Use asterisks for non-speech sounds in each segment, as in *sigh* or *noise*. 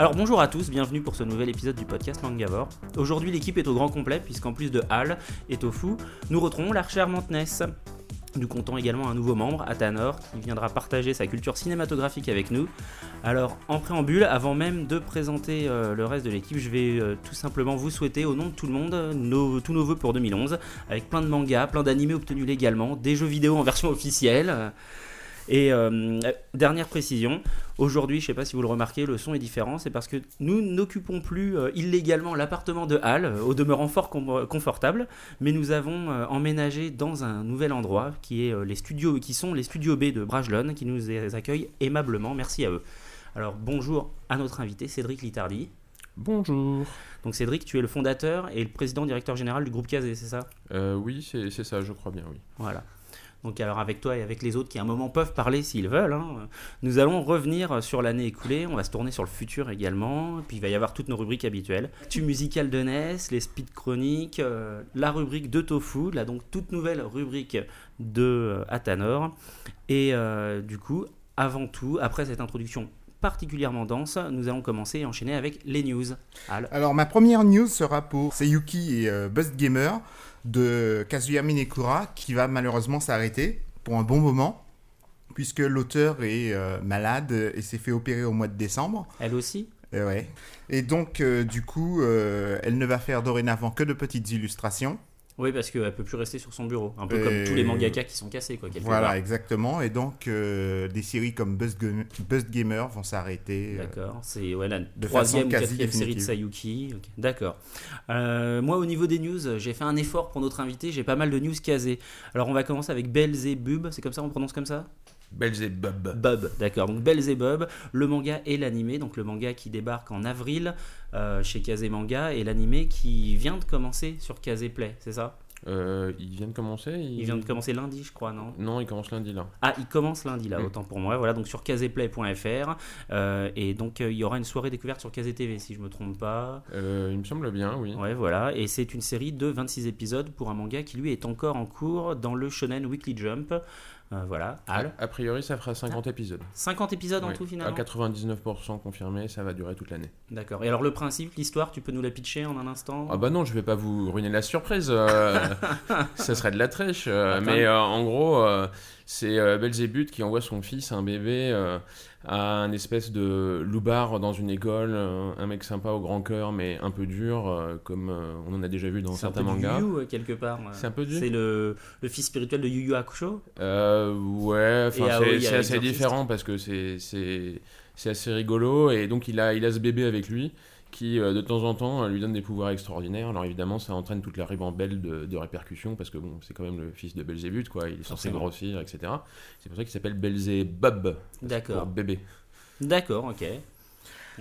Alors bonjour à tous, bienvenue pour ce nouvel épisode du podcast Mangavore. Aujourd'hui l'équipe est au grand complet puisqu'en plus de Hal et Tofu, nous retrouvons la charmante Ness. Nous comptons également un nouveau membre, Atanor, qui viendra partager sa culture cinématographique avec nous. Alors, en préambule, avant même de présenter euh, le reste de l'équipe, je vais euh, tout simplement vous souhaiter, au nom de tout le monde, nos- tous nos vœux pour 2011, avec plein de mangas, plein d'animés obtenus légalement, des jeux vidéo en version officielle. Et euh, dernière précision, aujourd'hui, je ne sais pas si vous le remarquez, le son est différent, c'est parce que nous n'occupons plus euh, illégalement l'appartement de Hal, euh, au demeurant fort com- confortable, mais nous avons euh, emménagé dans un nouvel endroit qui, est, euh, les studios, qui sont les studios B de Brajlon, qui nous accueillent aimablement, merci à eux. Alors bonjour à notre invité Cédric Litardi. Bonjour. Donc Cédric, tu es le fondateur et le président directeur général du groupe Kazé, c'est ça? Euh, oui, c'est c'est ça, je crois bien, oui. Voilà. Donc alors avec toi et avec les autres qui à un moment peuvent parler s'ils veulent, hein, nous allons revenir sur l'année écoulée, on va se tourner sur le futur également, puis il va y avoir toutes nos rubriques habituelles. Tu musical de Ness, les speed chroniques, euh, la rubrique de Tofu, là donc toute nouvelle rubrique de euh, Atanor. Et euh, du coup, avant tout, après cette introduction particulièrement dense, nous allons commencer et enchaîner avec les news. Al. Alors ma première news sera pour Seiyuki et Bust Gamer de Kazuya Minekura qui va malheureusement s'arrêter pour un bon moment puisque l'auteur est euh, malade et s'est fait opérer au mois de décembre. Elle aussi? Et, ouais. et donc euh, du coup euh, elle ne va faire dorénavant que de petites illustrations. Oui, parce qu'elle peut plus rester sur son bureau, un peu Et- comme tous les mangaka qui sont cassés, quoi. Voilà part. exactement et donc euh, des séries comme Bust Gamer vont s'arrêter. euh, D'accord, c'est ouais, la troisième ou quatrième série de. Sayuki. D'accord. Euh, moi, au niveau des news, j'ai fait un effort pour notre invité. J'ai pas mal de news casées. Alors, on va commencer avec Belzebub. C'est comme ça, on prononce comme ça? Belzebub. Bub, d'accord. Donc Belzebub, le manga et l'animé. Donc le manga qui débarque en avril euh, chez Kazé Manga et l'animé qui vient de commencer sur Kazé Play, c'est ça? Euh, il vient de commencer Il vient de commencer lundi, je crois, non? Non, il commence lundi là. Ah, il commence lundi là, Mm. autant pour moi. Voilà, donc sur kazéplay.fr. Euh, et donc euh, il y aura une soirée découverte sur Kazé TV, si je me trompe pas. Euh, il me semble bien, oui. Ouais, voilà. Et c'est une série de 26 épisodes pour un manga qui lui est encore en cours dans le Shonen Weekly Jump. Euh, voilà. Al. A, priori, ça fera 50 épisodes. 50 épisodes en tout À finalement 99% confirmé, ça va durer toute l'année. D'accord. Et alors le principe, l'histoire, tu peux nous la pitcher en un instant? Ah bah non, je vais pas vous ruiner la surprise. euh, *laughs* ça serait de la triche. euh, Attends. mais euh, en gros, euh, c'est euh, Belzébuth qui envoie son fils, un bébé, euh, à un espèce de loupard dans une école. euh, un mec sympa au grand cœur, mais un peu dur, comme on en a déjà vu dans C'est un certains peu du mangas. Yu, quelque part. C'est un peu du C'est le, le fils spirituel de Yu Yu Hakusho Euh, ouais, c'est assez différent parce que c'est assez rigolo et donc il a il a ce bébé avec lui qui euh, de temps en temps euh, lui donne des pouvoirs extraordinaires. Alors évidemment, ça entraîne toute la ribambelle de, de répercussions parce que bon, c'est quand même le fils de Belzébuth quoi, il est censé Forcément. grossir, etc. C'est pour ça qu'il s'appelle Belzébub pour D'accord. bébé. D'accord, ok.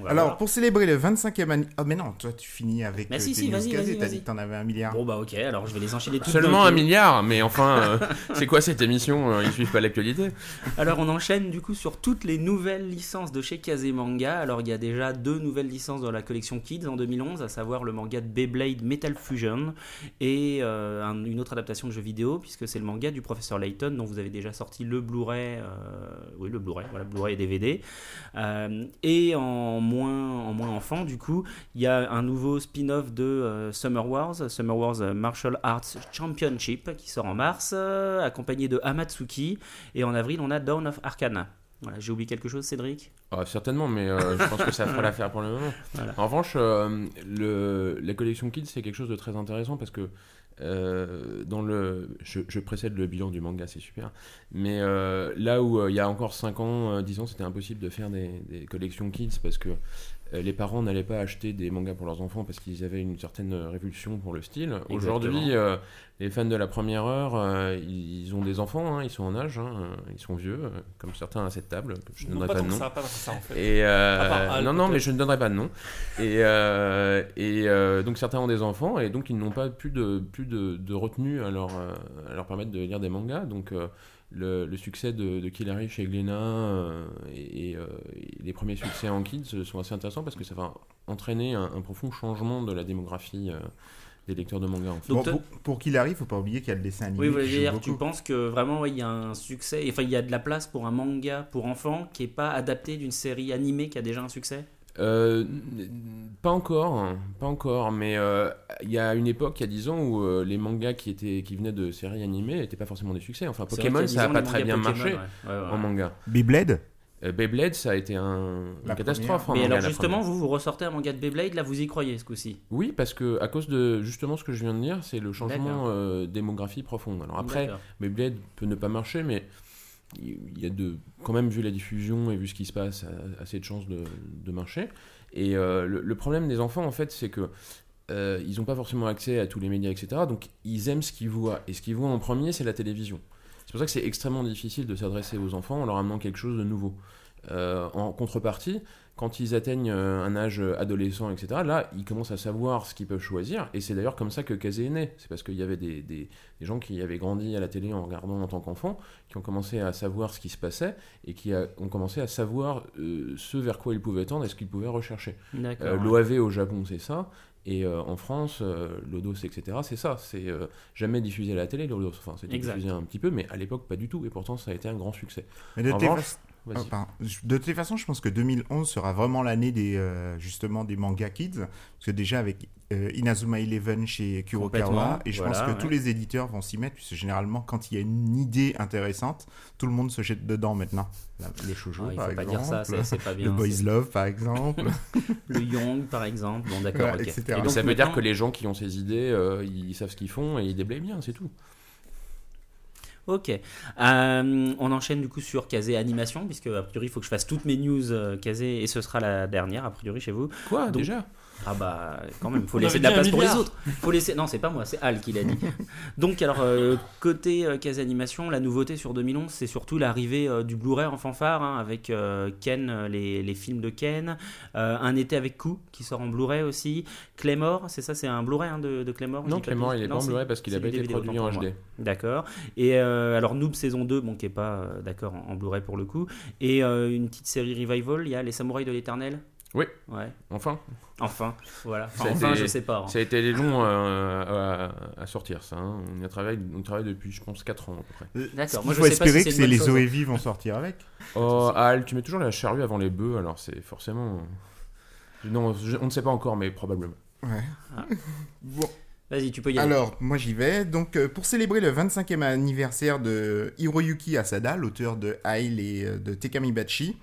Alors voir. pour célébrer le 25e anniversaire... Oh mais non, toi tu finis avec Mais euh, si, si, vas-y, vas-y, t'as vas-y. dit que t'en avais un milliard. Bon bah ok, alors je vais les enchaîner toutes Seulement un milliard, mais enfin, euh, *laughs* c'est quoi cette émission euh, Ils suivent pas l'actualité. Alors on enchaîne du coup sur toutes les nouvelles licences de chez Kazé Manga. Alors il y a déjà deux nouvelles licences dans la collection Kids en 2011, à savoir le manga de Beyblade Metal Fusion et euh, un- une autre adaptation de jeu vidéo puisque c'est le manga du professeur Layton dont vous avez déjà sorti le Blu-ray, euh, oui le Blu-ray, voilà Blu-ray et DVD. Euh, et en moins en moins enfant du coup, il y a un nouveau spin-off de euh, Summer Wars, Summer Wars euh, Martial Arts Championship qui sort en mars, euh, accompagné de Amatsuki. Et en avril, on a Dawn of Arcana. Voilà, j'ai oublié quelque chose, Cédric? Ah, certainement, mais euh, je pense que ça fera *laughs* l'affaire pour le moment. Voilà. En revanche, euh, le, la collection Kids, c'est quelque chose de très intéressant parce que euh, dans le, je, précède le bilan du manga, c'est super. Mais euh, là où euh, il y a encore 5 ans, euh, 10 ans, c'était impossible de faire des, des collections Kids parce que euh, les parents n'allaient pas acheter des mangas pour leurs enfants parce qu'ils avaient une certaine révulsion pour le style. Aujourd'hui, euh, les fans de la première heure, euh, ils ont des enfants, hein, ils sont en âge, hein, euh, ils sont vieux, euh, comme certains à cette table, je ne donnerai pas de nom. ça, pas tant que ça en fait. Et euh, À part Al, non, non, mais je ne donnerai pas de nom. Et, euh, et euh, donc certains ont des enfants et donc ils n'ont pas plus de, plus de, de retenue à leur, euh, à leur permettre de lire des mangas. Donc euh, le, le succès de, de Killary chez Glénat euh, et, et, euh, et les premiers succès en kids sont assez intéressants parce que ça va entraîner un, un profond changement de la démographie euh, des lecteurs de manga. En fait. Donc, Bon, toi- pour, pour qu'il arrive, faut pas oublier qu'il y a le dessin animé. Oui, dire, tu penses que vraiment ouais, il y a un succès, enfin il y a de la place pour un manga pour enfants qui est pas adapté d'une série animée qui a déjà un succès? Euh, pas encore, hein, pas encore, mais euh, il y a une époque, il y a 10 ans, où euh, les mangas qui, étaient, qui venaient de séries animées n'étaient pas forcément des succès. Enfin, Pokémon, ça 10 n'a pas très bien Pokémon, marché ouais. Ouais, ouais. en manga. Beyblade Euh, Beyblade, ça a été un- une catastrophe en Mais manga. alors justement, vous vous ressortez un manga de Beyblade, là vous y croyez ce coup-ci? Oui, parce que à cause de justement ce que je viens de dire, c'est le changement euh, démographie profonde. Alors après. Beyblade peut ne pas marcher, mais il y a de, quand même, vu la diffusion et vu ce qui se passe, assez de chances de, marcher. Et euh, le, le problème des enfants, en fait, c'est que euh, ils n'ont pas forcément accès à tous les médias, etc. Donc ils aiment ce qu'ils voient. Et ce qu'ils voient en premier, c'est la télévision. C'est pour ça que c'est extrêmement difficile de s'adresser aux enfants en leur amenant quelque chose de nouveau. Euh, en contrepartie, quand ils atteignent euh, un âge adolescent, etc., là, ils commencent à savoir ce qu'ils peuvent choisir. Et c'est d'ailleurs comme ça que Kazé est né. C'est parce qu'il y avait des, des- des gens qui avaient grandi à la télé en regardant en tant qu'enfant, qui ont commencé à savoir ce qui se passait et qui a- ont commencé à savoir euh, ce vers quoi ils pouvaient tendre et ce qu'ils pouvaient rechercher. Euh. L'OAV au Japon, c'est ça. Et euh, en France, euh, l'Odos, etc., c'est ça. C'est euh, jamais diffusé à la télé, l'Odos. Enfin, c'était Exact. diffusé un petit peu, mais à l'époque, pas du tout. Et pourtant, ça a été un grand succès. Mais de En revanche, Oh. De toutes les façons, je pense que 2011 sera vraiment l'année des euh, justement des manga kids, parce que déjà avec euh, Inazuma Eleven chez Kurokawa, et je voilà, pense que ouais. tous les éditeurs vont s'y mettre, puisque généralement quand il y a une idée intéressante, tout le monde se jette dedans maintenant. La- le shoujo Ah, il par faut pas dire ça, c'est- c'est pas *laughs* bien. le boys c'est- love par exemple. *laughs* Le Young par exemple. Bon d'accord. Et donc, ça veut dire que les gens qui ont ces idées, euh, ils savent ce qu'ils font et ils déblayent bien, c'est tout. Ok. Euh, on enchaîne du coup sur Kazé Animation, puisque a priori il faut que je fasse toutes mes news euh, Kazé et ce sera la dernière a priori chez vous. Quoi, Donc- déjà? Ah bah quand même, faut laisser de la place pour les autres. Faut laisser. Non, c'est pas moi, c'est Al qui l'a dit. *laughs* Donc alors euh, côté euh, Kazé Animation, la nouveauté sur 2011, c'est surtout l'arrivée euh, du Blu-ray en fanfare hein, avec euh, Ken, les, les films de Ken, euh, un été avec Coup qui sort en Blu-ray aussi, Claymore, c'est ça, c'est un Blu-ray hein, de, de Claymore. Non, Clément, il est pas en Blu-ray parce qu'il a pas été produit en. HD. D'accord. Et euh, alors Noob saison 2, bon qui est pas euh, d'accord en, en Blu-ray pour le coup. Et euh, une petite série revival, il y a Les Samouraïs de l'Éternel. Oui. Ouais. Enfin, Enfin, voilà. Enfin, enfin, été- je sais pas. hein. ça a été long euh, à, à sortir, ça. hein. On, y a travaillé, on travaille depuis, je pense, 4 ans à peu près. D'accord. Il Moi, je faut sais pas si espérer c'est que c'est les chose. OEV vont sortir avec. *laughs* Oh, Al, tu mets toujours la charrue avant les bœufs, alors c'est forcément. Non, je- on ne sait pas encore, mais probablement. Ouais. Ah. *laughs* Bon. Vas-y, tu peux y aller. Alors, moi j'y vais. Donc, euh, pour célébrer le 25e anniversaire de Hiroyuki Asada, l'auteur de Ail et euh, de Tekamibachi,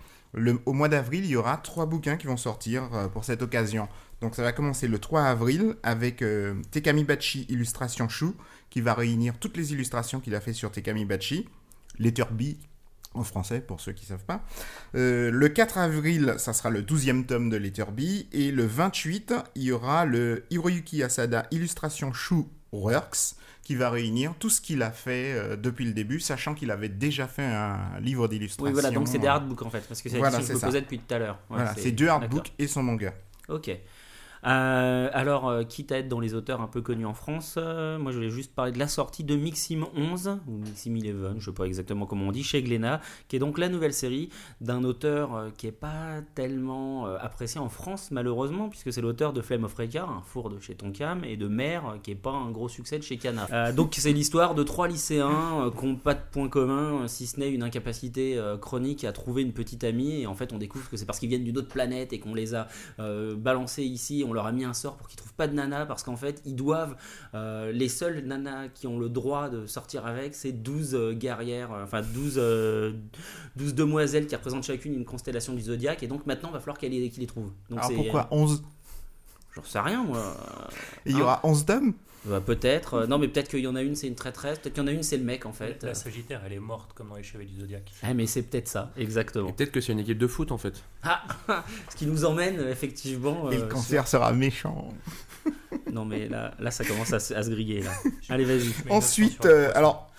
au mois d'avril, il y aura trois bouquins qui vont sortir euh, pour cette occasion. Donc, ça va commencer le 3 avril avec euh, Tekamibachi Illustration Shu, qui va réunir toutes les illustrations qu'il a fait sur Tekamibachi, Letterby en français pour ceux qui ne savent pas. Euh, le 4 avril, ça sera le 12e tome de Letterby. Et le 28, il y aura le Hiroyuki Asada Illustration Shu Works qui va réunir tout ce qu'il a fait euh, depuis le début, sachant qu'il avait déjà fait un livre d'illustration. Oui, voilà, donc c'est des artbooks en fait, parce que c'est Voilà, question que je me posais depuis tout à l'heure. Ouais, Voilà, c'est deux artbooks et son manga. Ok. Euh, alors, euh, quitte à être dans les auteurs un peu connus en France, euh, moi je voulais juste parler de la sortie de Mixim 11, ou Mixim 11, je sais pas exactement comment on dit, chez Glénat, qui est donc la nouvelle série d'un auteur euh, qui est pas tellement apprécié en France malheureusement, puisque c'est l'auteur de Flame of Recca, un four de chez Tonkam, et de Mère, qui est pas un gros succès de chez Cana. Donc c'est l'histoire de trois lycéens qui n'ont pas de point commun, si ce n'est une incapacité chronique à trouver une petite amie, et en fait on découvre que c'est parce qu'ils viennent d'une autre planète et qu'on les a balancés ici, on leur a mis un sort pour qu'ils trouvent pas de nana parce qu'en fait ils doivent euh, les seules nanas qui ont le droit de sortir avec c'est 12 euh, guerrières euh, enfin 12 euh, 12 demoiselles qui représentent chacune une constellation du zodiaque et donc maintenant il va falloir les, qu'ils les trouvent. Donc Alors pourquoi 11 j'en sais rien moi. Et il y Hein? aura 11 tomes Bah, peut-être. Euh, non mais peut-être qu'il y en a une c'est une traîtresse. Peut-être qu'il y en a une c'est le mec en fait. La Sagittaire, elle est morte comme dans les Chevaliers du Zodiaque. ah mais c'est peut-être ça exactement. Et peut-être que c'est une équipe de foot en fait. *laughs* ce qui nous emmène euh, effectivement Et euh, le cancer sera méchant. *laughs* non mais là là ça commence à, se- à se griller là. *laughs* Allez vas-y. Ensuite, euh, alors,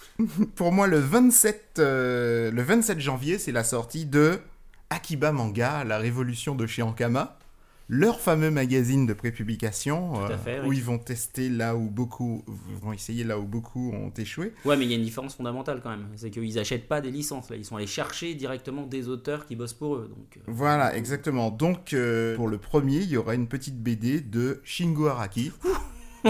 pour moi, le 27, euh, le 27 janvier, c'est la sortie de Akiba Manga, la révolution de chez Ankama, leur fameux magazine de prépublication, euh, où oui. ils vont tester là où beaucoup, vont essayer là où beaucoup ont échoué. Ouais, mais il y a une différence fondamentale quand même. C'est qu'ils achètent pas des licences, là. Ils sont allés chercher directement des auteurs qui bossent pour eux. Donc, euh, Voilà, exactement. Donc, euh, pour le premier, il y aura une petite BD de Shingo Araki.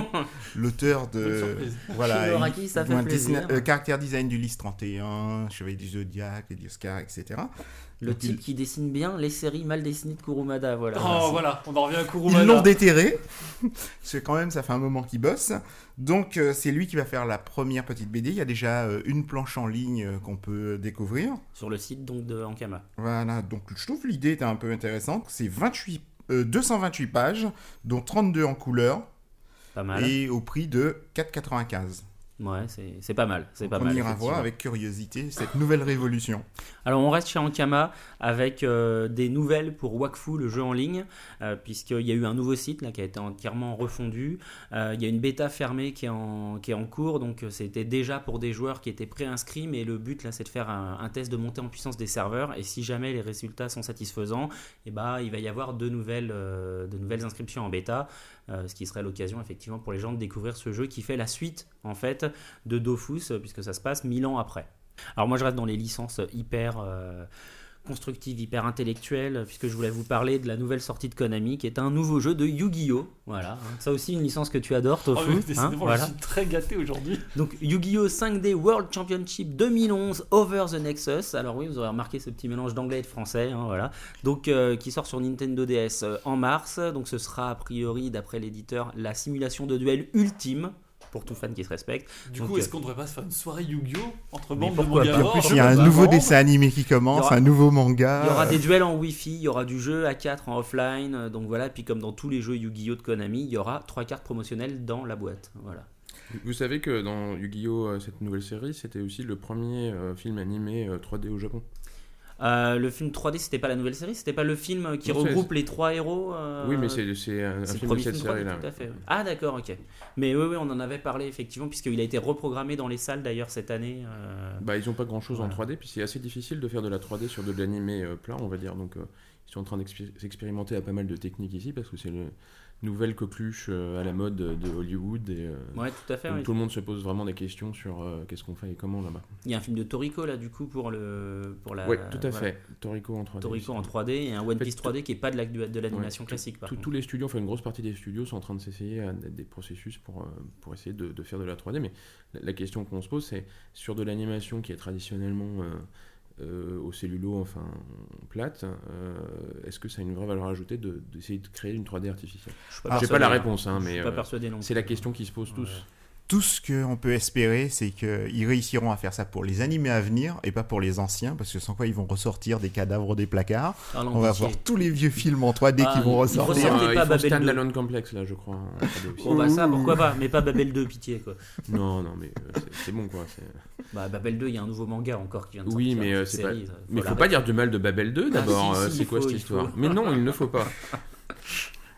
*laughs* L'auteur de. Voilà. Ça fait. Disney- euh, caractère design du Lys 31, Chevalier du Zodiac, les Oscar, etc. Le Donc, type il- qui dessine bien les séries mal dessinées de Kurumada, voilà. Oh voilà, on en revient à Kurumada. Ils l'ont déterré. Parce que quand même, ça fait un moment qu'il bosse. Donc, euh, c'est lui qui va faire la première petite BD. Il y a déjà euh, une planche en ligne euh, qu'on peut découvrir. Sur le site donc de Ankama. Voilà, donc je trouve l'idée était un peu intéressante. C'est 28, euh, 228 pages, dont 32 en couleur, Pas mal. et au prix de 4,95. Ouais, c'est pas mal. C'est pas On mal. ira voir avec curiosité cette nouvelle révolution. Alors on reste chez Ankama avec euh, des nouvelles pour Wakfu, le jeu en ligne, euh, puisqu'il y a eu un nouveau site là, qui a été entièrement refondu. Euh, il y a une bêta fermée qui est en, qui est en cours, donc euh, c'était déjà pour des joueurs qui étaient préinscrits, mais le but là c'est de faire un, un test de montée en puissance des serveurs, et si jamais les résultats sont satisfaisants, et bah, il va y avoir de nouvelles, de nouvelles inscriptions en bêta, ce qui serait l'occasion effectivement pour les gens de découvrir ce jeu qui fait la suite en fait de Dofus, euh, puisque ça se passe mille ans après. Alors moi je reste dans les licences hyper euh, constructives, hyper intellectuelles, puisque je voulais vous parler de la nouvelle sortie de Konami, qui est un nouveau jeu de Yu-Gi-Oh! Voilà, hein. ça aussi une licence que tu adores, Oh, Tofu. mais hein, voilà. je suis très gâté aujourd'hui. Donc Yu-Gi-Oh! 5D World Championship 2011 Over the Nexus. Alors oui, vous aurez remarqué ce petit mélange d'anglais et de français, hein, voilà. Donc euh, qui sort sur Nintendo DS euh, en mars. Donc ce sera a priori, d'après l'éditeur, la simulation de duel ultime pour tout fan qui se respecte. Du Donc, coup, est-ce qu'on devrait pas se faire une soirée Yu-Gi-Oh? entre bandes de pourquoi Et pas en plus, il y a un nouveau vendre. dessin animé qui commence, aura- un nouveau manga. Il y aura des duels en Wi-Fi, il y aura du jeu à 4 en offline, euh, donc voilà. Puis comme dans tous les jeux Yu-Gi-Oh de Konami, il y aura trois cartes promotionnelles dans la boîte. Voilà. Vous savez que dans Yu-Gi-Oh! euh, cette nouvelle série, c'était aussi le premier euh, film animé euh, 3D au Japon. Euh, le film 3D, c'était pas la nouvelle série, c'était pas le film qui Non, regroupe les trois héros. euh, oui, mais c'est c'est un, C'est le film de cette film 3D, série-là. tout à fait. Ah d'accord, ok. Mais oui, oui, on en avait parlé effectivement, puisqu'il a été reprogrammé dans les salles d'ailleurs cette année. euh, Bah, ils ont pas grand chose en Voilà. 3D, puis c'est assez difficile de faire de la 3D sur de l'animé plat, on va dire. Donc, ils sont en train d'expérimenter à pas mal de techniques ici, parce que c'est une nouvelle coqueluche euh, à la mode de Hollywood. Et, euh, Ouais, tout à fait. donc oui. tout le monde se pose vraiment des questions sur euh, qu'est-ce qu'on fait et comment là-bas. Il y a un film de Toriko là, du coup, pour, le, pour la. Oui, tout à voilà. fait. Toriko en 3D. Toriko en 3D et un One fait, Piece tout- 3D qui est pas de la- de l'animation Ouais, classique par Tous- les studios, enfin une grosse partie des studios sont en train de s'essayer à des des processus pour, pour essayer de, de faire de la 3D. Mais la, la question qu'on se pose, c'est sur de l'animation qui est traditionnellement euh, euh, au cellulo, enfin plate, euh, est-ce que ça a une vraie valeur ajoutée de- d'essayer de, créer une 3D artificielle? Je suis pas pas la hein. réponse, hein, mais euh, c'est la question qui se pose tous. Ouais. Tout ce qu'on peut espérer, c'est qu'ils réussiront à faire ça pour les animés à venir et pas pour les anciens, parce que sans quoi ils vont ressortir des cadavres des placards. Ah, On va voir tous les vieux films en 3D Ah, qui vont ils ressortir. Sortez Euh, pas il faut Babel Stand 2. Alone Complex là, je crois. en 3D aussi. Bon bah ça, pourquoi pas, mais pas Babel 2, pitié quoi. Non, non, mais euh, c'est- bon quoi. Bah Babel 2, il y a un nouveau manga encore qui vient de Oui, sortir. mais euh, cette c'est pas. série, ça, Mais faut pas dire du mal de Babel 2 Ah, d'abord. si, euh, si, c'est quoi faut, cette histoire faut. Mais non, il ne faut pas. *laughs*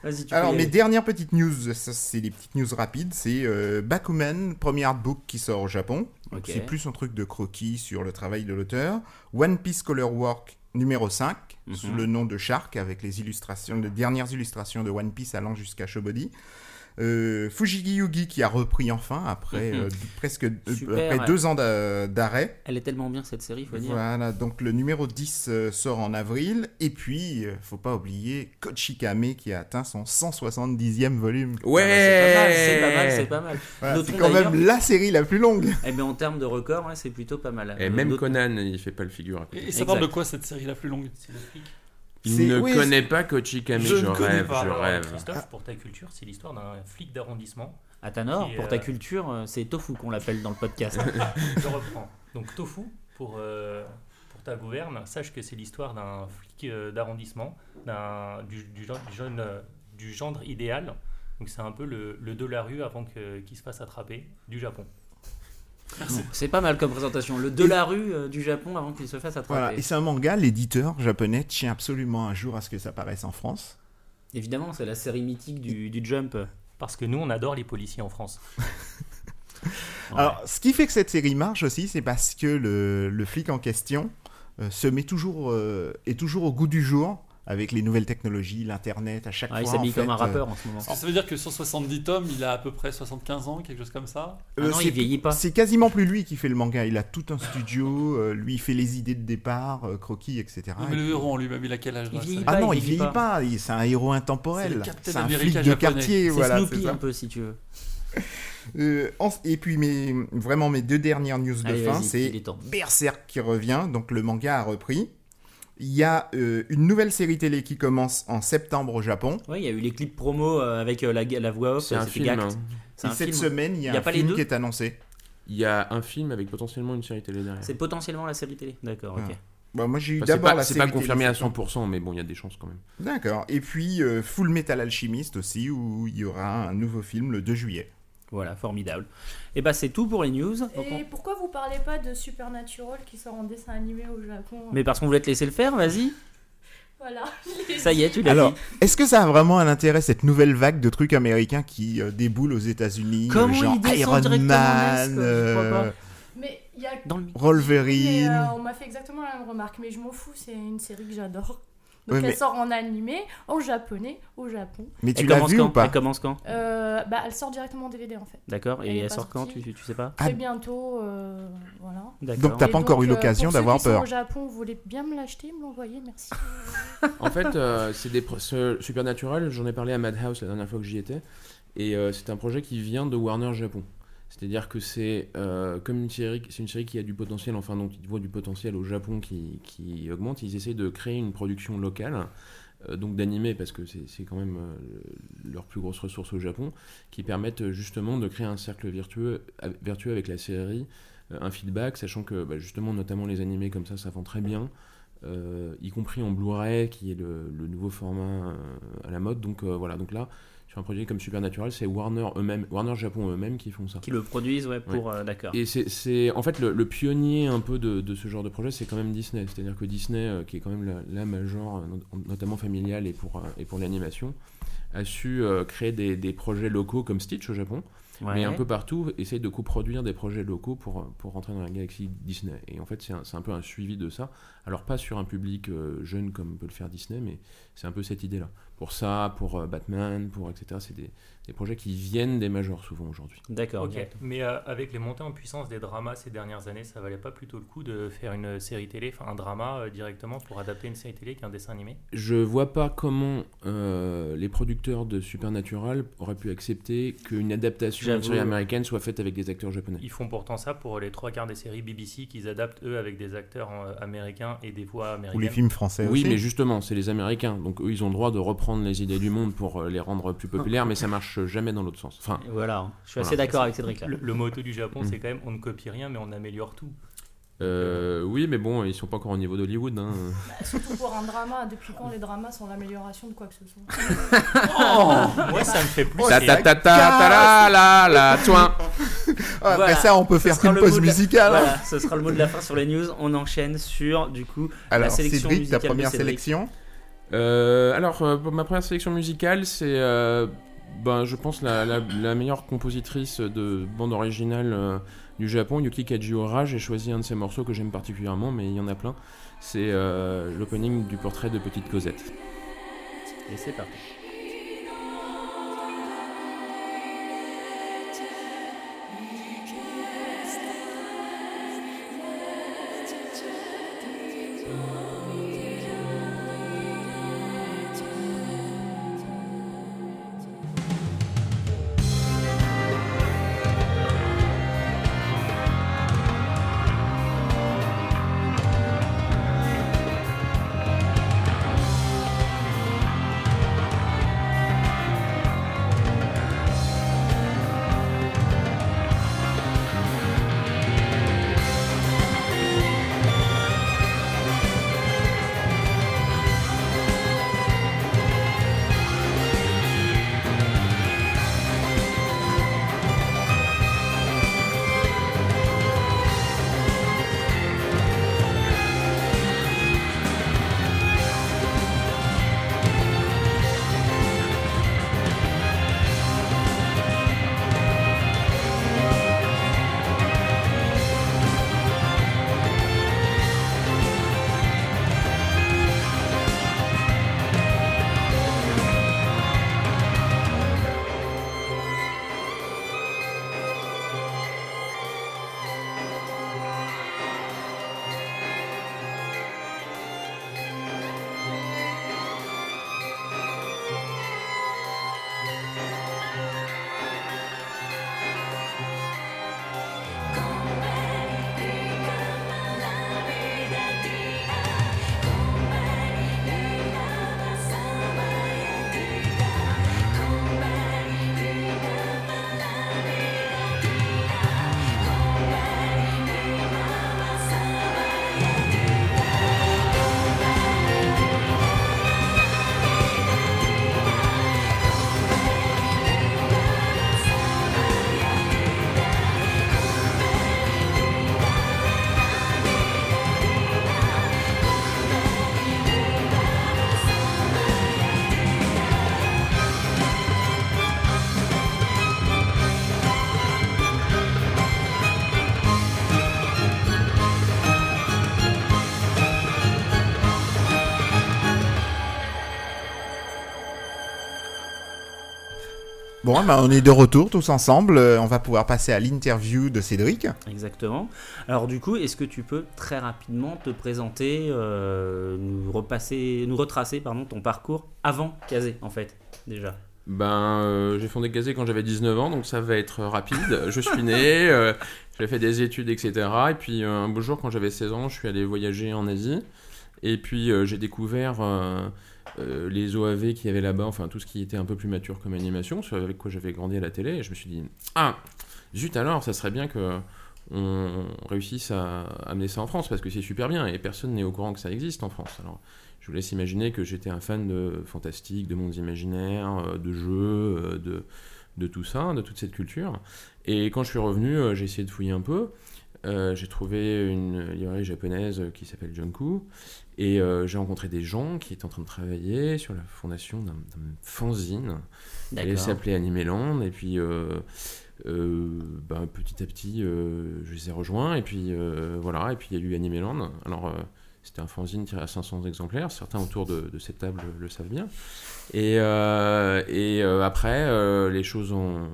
Vas-y, tu Alors mes dernières petites news, ça c'est des petites news rapides, c'est euh, Bakuman, premier artbook qui sort au Japon. Donc. C'est plus un truc de croquis sur le travail de l'auteur. One Piece Color Work numéro 5, Mhm. sous le nom de Shark, avec les illustrations, les dernières illustrations de One Piece allant jusqu'à Shobody. Euh, Fujigi Yugi qui a repris enfin après Mhm. euh, presque Super, après ouais. deux ans d'a- d'arrêt. Elle est tellement bien cette série, faut dire. Voilà, donc le numéro 10 euh, sort en avril. Et puis, euh, faut pas oublier Kochikame qui a atteint son 170e volume. Ouais Ah bah, C'est pas mal, c'est pas mal. Voilà, c'est quand même la série la plus longue. Eh bien en termes de record, ouais, c'est plutôt pas mal. Et même Conan, il fait pas le figure. Et, ça parle de quoi cette série la plus longue? C'est le flic. Il ne oui, connaît pas Kochikame, je, Je ne connais rêve, pas, je rêve. Christophe, pour ta culture, c'est l'histoire d'un flic d'arrondissement. À Tanor, pour euh, ta culture, euh, c'est Tofu qu'on l'appelle dans le podcast. *laughs* Je reprends. Donc Tofu, pour, euh, pour ta gouverne, sache que c'est l'histoire d'un flic euh, d'arrondissement, d'un- du, du, gen- du jeune, euh, du gendre idéal. Donc c'est un peu le, le de la rue avant qu'il se fasse attraper du Japon. C'est pas mal comme présentation. Le de la rue euh, du Japon avant qu'il se fasse attraper. Voilà, et c'est un manga, l'éditeur japonais tient absolument un jour à ce que ça paraisse en France. Évidemment, c'est la série mythique du, du Jump. Parce que nous, on adore les policiers en France. *laughs* Alors, ce qui fait que cette série marche aussi, c'est parce que le, le flic en question euh, se met toujours, euh, est toujours au goût du jour avec les nouvelles technologies, l'internet, à chaque Ah, il fois. s'habille en comme fait, un euh, rappeur en ce moment. Ça veut dire que sur 70 tomes, il a à peu près 75 ans, quelque chose comme ça Ah euh, non, il vieillit pas. C'est quasiment plus lui qui fait le manga. Il a tout un studio, euh, lui il fait les idées de départ, euh, croquis, etc. Non, mais le héros lui-même, il a quel âge Il là, vieillit ça pas, Ah non, il il vieillit pas. pas. il- C'est un héros intemporel. C'est un flic de quartier. C'est Voilà, c'est Snoopy un peu si tu veux. *laughs* Euh, en- et puis mes, vraiment mes deux dernières news de Allez, fin, c'est il. Berserk qui revient, donc le manga a repris. Il y a euh, une nouvelle série télé qui commence en septembre au Japon. Ouais, il y a eu les clips promo euh, avec euh, la, la voix off. C'est un film. Hein. C'est et un cette film. semaine, il y a, Il y a un pas les film deux qui est annoncé. Il y a un film avec potentiellement une série télé derrière. C'est potentiellement la série télé. D'accord, ok. Ah. Bah, moi j'ai eu Enfin, d'abord la c'est pas confirmé télé à septembre. 100%, mais bon, il y a des chances quand même. D'accord. Et puis euh, Full Metal Alchemist aussi, où il y aura un nouveau film le 2 juillet. Voilà, formidable. Et bah c'est tout pour les news. Donc, on- Et pourquoi vous parlez pas de Supernatural qui sort en dessin animé au Japon? Mais parce qu'on voulait te laisser le faire, vas-y. Voilà. *laughs* Ça y est, tu l'as Alors, est-ce que ça a vraiment un intérêt cette nouvelle vague de trucs américains qui euh, déboulent aux États-Unis, euh, genre Iron Man, quoi, je crois pas. euh, Mais il y a. Dans le Mais, euh, on m'a fait exactement la même remarque, mais je m'en fous, c'est une série que j'adore. Donc Ouais, elle mais- sort en animé, en japonais, au Japon. Mais tu l'as vu quand ou pas Elle commence quand Euh, bah, elle sort directement en DVD en fait. D'accord. Et elle sort quand tu, tu sais pas Ah. Très bientôt, euh, voilà. Donc, T'as pas encore eu euh, l'occasion d'avoir peur. au Japon, vous voulez bien me l'acheter, me l'envoyer, merci. *laughs* En fait, euh, c'est des ce Supernatural, j'en ai parlé à Madhouse la dernière fois que j'y étais, et euh, c'est un projet qui vient de Warner Japon. C'est-à-dire que c'est euh, comme une série, c'est une série qui a du potentiel, enfin donc ils voient du potentiel au Japon qui, qui augmente. Ils essaient de créer une production locale, euh, donc d'animé parce que c'est quand même euh, leur plus grosse ressource au Japon, qui permettent justement de créer un cercle vertueux, vertueux avec la série, un feedback, sachant que bah, justement notamment les animés comme ça, ça vend très bien y compris en Blu-ray, qui est le, le nouveau format à la mode. Donc voilà, donc là, sur un projet comme Supernatural, c'est Warner eux-mêmes, Warner Japon eux-mêmes qui font ça. Qui le produisent, ouais, pour. euh, D'accord. Et c'est- en fait le, le pionnier un peu de, de ce genre de projet, c'est quand même Disney. C'est-à-dire que Disney, euh, qui est quand même la, la major, euh, not- notamment familiale et pour, et pour l'animation, a su créer des, des projets locaux comme Stitch au Japon, Ouais. mais un peu partout, essaye de coproduire des projets locaux pour, pour rentrer dans la galaxie Disney. Et en fait, c'est un, c'est un peu un suivi de ça. Alors, pas sur un public euh, jeune comme peut le faire Disney, mais c'est un peu cette idée-là. Pour ça, pour euh, Batman, pour etc., c'est des, des projets qui viennent des majors souvent aujourd'hui. D'accord. Ok, mais euh, avec les montées en puissance des dramas ces dernières années, ça valait pas plutôt le coup de faire une série télé, enfin un drama euh, directement pour adapter une série télé qu'un dessin animé? Je vois pas comment euh, les producteurs de Supernatural auraient pu accepter qu'une adaptation d'une série américaine soit faite avec des acteurs japonais. Ils font pourtant ça pour les trois quarts des séries BBC qu'ils adaptent eux avec des acteurs américains et des voix Ou américaines. les films français Oui, aussi. mais justement, c'est les Américains, donc eux, ils ont le droit de reprendre les idées du monde pour les rendre plus populaires, mais ça marche jamais dans l'autre sens. Enfin, Voilà, hein. je suis assez Voilà. d'accord avec Cédric là. Le, le motto du Japon, Mm. c'est quand même on ne copie rien, mais on améliore tout. euh, oui, mais bon, ils sont pas encore au niveau d'Hollywood. Hein. Bah, surtout pour un drama, depuis quand les dramas sont l'amélioration de quoi que ce soit? *laughs* Moi, ça me fait plus. Oh, Ta ta ta ta ta la la la toin. Après *laughs* Voilà. ça, on peut faire le pause de la- musicale. hein. Voilà, *laughs* ce sera le mot de la fin sur les news. On enchaîne sur, du coup, Alors, sélection Cédric, ta musicale de première sélection? Euh, alors, euh, ma première sélection musicale, c'est, euh, ben, je pense, la, la- meilleure compositrice de bande originale euh, du Japon, Yuki Kajiura. J'ai choisi un de ses morceaux que j'aime particulièrement, mais il y en a plein. C'est euh, l'opening du portrait de Petite Cosette. et c'est parti. Bon, bah, on est de retour tous ensemble. Euh, On va pouvoir passer à l'interview de Cédric. Exactement. Alors du coup, est-ce que tu peux très rapidement te présenter, euh, nous repasser, nous retracer pardon ton parcours avant Kazé en fait déjà? Ben, euh, j'ai fondé Kazé quand j'avais 19 ans, donc ça va être rapide. *laughs* Je suis né, euh, j'ai fait des études, etc. Et puis euh, un beau jour, quand j'avais 16 ans, je suis allé voyager en Asie. Et puis euh, j'ai découvert euh, les OAV qu'il y avait là-bas, enfin tout ce qui était un peu plus mature comme animation, ce avec quoi j'avais grandi à la télé. Et je me suis dit, ah, zut alors, ça serait bien que on réussisse à amener ça en France parce que c'est super bien et personne n'est au courant que ça existe en France. Alors, je vous laisse imaginer que j'étais un fan de fantastique, de mondes imaginaires, euh, de jeux, euh, de, tout ça, de toute cette culture. Et quand je suis revenu, j'ai essayé de fouiller un peu. J'ai trouvé une librairie japonaise qui s'appelle Junku et euh, j'ai rencontré des gens qui étaient en train de travailler sur la fondation d'un fanzine. Elle s'appelait Animeland. Et puis euh, euh, bah, petit à petit je les ai rejoints. Et puis voilà. Et puis il y a eu Animeland. Alors c'était un fanzine tiré à 500 exemplaires. Certains autour de, de cette table le savent bien. Et, et après les choses ont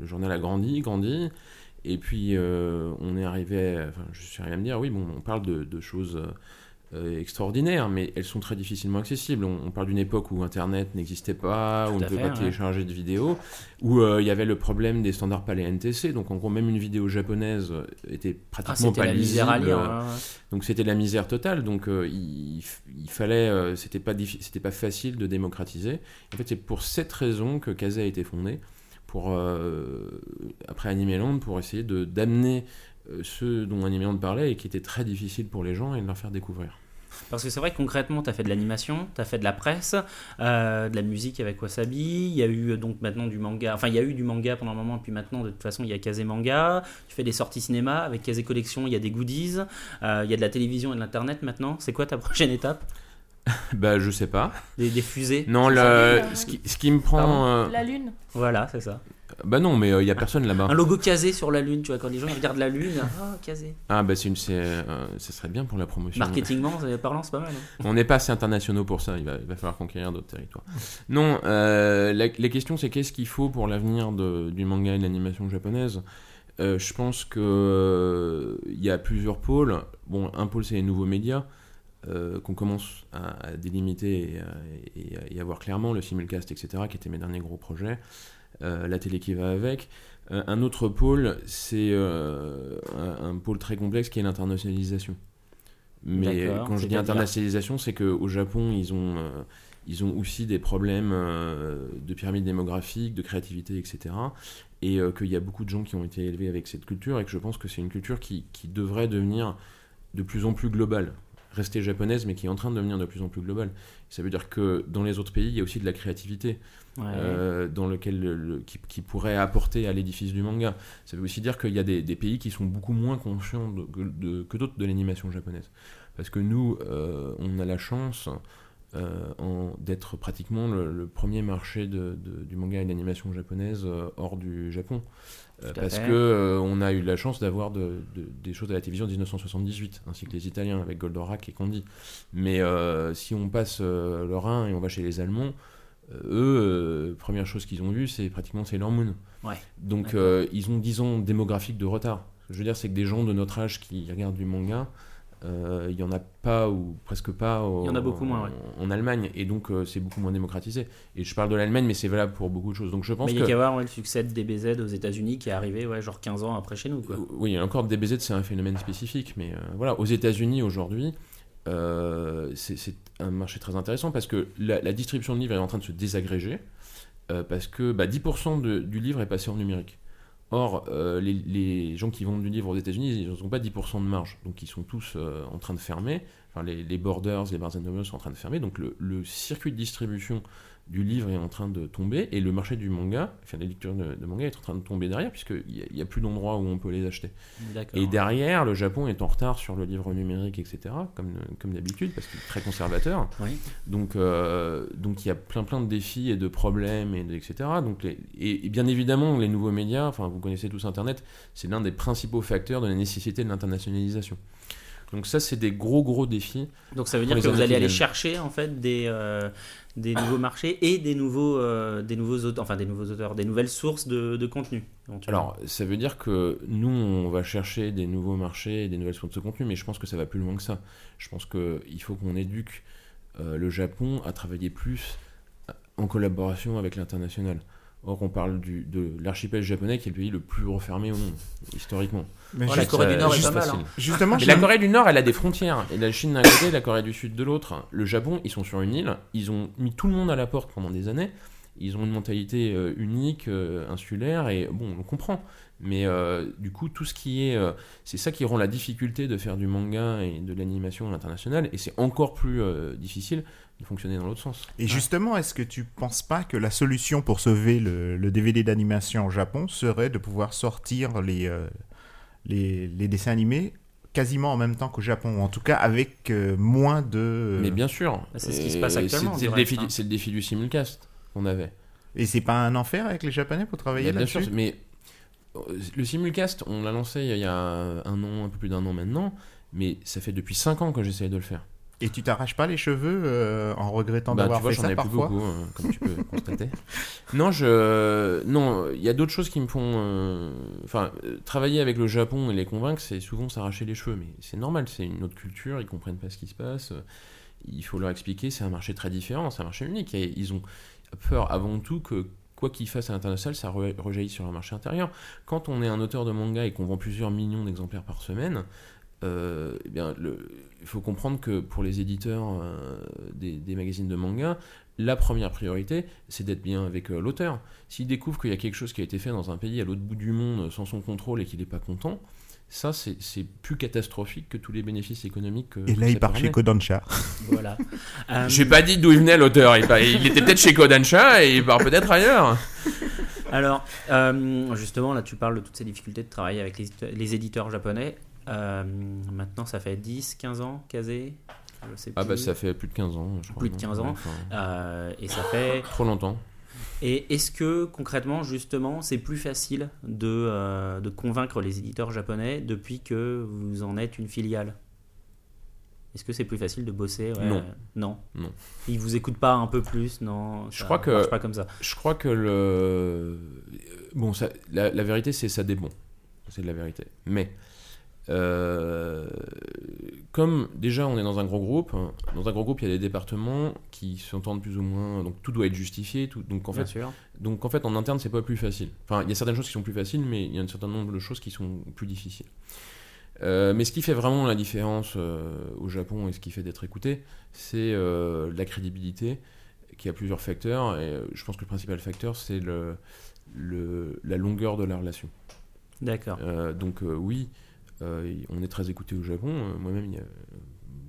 le journal a grandi grandi. Et puis on est arrivé à- enfin je suis arrivé à me dire oui bon on parle de, de choses extraordinaires, mais elles sont très difficilement accessibles. On, on parle d'une époque où Internet n'existait pas, Tout où on ne pouvait pas ouais. télécharger de vidéos, où euh, il y avait le problème des standards palais NTC. Donc en gros, même une vidéo japonaise euh, était Ah, pratiquement pas la misère à lisible. lire. hein. Donc c'était la misère totale. Donc euh, il, il fallait, euh, c'était pas c'était pas facile de démocratiser. En fait, c'est pour cette raison que Kazé a été fondé pour euh, après Animeland pour essayer de d'amener euh, ceux dont Animeland parlait et qui étaient très difficiles pour les gens et de leur faire découvrir. Parce que c'est vrai que concrètement, tu as fait de l'animation, tu as fait de la presse, euh, de la musique avec Wasabi, il y a eu euh, donc maintenant du manga, enfin il y a eu du manga pendant un moment, puis maintenant de toute façon il y a Kazé Manga, tu fais des sorties cinéma, avec Kazé Collection il y a des goodies, euh, il y a de la télévision et de l'internet maintenant, c'est quoi ta *laughs* prochaine étape? *laughs* Bah je sais pas. des, des fusées? Non, le, ce, qui, ce qui me prend. Euh, La lune. Voilà, c'est ça. Bah non, mais il y a personne là-bas. Un logo Kazé sur la lune, tu vois, quand les gens regardent la lune, *laughs* ah Kazé. Ah bah c'est une, c'est, euh, ça serait bien pour la promotion. Marketingment, c'est- parlant, c'est pas mal. hein. On n'est pas assez internationaux pour ça, il va, il va falloir conquérir d'autres territoires. Non, euh, la, la question c'est qu'est-ce qu'il faut pour l'avenir de- du manga et de l'animation japonaise? Euh, Je pense que euh, il y a plusieurs pôles. Bon, un pôle c'est les nouveaux médias euh, qu'on commence à, à délimiter et, à- et à- et à voir clairement, le simulcast, etc., qui étaient mes derniers gros projets, euh, la télé qui va avec. Euh, un autre pôle, c'est euh, un, pôle très complexe qui est l'internationalisation. Mais quand je dis internationalisation, c'est qu'au Japon, ils ont, euh, ils ont aussi des problèmes euh, de pyramide démographique, de créativité, etc. Et euh, qu'il y a beaucoup de gens qui ont été élevés avec cette culture et que je pense que c'est une culture qui, qui devrait devenir de plus en plus globale. Rester japonaise, mais qui est en train de devenir de plus en plus globale. Ça veut dire que dans les autres pays, il y a aussi de la créativité Ouais. euh, dans lequel le- le- qui, qui pourrait apporter à l'édifice du manga. Ça veut aussi dire qu'il y a des, des pays qui sont beaucoup moins conscients de- que- de- que d'autres de l'animation japonaise. Parce que nous, euh, on a la chance euh, d'être pratiquement le, le premier marché de- de- du manga et de l'animation japonaise hors du Japon. Parce euh, on a eu la chance d'avoir de- de- des choses à la télévision en 1978, ainsi que les Italiens avec Goldorak et Candy. Mais si on passe le Rhin et on va chez les Allemands, eux, euh, première chose qu'ils ont vue, c'est pratiquement Sailor Moon. Ouais. Donc euh, ils ont 10 ans démographique de retard. Ce que je veux dire, c'est que des gens de notre âge qui regardent du manga, euh, il y en a pas ou presque pas au- Il y en a beaucoup moins, ouais. en, en Allemagne. Et donc euh, c'est beaucoup moins démocratisé. Et je parle de l'Allemagne, mais c'est valable pour beaucoup de choses. Donc je pense Mais il y a qu'à voir ouais, le succès de DBZ aux États-Unis qui est arrivé ouais, genre 15 ans après chez nous. Quoi. Oui, encore DBZ, c'est un phénomène spécifique, mais euh, voilà, aux États-Unis aujourd'hui, euh, c'est c'est un marché très intéressant parce que la, distribution de livres est en train de se désagréger euh, parce que bah, 10% de- du livre est passé en numérique. Or, euh, les, gens qui vendent du livre aux États-Unis, ils n'ont pas 10% de marge, donc ils sont tous euh, en train de fermer. Enfin, les, les Borders, les Barnes Noble sont en train de fermer, donc le circuit de distribution du livre est en train de tomber et le marché du manga, enfin la lecture de, de manga est en train de tomber derrière puisqu'il n'y a, a plus d'endroits où on peut les acheter. Et derrière, le Japon est en retard sur le livre numérique, etc., comme, comme d'habitude, parce qu'il est très conservateur. Oui. Donc, euh, donc il y a plein plein de défis et de problèmes, et de- etc. Donc les- et, et bien évidemment, les nouveaux médias, enfin vous connaissez tous Internet, c'est l'un des principaux facteurs de la nécessité de l'internationalisation. Donc ça, c'est des gros gros défis. Donc ça veut dire que vous allez aller chercher en fait des, euh, des nouveaux marchés et des nouveaux, euh, des nouveaux auteurs, enfin des nouveaux auteurs, des nouvelles sources de, de contenu. Alors, ça veut dire que nous, on va chercher des nouveaux marchés et des nouvelles sources de contenu, mais je pense que ça va plus loin que ça. Je pense qu'il faut qu'on éduque euh, le Japon à travailler plus en collaboration avec l'international. Or, on parle du, de l'archipel japonais qui est le pays le plus refermé au monde, historiquement. Mais Oh, juste- la Corée du Nord est juste pas mal. facile. hein. Justement, Mais la Corée du Nord, elle a des frontières. Et la Chine d'un côté, la Corée du Sud de l'autre. Le Japon, ils sont sur une île. Ils ont mis tout le monde à la porte pendant des années. Ils ont une mentalité euh, unique, euh, insulaire, et bon, on comprend. Mais euh, du coup, tout ce qui est. euh, c'est ça qui rend la difficulté de faire du manga et de l'animation à l'international. Et c'est encore plus euh, difficile de fonctionner dans l'autre sens. Et justement, est-ce que tu penses pas que la solution pour sauver le, le DVD d'animation au Japon serait de pouvoir sortir les, euh, les, les dessins animés quasiment en même temps qu'au Japon, ou en tout cas avec euh, moins de... Mais bien sûr. Bah, c'est ce qui se passe actuellement, C'est du le, défi reste, hein. du- c'est le défi du simulcast qu'on avait. Et c'est pas un enfer avec les Japonais pour travailler Bah, bien sûr, là-dessus mais euh, le simulcast, on l'a lancé il y a un an, un peu plus d'un an maintenant, mais ça fait depuis 5 ans que j'essaye de le faire. Et tu t'arraches pas les cheveux euh, en regrettant Bah, d'avoir vois, fait j'en ça ai plus parfois beaucoup, euh, comme tu peux constater. *laughs* Non, je, non, il y a d'autres choses qui me font, euh, enfin, travailler avec le Japon et les convaincre, c'est souvent s'arracher les cheveux, mais c'est normal, c'est une autre culture, ils comprennent pas ce qui se passe. euh, Il faut leur expliquer, c'est un marché très différent, c'est un marché unique, et ils ont peur avant tout que quoi qu'ils fassent à l'international, ça re- rejaillisse sur le marché intérieur. Quand on est un auteur de manga et qu'on vend plusieurs millions d'exemplaires par semaine, euh, eh bien, le- il faut comprendre que pour les éditeurs euh, des, des magazines de manga, la première priorité, c'est d'être bien avec euh, l'auteur. S'il découvre qu'il y a quelque chose qui a été fait dans un pays à l'autre bout du monde sans son contrôle et qu'il n'est pas content, ça, c'est plus catastrophique que tous les bénéfices économiques. que- Et là, il part chez. Kodansha. Voilà. *laughs* Euh, J'ai pas dit d'où il venait l'auteur. Il, était peut-être chez Kodansha et il part peut-être ailleurs. Alors, euh, justement, là, tu parles de toutes ces difficultés de travailler avec les éditeurs japonais. Euh, maintenant, ça fait 10, 15 ans, Kazé Je sais Ah plus. bah ça fait plus de 15 ans, je crois. Plus de non 15 ans. Enfin, Euh, et ça fait. *laughs* trop longtemps. Et est-ce que concrètement, justement, c'est plus facile de, euh, de convaincre les éditeurs japonais depuis que vous en êtes une filiale? Est-ce que c'est plus facile de bosser ouais, Non. Non. Non. Ils vous écoutent pas un peu plus Non? Je ça crois que- marche pas comme ça. Je crois que le. Bon, ça, la, la vérité, c'est ça dépend. C'est de la vérité. Mais. Euh, comme déjà on est dans un gros groupe, hein, dans un gros groupe il y a des départements qui s'entendent plus ou moins, donc tout doit être justifié, tout, donc en Bien fait, sûr. donc en fait en interne c'est pas plus facile. Enfin il y a certaines choses qui sont plus faciles, mais il y a un certain nombre de choses qui sont plus difficiles. Euh, mais ce qui fait vraiment la différence euh, au Japon et ce qui fait d'être écouté, c'est euh, la crédibilité qui a plusieurs facteurs. Et je pense que le principal facteur, c'est le, le- la longueur de la relation. D'accord. Donc oui, on est très écouté au Japon. Euh, Moi-même, il y a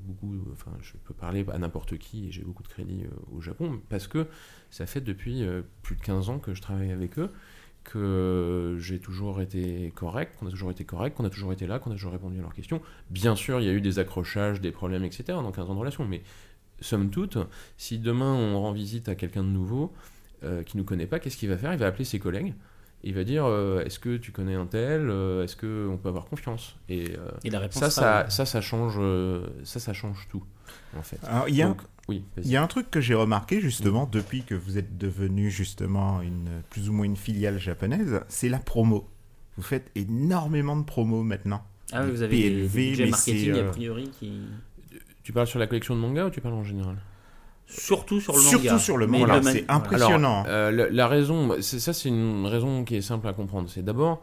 beaucoup, enfin, je peux parler à n'importe qui et j'ai beaucoup de crédit euh, au Japon parce que ça fait depuis euh, plus de 15 ans que je travaille avec eux que j'ai toujours été correct, qu'on a toujours été correct, qu'on a toujours été là, qu'on a toujours répondu à leurs questions. Bien sûr, il y a eu des accrochages, des problèmes, etc. dans 15 ans de relation, mais somme toute, si demain on rend visite à quelqu'un de nouveau euh, qui ne nous connaît pas, qu'est-ce qu'il va faire? Il va appeler ses collègues. Il va dire euh, est-ce que tu connais un tel Euh, Est-ce qu'on peut avoir confiance? Et euh, Et la réponse ça, sera- ça, ça, ça change, euh, ça, ça change tout, en fait. Alors, il y a, Donc, oui, vas-y. il y a un truc que j'ai remarqué justement depuis que vous êtes devenu justement une, plus ou moins une filiale japonaise, c'est la promo. Vous faites énormément de promos maintenant. Ah oui, vous avez des, des budgets marketing a priori qui. Tu parles sur la collection de manga ou tu parles en général? Surtout sur le Surtout manga. sur le manga, man- c'est impressionnant. Alors, euh, la, la raison, c'est ça, c'est une raison qui est simple à comprendre. C'est d'abord,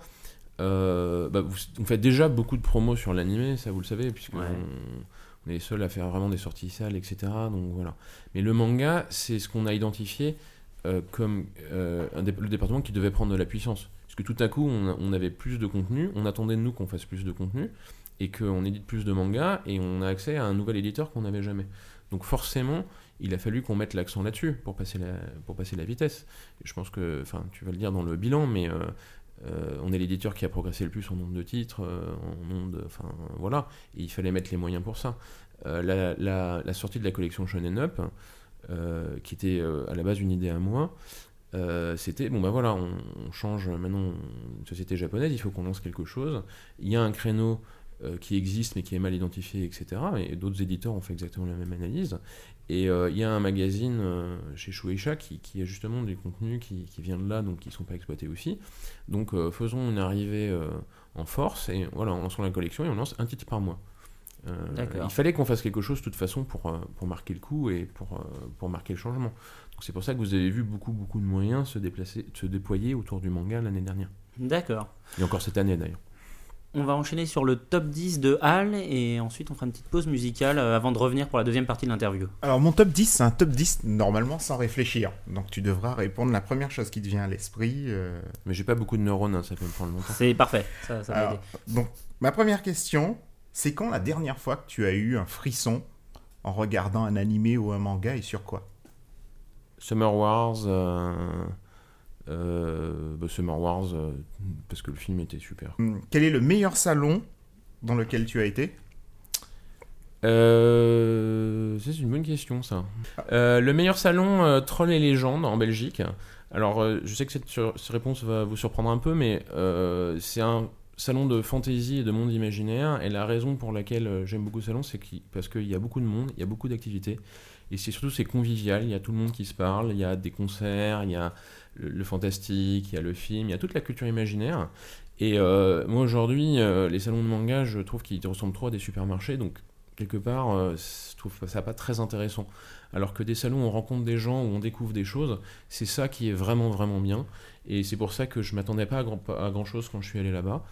euh, bah, vous, vous faites déjà beaucoup de promos sur l'animé, ça vous le savez, puisque Ouais. on, on est les seuls à faire vraiment des sorties salles, etc. Donc voilà. Mais le manga, c'est ce qu'on a identifié euh, comme euh, un dé- le département qui devait prendre de la puissance. Parce que tout à coup, on, a- on avait plus de contenu, on attendait de nous qu'on fasse plus de contenu, et qu'on édite plus de mangas, et on a accès à un nouvel éditeur qu'on n'avait jamais. Donc forcément, il a fallu qu'on mette l'accent là-dessus pour passer la, pour passer la vitesse. Je pense que, enfin, tu vas le dire dans le bilan, mais euh, euh, on est l'éditeur qui a progressé le plus en nombre de titres, euh, en nombre de, enfin, voilà. Il fallait mettre les moyens pour ça. La, sortie de la collection Shonen Up, qui était à la base une idée à moi, c'était bon ben voilà, on, change maintenant une société japonaise, il faut qu'on lance quelque chose. Il y a un créneau qui existe mais qui est mal identifié, etc. Et d'autres éditeurs ont fait exactement la même analyse. Et euh, il y a un magazine euh, chez Shueisha qui, qui a justement des contenus qui, qui viennent de là, donc qui ne sont pas exploités aussi. Donc euh, faisons une arrivée en force et voilà, on lançons la collection et on lance un titre par mois. Il fallait qu'on fasse quelque chose de toute façon pour, pour marquer le coup et pour, pour marquer le changement. Donc c'est pour ça que vous avez vu beaucoup beaucoup de moyens se, déplacer, se déployer autour du manga l'année dernière. D'accord. Et encore cette année d'ailleurs. On va enchaîner sur le top 10 de Hal et ensuite on fera une petite pause musicale euh, avant de revenir pour la deuxième partie de l'interview. Alors mon top 10, c'est un top 10 normalement sans réfléchir. Donc tu devras répondre la première chose qui te vient à l'esprit. euh. Mais j'ai pas beaucoup de neurones, hein, ça peut me prendre longtemps. C'est parfait, ça, ça va Alors, aider. donc ma première question, c'est quand la dernière fois que tu as eu un frisson en regardant un animé ou un manga et sur quoi? Summer Wars, euh, Summer Wars, euh, parce que le film était super. Hum, Quel est le meilleur salon dans lequel tu as été? Euh, c'est une bonne question ça. Euh, le meilleur salon euh, Troll et Légendes en Belgique. Alors euh, je sais que cette, réponse va vous surprendre un peu, mais euh, c'est un salon de fantasy et de monde imaginaire. Et la raison pour laquelle euh, j'aime beaucoup ce salon, c'est parce qu'il y a beaucoup de monde, il y a beaucoup d'activités. Et c'est surtout c'est convivial, il y a tout le monde qui se parle, il y a des concerts, il y a le, fantastique, il y a le film, il y a toute la culture imaginaire. Et euh, moi aujourd'hui, euh, les salons de manga, je trouve qu'ils ressemblent trop à des supermarchés, donc quelque part, euh, je trouve ça pas très intéressant. Alors que des salons où on rencontre des gens, où on découvre des choses, c'est ça qui est vraiment vraiment bien. Et c'est pour ça que je m'attendais pas à grand, à grand chose quand je suis allé là-bas.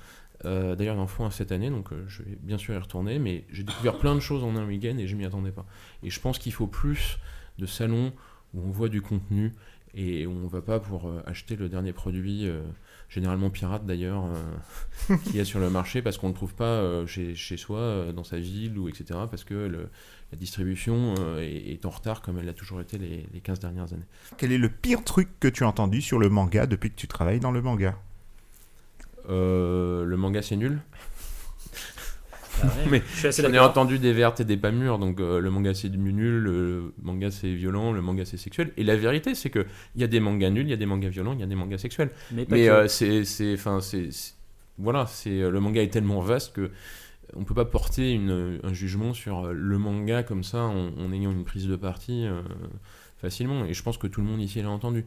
Euh, D'ailleurs, il en un cette année, donc euh, je vais bien sûr y retourner. Mais j'ai découvert plein de choses en un week-end et je m'y attendais pas. Et je pense qu'il faut plus de salons où on voit du contenu et où on va pas pour euh, acheter le dernier produit, généralement pirate d'ailleurs, *laughs* qu'il y a sur le marché parce qu'on ne le trouve pas chez, chez soi, dans sa ville ou etc. Parce que la distribution est, en retard comme elle l'a toujours été les, les 15 dernières années. Quel est le pire truc que tu as entendu sur le manga depuis que tu travailles dans le manga? Le manga c'est nul. Ah ouais, *laughs* Mais J'en ai entendu des vertes et des pas mûres, donc euh, le manga c'est nul, le manga c'est violent, le manga c'est sexuel. Et la vérité c'est que il y a des mangas nuls, il y a des mangas violents, il y a des mangas sexuels. Mais, euh, c'est, enfin, c'est, voilà, c'est le manga est tellement vaste que on peut pas porter une, un jugement sur euh, le manga comme ça en, en ayant une prise de parti euh, facilement. Et je pense que tout le monde ici l'a entendu.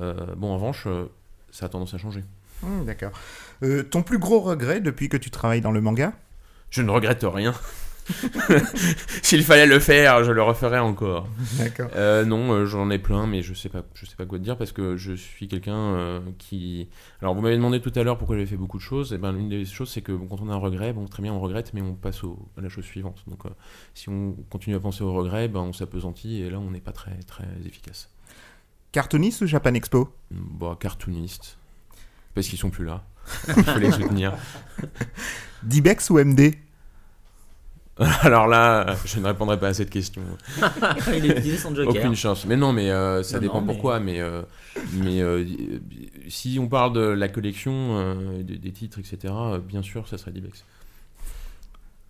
Euh, bon, en revanche, euh, ça a tendance à changer. Hum, D'accord. Euh, ton plus gros regret depuis que tu travailles dans le manga? Je ne regrette rien. *laughs* S'il fallait le faire, je le referais encore. D'accord. Euh, non, euh, j'en ai plein, mais je sais pas, je sais pas quoi te dire parce que je suis quelqu'un euh, qui. Alors, vous m'avez demandé tout à l'heure pourquoi j'avais fait beaucoup de choses. Et ben, l'une des choses, c'est que bon, quand on a un regret, bon, très bien, on regrette, mais on passe au- à la chose suivante. Donc, si on continue à penser au regret, ben, on s'apesantit et là, on n'est pas très, très efficace. Cartooniste ou Japan Expo? Bon, cartooniste, parce qu'ils sont plus là. Il faut les soutenir. *laughs* Dibex ou MD *laughs* Alors là, je ne répondrai pas à cette question. *laughs* il est utilisé son joker. Aucune chance. Mais non, mais euh, ça Non, dépend non, mais- pourquoi. Mais, euh, mais euh, si on parle de la collection, euh, des, des titres, etc., euh, bien sûr, ça serait Dibex.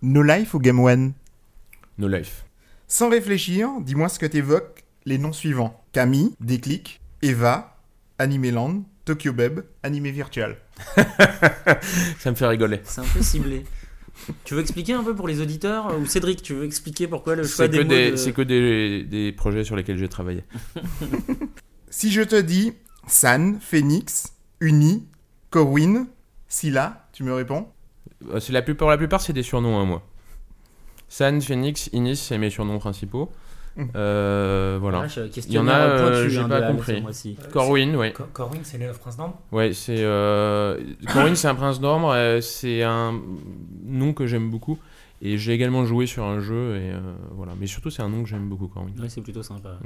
No Life ou Game One? No Life. Sans réfléchir, dis-moi ce que t'évoques les noms suivants. Camille, Déclic, Eva, Animeland, Tokyo Beb, Animé Virtual. *laughs* Ça me fait rigoler. C'est un peu ciblé. tu veux expliquer un peu pour les auditeurs Ou Cédric, tu veux expliquer pourquoi le choix C'est que, des mots des, de- c'est que des, des projets sur lesquels j'ai travaillé. *laughs* Si je te dis San, Phoenix, Uni, Corwin, Scylla, tu me réponds? Euh, C'est la plupart, la plupart, c'est des surnoms à moi. San, Phoenix, Inis, c'est mes surnoms principaux. Mhm. Euh, voilà. Ah, Il y en a, euh, j'ai pas compris. mois-ci. Corwin, ouais. Cor- Corwin, c'est l'élève prince d'Ambre Ouais, c'est. Euh... Corwin, c'est un prince d'Ambre. euh, c'est un nom que j'aime beaucoup. Et j'ai également joué sur un jeu. Et euh, voilà. Mais surtout, c'est un nom que j'aime beaucoup, Corwin. Ouais, c'est plutôt sympa.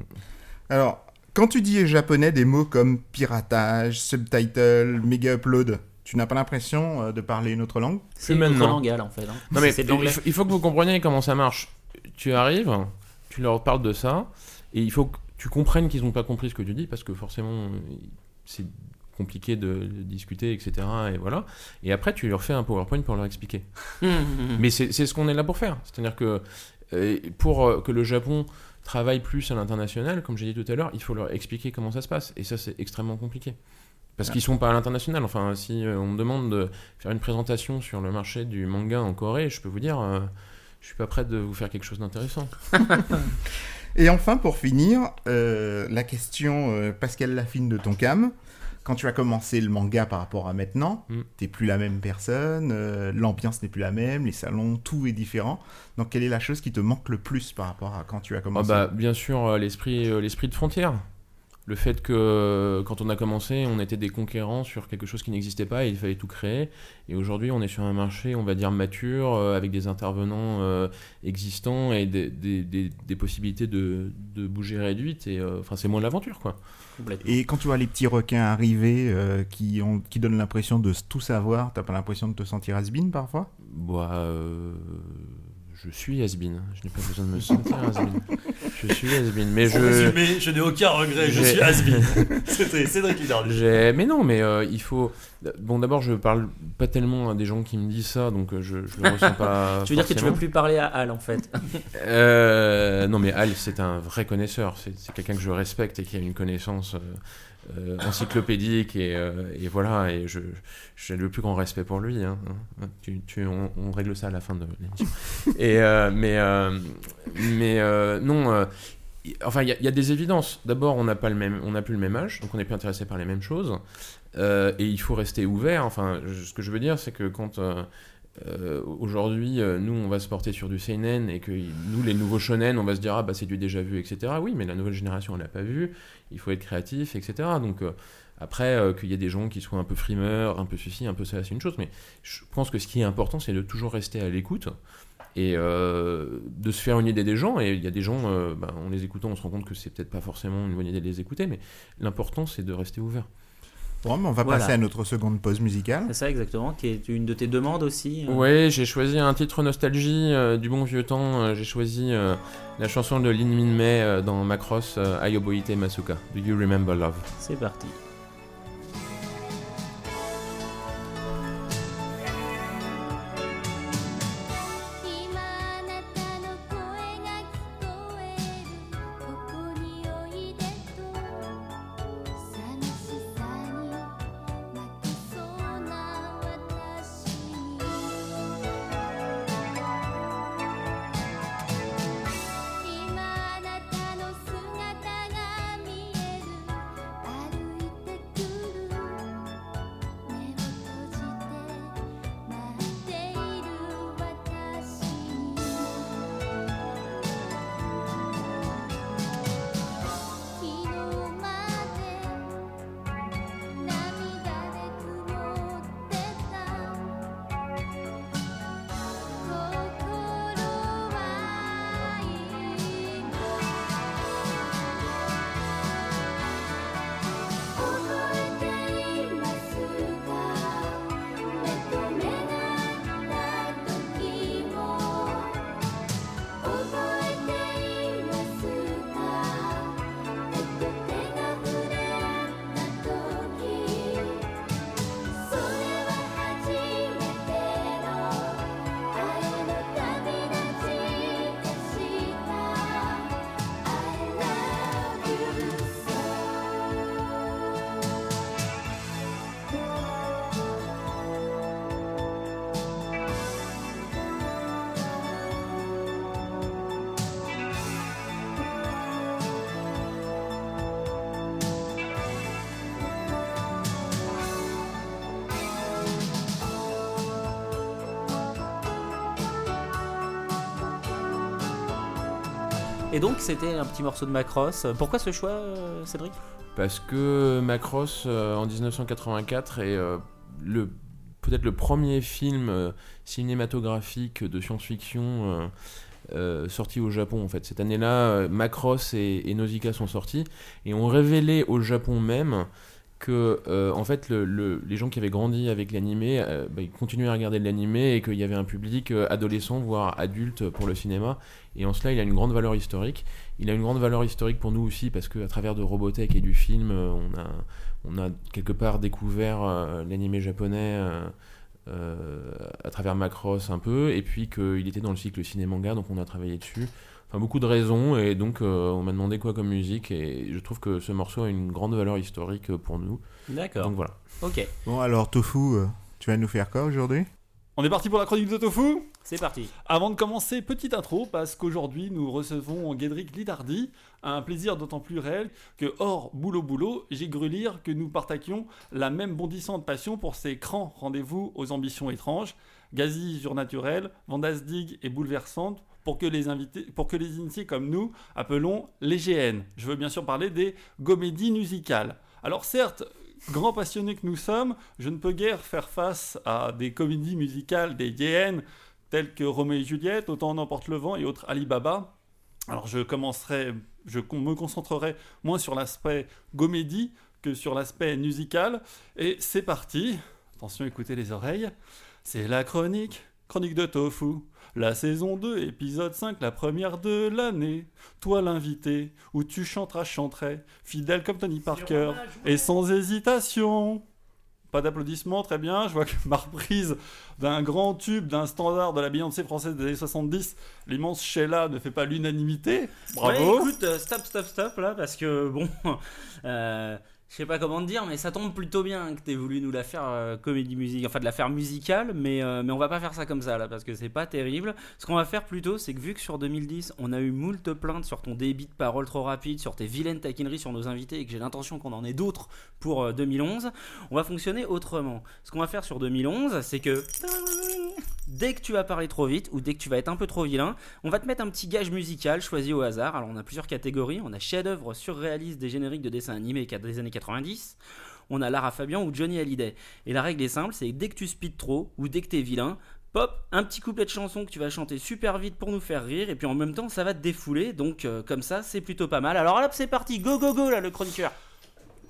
Alors, quand tu dis japonais des mots comme piratage, subtitle, méga upload, tu n'as pas l'impression euh, de parler une autre langue? C'est une autre maintenant. langue, en fait. hein. Non, mais c'est de il l'anglais. faut, il faut que vous compreniez comment ça marche. Tu arrives, tu leur parles de ça. Et il faut que tu comprennes qu'ils n'ont pas compris ce que tu dis. Parce que forcément, c'est compliqué de, de discuter, etc. Et voilà. Et après, tu leur fais un PowerPoint pour leur expliquer. *laughs* Mais c'est ce qu'on est là pour faire. C'est-à-dire que euh, pour euh, que le Japon travaille plus à l'international, comme j'ai dit tout à l'heure, il faut leur expliquer comment ça se passe. Et ça, c'est extrêmement compliqué. Parce qu'ils sont pas à l'international. Enfin, si euh, on me demande de faire une présentation sur le marché du manga en Corée, je peux vous dire, je suis pas prêt de vous faire quelque chose d'intéressant. *laughs* Et enfin, pour finir, euh, la question euh, Pascal Lafine de ton cam. Quand tu as commencé le manga par rapport à maintenant, Mm. t'es plus la même personne, euh, l'ambiance n'est plus la même, les salons, tout est différent. Donc, quelle est la chose qui te manque le plus par rapport à quand tu as Ah commencé bah, bien sûr, l'esprit, l'esprit de frontière. Le fait que euh, quand on a commencé, on était des conquérants sur quelque chose qui n'existait pas et il fallait tout créer. Et aujourd'hui, on est sur un marché, on va dire, mature, euh, avec des intervenants euh, existants et des, des- des- des possibilités de, de bouger réduites. Et euh, enfin, c'est moins de l'aventure, quoi. Complètement. Et quand tu vois les petits requins arriver euh, qui, ont, qui donnent l'impression de tout savoir, t'as pas l'impression de te sentir has parfois? Bah, euh, je suis has-been. Je n'ai pas besoin de me sentir has-been. Je suis has-been. Mais je. résumer, je n'ai aucun regret, je suis has-been. *laughs* C'était Cédric. J'ai- Mais non, mais euh, il faut. Bon, d'abord, je parle pas tellement à des gens qui me disent ça, donc euh, je, je le ressens pas. *laughs* Tu veux dire que tu veux forcément. plus parler à Al en fait? Euh, non, mais Al, c'est un vrai connaisseur. C'est c'est quelqu'un que je respecte et qui a une connaissance euh, encyclopédique et, euh, et voilà. Et je j'ai le plus grand respect pour lui. hein, hein. Tu, tu- on, on règle ça à la fin de l'émission. *laughs* Et euh, mais mais non. y- Enfin, il y, a- il y a des évidences. D'abord, on n'a pas le même, on n'a plus le même âge, donc on n'est plus intéressé par les mêmes choses. Et il faut rester ouvert. Enfin, je- ce que je veux dire, c'est que quand euh, aujourd'hui, euh, nous, on va se porter sur du seinen et que nous, les nouveaux shonen, on va se dire ah bah c'est du déjà vu, etc. Oui, mais la nouvelle génération, elle l'a pas vu. Il faut être créatif, etc. Donc euh, après, qu'il y ait des gens qui soient un peu frimeurs, un peu ceci, un peu ça, c'est une chose. Mais je pense que ce qui est important, c'est de toujours rester à l'écoute et de se faire une idée des gens. Et il y a des gens, bah, en les écoutant, on se rend compte que c'est peut-être pas forcément une bonne idée de les écouter, mais l'important, c'est de rester ouvert. Bon, mais on va Voilà. passer à notre seconde pause musicale. C'est ça exactement, qui est une de tes demandes aussi. euh. Ouais, j'ai choisi un titre nostalgie euh, du bon vieux temps. Euh, j'ai choisi euh, la chanson de Lin Min Mei euh, dans Macross euh, Ayoboite Masuka. Do you remember love? C'est parti. Et donc c'était un petit morceau de Macross. Pourquoi ce choix, euh, Cédric? Parce que Macross euh, en 1984 est euh, le peut-être le premier film cinématographique de science-fiction sorti au Japon en fait. Cette année-là, Macross et, et Nausicaa sont sortis et ont révélé au Japon même que euh, en fait le- le- les gens qui avaient grandi avec l'animé euh, bah, continuaient à regarder de l'animé et qu'il y avait un public euh, adolescent voire adulte pour le cinéma. Et en cela il a une grande valeur historique. Il a une grande valeur historique pour nous aussi parce qu'à travers de Robotech et du film on a on a quelque part découvert l'animé japonais à travers Macross un peu. Et puis qu'il était dans le cycle ciné-manga donc on a travaillé dessus Enfin beaucoup de raisons, et donc euh, on m'a demandé quoi comme musique, et je trouve que ce morceau a une grande valeur historique euh, pour nous. D'accord. Donc voilà. Ok, Bon, alors, Tofu, euh, tu vas nous faire quoi aujourd'hui? On est parti pour la chronique de Tofu? C'est parti. Avant de commencer, petite intro, parce qu'aujourd'hui nous recevons Guédric Lidardi, un plaisir d'autant plus réel que, hors boulot boulot, j'ai cru lire que nous partagions la même bondissante passion pour ces crans rendez-vous aux ambitions étranges, gazi surnaturelles, vandasdiques et bouleversantes, pour que, les invités, pour que les initiés comme nous appelons les GN. Je veux bien sûr parler des comédies musicales. Alors certes, grands passionnés que nous sommes, je ne peux guère faire face à des comédies musicales des GN tels que Roméo et Juliette, Autant en emporte le vent et autres Alibaba. Alors je commencerai, je me concentrerai moins sur l'aspect comédie que sur l'aspect musical. Et c'est parti. Attention, écoutez les oreilles. C'est la chronique, chronique de Tofu. La saison 2, épisode 5, la première de l'année. Toi l'invité, où tu chanteras, chanterai, fidèle comme Tony Parker, et sans hésitation. Pas d'applaudissements, très bien. Je vois que ma reprise d'un grand tube, d'un standard de la Beyoncé française des années 70, l'immense Sheila ne fait pas l'unanimité. Bravo. Ouais, écoute, euh, stop, stop, stop là, parce que bon, *laughs* euh, je sais pas comment te dire, mais ça tombe plutôt bien que t'aies voulu nous la faire euh, comédie musique, enfin de la faire musicale, mais, euh, mais on va pas faire ça comme ça là, parce que c'est pas terrible. Ce qu'on va faire plutôt, c'est que vu que sur 2010, on a eu moult plaintes sur ton débit de parole trop rapide, sur tes vilaines taquineries sur nos invités, et que j'ai l'intention qu'on en ait d'autres pour euh, 2011, on va fonctionner autrement. Ce qu'on va faire sur 2011, c'est que dès que tu vas parler trop vite ou dès que tu vas être un peu trop vilain, on va te mettre un petit gage musical choisi au hasard. Alors on a plusieurs catégories. On a chef-d'œuvre surréaliste des génériques de dessins animés des années 90. On a Lara Fabian ou Johnny Hallyday. Et la règle est simple, c'est dès que tu speed trop ou dès que t'es vilain, pop, un petit couplet de chanson que tu vas chanter super vite pour nous faire rire et puis en même temps ça va te défouler. Donc euh, comme ça, c'est plutôt pas mal. Alors là, c'est parti, go go go là le chroniqueur.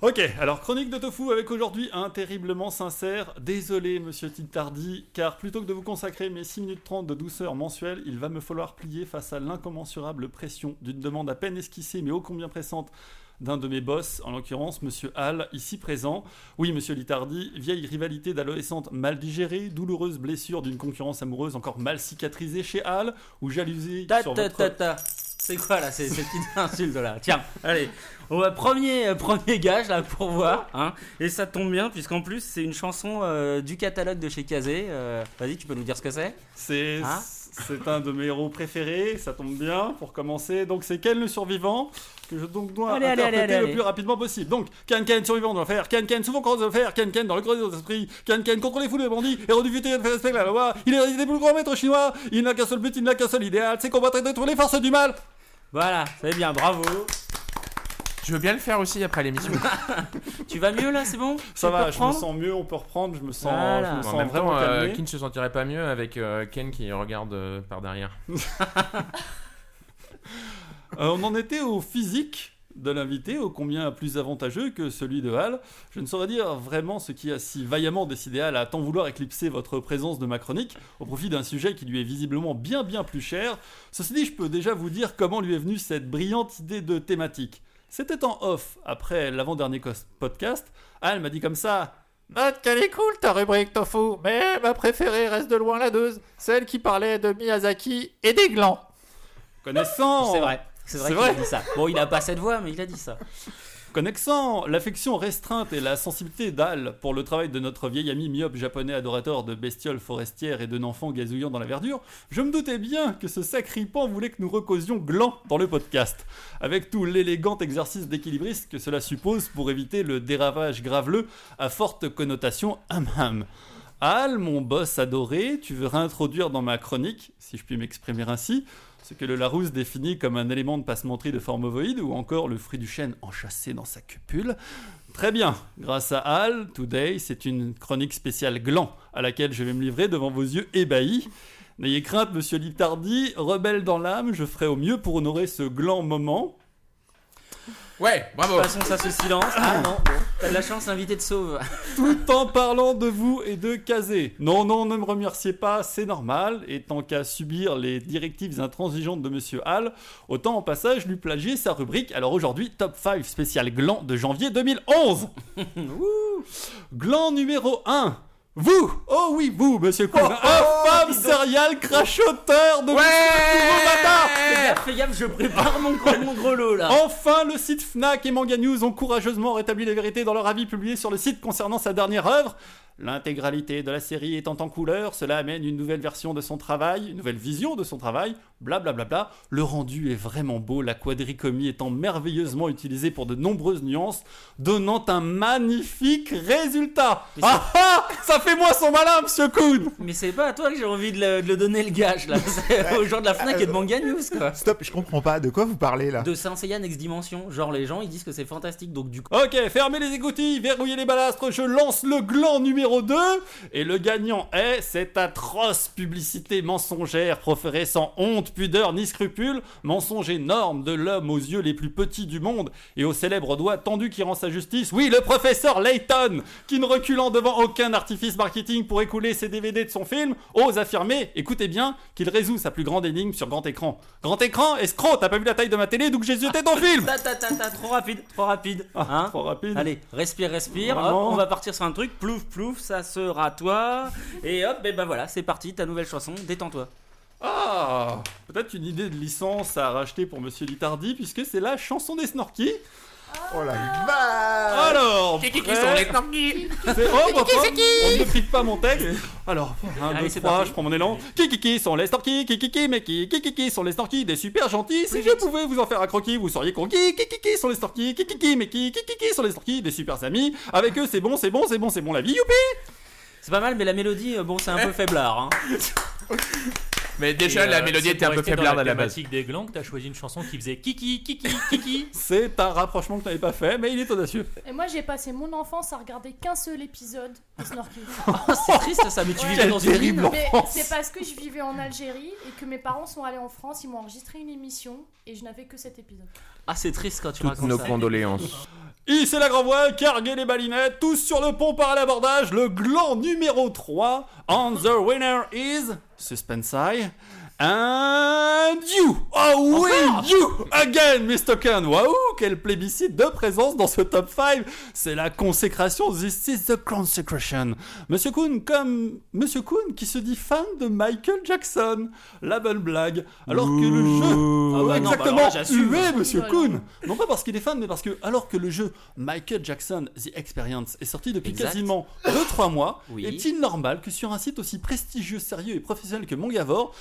Ok, alors chronique de Tofu avec aujourd'hui un terriblement sincère. Désolé, monsieur Tintardi, car plutôt que de vous consacrer mes 6 minutes 30 de douceur mensuelle, il va me falloir plier face à l'incommensurable pression d'une demande à peine esquissée mais ô combien pressante d'un de mes boss, en l'occurrence monsieur Hall, ici présent. Oui, monsieur Litardi, vieille rivalité d'adolescente mal digérée, douloureuse blessure d'une concurrence amoureuse encore mal cicatrisée chez Hall, ou jalousie Ta sur ta votre... ta ta. C'est quoi là ces, ces petites *laughs* insultes là? Tiens, allez, on va premier, euh, premier gage là pour voir. Hein. Et ça tombe bien puisqu'en plus c'est une chanson euh, du catalogue de chez Kazé. Euh, Vas-y, tu peux nous dire ce que c'est? C'est Hein? c'est un de mes héros préférés, ça tombe bien pour commencer. Donc c'est Ken le survivant que je donc dois Allez, interpréter allez, allez, le plus rapidement possible. Donc Ken Ken survivant doit faire Ken Ken souvent qu'on doit faire Ken Ken dans le creux des esprits Ken Ken contre les foules de bandits héros du futur fait respecter la loi. Il est est plus grand maître chinois. Il n'a qu'un seul but, il n'a qu'un seul idéal, c'est combattre et détruire les forces du mal. Voilà, c'est bien, bravo. Je veux bien le faire aussi après l'émission. *laughs* Tu vas mieux là, c'est bon? Ça Tu va, je me sens mieux, on peut reprendre, je me sens, Voilà. je me sens vraiment, vraiment euh, qui ne se sentirait pas mieux avec euh, Ken qui regarde euh, par derrière *laughs* Euh, on en était au physique de l'invité, ô combien plus avantageux que celui de Hal. Je ne saurais dire vraiment ce qui a si vaillamment décidé Hal à tant vouloir éclipser votre présence de ma chronique au profit d'un sujet qui lui est visiblement bien bien plus cher. Ceci dit, je peux déjà vous dire comment lui est venue cette brillante idée de thématique. C'était en off, après l'avant-dernier podcast. Hal m'a dit comme ça Note qu'elle est cool ta rubrique Tofu, mais ma préférée reste de loin la deuxième, celle qui parlait de Miyazaki et des glands. Connaissant C'est vrai. C'est vrai qu'il a dit ça. Bon, il a pas cette voix, mais il a dit ça. Connaissant l'affection restreinte et la sensibilité d'Al pour le travail de notre vieil ami myope japonais adorateur de bestioles forestières et de d'enfants gazouillant dans la verdure, je me doutais bien que ce sacripant voulait que nous recausions gland dans le podcast, avec tout l'élégant exercice d'équilibriste que cela suppose pour éviter le déravage graveleux à forte connotation ham-ham. Al, mon boss adoré, tu veux réintroduire dans ma chronique, si je puis m'exprimer ainsi, ce que le Larousse définit comme un élément de passementerie de forme ovoïde ou encore le fruit du chêne enchâssé dans sa cupule. Très bien, grâce à Al, Today, c'est une chronique spéciale gland à laquelle je vais me livrer devant vos yeux ébahis. N'ayez crainte, monsieur Litardi, rebelle dans l'âme, je ferai au mieux pour honorer ce gland moment. Ouais, bravo Passons ça ce silence. Ah non, bon. T'as de la chance, l'invité te sauve. *laughs* tout en parlant de vous et de Kazé. Non, non, ne me remerciez pas, c'est normal, et tant qu'à subir les directives intransigeantes de Monsieur Hall, autant en passage lui plagier sa rubrique. Alors aujourd'hui, top 5 spécial gland de janvier 2011. *laughs* Gland numéro 1. Vous Oh oui, vous, monsieur Kuhn Infâme serial crachoteur de Nouveau Matin Fais gaffe, je prépare mon, gros- mon grelot là. Enfin, le site Fnac et Manga News ont courageusement rétabli la vérité dans leur avis publié sur le site concernant sa dernière œuvre. L'intégralité de la série étant en couleur, cela amène une nouvelle version de son travail, une nouvelle vision de son travail, blablabla. Le rendu est vraiment beau, la quadricomie étant merveilleusement utilisée pour de nombreuses nuances, donnant un magnifique résultat. Ah ah Ça fait moi son malin, monsieur Kuhn Mais c'est pas à toi que j'ai envie de le, de le donner le gage là. *laughs* C'est aux gens de la Fnac et de Manga News quoi. Stop, je comprends pas. De quoi vous parlez là? De Saint Seiya Next Dimension. Genre les gens ils disent que c'est fantastique donc du coup. Ok, fermez les écoutilles, verrouillez les balastres, je lance le gland numéro 2 et le gagnant est cette atroce publicité mensongère proférée sans honte, pudeur ni scrupule, mensonge énorme de l'homme aux yeux les plus petits du monde et au célèbre doigt tendu qui rend sa justice. Oui, le professeur Layton, qui ne reculant devant aucun artifice marketing pour écouler ses DVD de son film, ose affirmer, écoutez bien, qu'il résout sa plus grande énigme sur grand écran. Grand écran, escroc, t'as pas vu la taille de ma télé, donc j'ai jeté ton film? Ta ta ta ta, trop rapide, trop rapide. Ah, Hein Trop rapide. Allez, respire, respire. Hop, on va partir sur un truc. Plouf, plouf, ça sera toi. Et hop, et ben voilà, c'est parti, ta nouvelle chanson. Détends-toi. Ah Peut-être une idée de licence à racheter pour Monsieur Litardi, puisque c'est la chanson des Snorkies. Oh la vache Alors, prêt C'est- Oh, bah, on ne pique pas mon texte. Alors, un, Allez, deux, c'est trois, parti. je prends mon élan. Qui qui qui sont les Snorkies Qui qui qui mais qui qui qui qui sont les Snorkies Des super gentils. Si je pouvais vous en faire un croquis, vous seriez conquis. Qui qui qui sont les Snorkies Qui qui qui mais qui qui qui qui sont les Snorkies Des super amis. Avec eux, c'est bon, c'est bon, c'est bon, c'est bon la vie. Youpi C'est pas mal, mais la mélodie, euh, bon, c'est un peu faiblard. Hein. *laughs* Mais déjà, Et, la euh, mélodie était un peu faiblarde la à la base. thématique des glands que t'as choisi une chanson qui faisait kiki, kiki, kiki. *laughs* C'est un rapprochement que tu n'avais pas fait, mais il est audacieux. Et moi, j'ai passé mon enfance à regarder qu'un seul épisode de Snorky. *laughs* Oh, c'est triste ça, mais tu Ouais. vivais dans une enfance. c'est parce que je vivais en Algérie et que mes parents sont allés en France, ils m'ont enregistré une émission et je n'avais que cet épisode. Ah, c'est triste quand tu Toutes racontes nos ça. condoléances. *laughs* Ici la grand voile, carguez les balinettes, tous sur le pont par l'abordage, le gland numéro 3, and the winner is, suspense eye, and you Oh oui, you again, Mr. Khan Waouh, quel plébiscite de présence dans ce top 5 C'est la consécration, this is the consecration. Monsieur Kuhn, comme Monsieur Kuhn qui se dit fan de Michael Jackson, la bonne blague, alors que le jeu... Ah ouais, non, bah Exactement, alors hué, Monsieur. Kuhn. Non pas parce qu'il est fan, mais parce que alors que le jeu Michael Jackson The Experience est sorti depuis Exact. quasiment 2-3 mois, Oui. est-il normal que sur un site aussi prestigieux, sérieux et professionnel que Mongavor,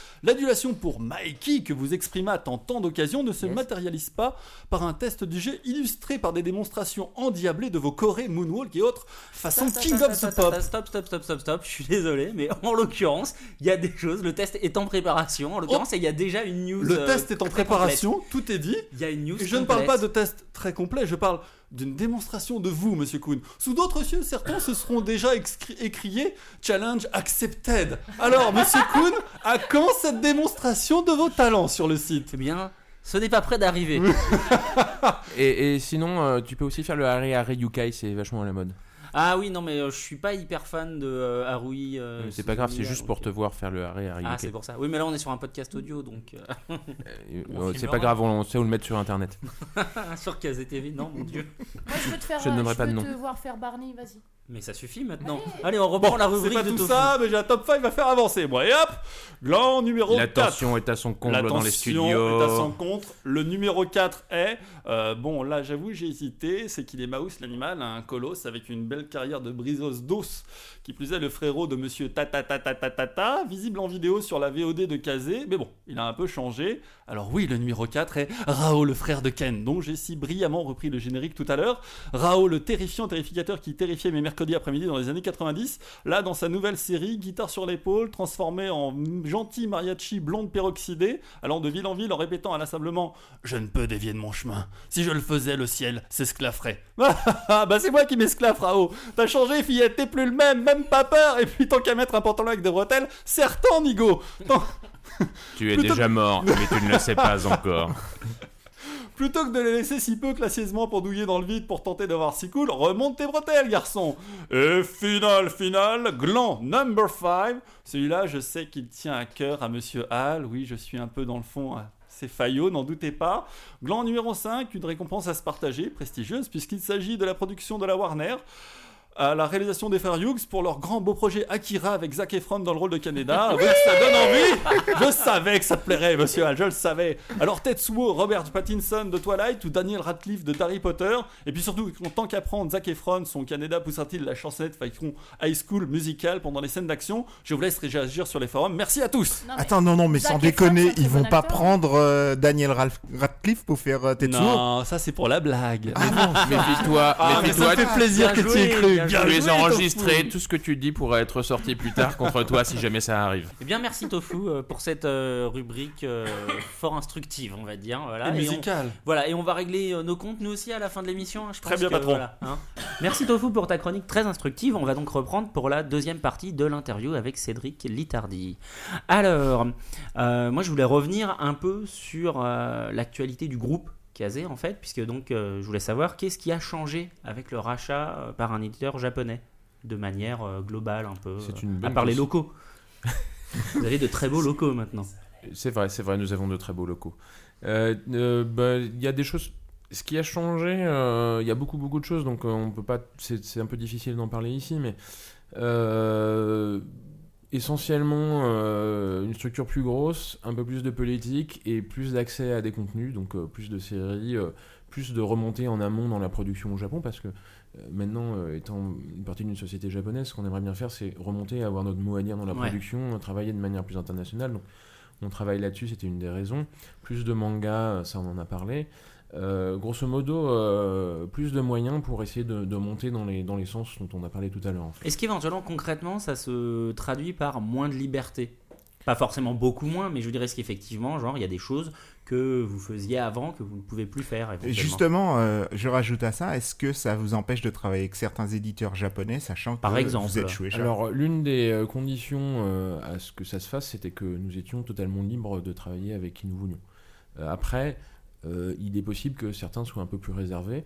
l'adulation pour Mikey que vous exprimâtes en tant d'occasions ne se Yes. matérialise pas par un test du jeu illustré par des démonstrations endiablées de vos chorés, moonwalk et autres façon Stop, King stop, of stop, the stop, Pop Stop, stop, stop, stop, stop. Je suis désolé, mais en l'occurrence, il y a des choses. Le test est en préparation. En l'occurrence, il y a déjà une news. Le euh, test est en préparation, tout est dit. Il y a une news. Et je ne parle pas de test très complet, je parle d'une démonstration de vous, monsieur Kuhn. Sous d'autres cieux, certains se seront déjà écriés Challenge accepted. Alors, monsieur Kuhn, à quand cette démonstration de vos talents sur le site? Eh bien, ce n'est pas près d'arriver. *laughs* *laughs* Et, et sinon, euh, tu peux aussi faire le Harry Harry Yukai, c'est vachement à la mode. Ah oui, non, mais euh, je suis pas hyper fan de euh, Harui. euh, c'est pas grave, c'est juste pour te voir faire le Harry Harry Ah, c'est pour ça. Oui, mais là, on est sur un podcast audio, donc. euh, Euh, *laughs* On euh, c'est filmera. pas grave, on sait où le mettre sur internet. *laughs* sur KZTV, non, mon dieu. Moi, je peux te faire. Je ne euh, donnerai je pas de peux nom. te voir faire Barney, vas-y. Mais ça suffit maintenant. Allez. Allez, on reprend la C'est rubrique pas de tout Tofu. ça, mais j'ai un top 5 à faire avancer, moi. Et hop Gland numéro La 4. tension est à son comble La dans les tension studios. est à son contre. Le numéro 4 est. euh, bon, là, j'avoue, j'ai hésité. C'est qu'il est Maus, l'animal, un colosse avec une belle carrière de briseuse d'os. Qui plus est, le frérot de monsieur Tata Tata Tata Tata, visible en vidéo sur la VOD de Kazé. Mais bon, il a un peu changé. Alors, oui, le numéro 4 est Rao, le frère de Ken, dont j'ai si brillamment repris le générique tout à l'heure. Rao, le terrifiant terrificateur qui terrifiait mes mercredis après-midi dans les années 90. Là, dans sa nouvelle série, guitare sur l'épaule, transformé en gentil mariachi blonde peroxydée, allant de ville en ville en répétant inlassablement Je ne peux dévier de mon chemin. Si je le faisais, le ciel s'esclafferait. *laughs* Ah, bah c'est moi qui m'esclaffe, Rao. T'as changé, fillette, t'es plus le même, même pas peur. Et puis tant qu'à mettre un pantalon avec des bretelles, certain, Nigo. Tant- *laughs* Tu es Plutôt- déjà mort, *laughs* mais tu ne le sais pas encore. Plutôt que de les laisser si peu classieusement pendouiller dans le vide pour tenter d'avoir si cool, remonte tes bretelles, garçon Et final, final, gland number 5. Celui-là, je sais qu'il tient à cœur à Monsieur Hall. Oui, je suis un peu dans le fond. C'est Fayot, n'en doutez pas. Gland numéro 5, une récompense à se partager, prestigieuse, puisqu'il s'agit de la production de la Warner. À la réalisation des frères Hughes pour leur grand beau projet Akira avec Zac Efron dans le rôle de Canada. Ouais, ça donne envie Je savais que ça te plairait, monsieur Hall, je le savais. Alors Tetsuo, Robert Pattinson de Twilight ou Daniel Radcliffe de Harry Potter. Et puis surtout, en tant qu'apprendre, Zac Efron, son Canada poussera-t-il la chansonnette façon high school musicale pendant les scènes d'action? Je vous laisse réagir sur les forums. Merci à tous Non, Attends, non, non, mais Zac sans déconner, ils vont bon pas prendre euh, Daniel Ralph- Radcliffe pour faire euh, Tetsuo? Non, ça c'est pour la blague. Méfie-toi, Ah, mais méfie-toi. ça me fait plaisir que tu y aies cru. Bien joué. les joué, as enregistrés, Tofu. tout ce que tu dis pourrait être sorti plus tard contre toi si jamais ça arrive. Eh bien, merci Tofu euh, pour cette euh, rubrique euh, fort instructive, on va dire. Voilà. Et Et on-. Voilà, et on va régler euh, nos comptes nous aussi à la fin de l'émission. hein, Très bien, que, patron. voilà, hein. Merci Tofu pour ta chronique très instructive. On va donc reprendre pour la deuxième partie de l'interview avec Cédric Litardi. Alors, euh, moi je voulais revenir un peu sur euh, l'actualité du groupe Kazé en fait, puisque donc euh, je voulais savoir qu'est-ce qui a changé avec le rachat euh, par un éditeur japonais de manière euh, globale un peu. C'est à part les question. locaux. *laughs* Vous avez de très beaux locaux maintenant. C'est vrai, c'est vrai, nous avons de très beaux locaux. Euh, euh, bah, Il y a des choses. Ce qui a changé, euh, il y a beaucoup beaucoup de choses, donc on peut pas. C'est c'est un peu difficile d'en parler ici, mais essentiellement euh, une structure plus grosse, un peu plus de politique et plus d'accès à des contenus, donc euh, plus de séries, euh, plus de remontées en amont dans la production au Japon, parce que maintenant, étant une partie d'une société japonaise, ce qu'on aimerait bien faire, c'est remonter, avoir notre mot à dire dans la Ouais. production, travailler de manière plus internationale. Donc, on travaille là-dessus, c'était une des raisons. Plus de mangas, ça on en a parlé. Euh, grosso modo, euh, plus de moyens pour essayer de, de monter dans les, dans les sens dont on a parlé tout à l'heure. en fait. Est-ce qu'éventuellement, concrètement, ça se traduit par moins de liberté? Pas forcément beaucoup moins, mais je dirais qu'effectivement, genre, il y a des choses que vous faisiez avant que vous ne pouvez plus faire Justement, euh, je rajoute à ça, est-ce que ça vous empêche de travailler avec certains éditeurs japonais, sachant Par que exemple. vous êtes Shueisha Alors, l'une des conditions euh, à ce que ça se fasse, c'était que nous étions totalement libres de travailler avec qui nous voulions. Euh, après, euh, il est possible que certains soient un peu plus réservés,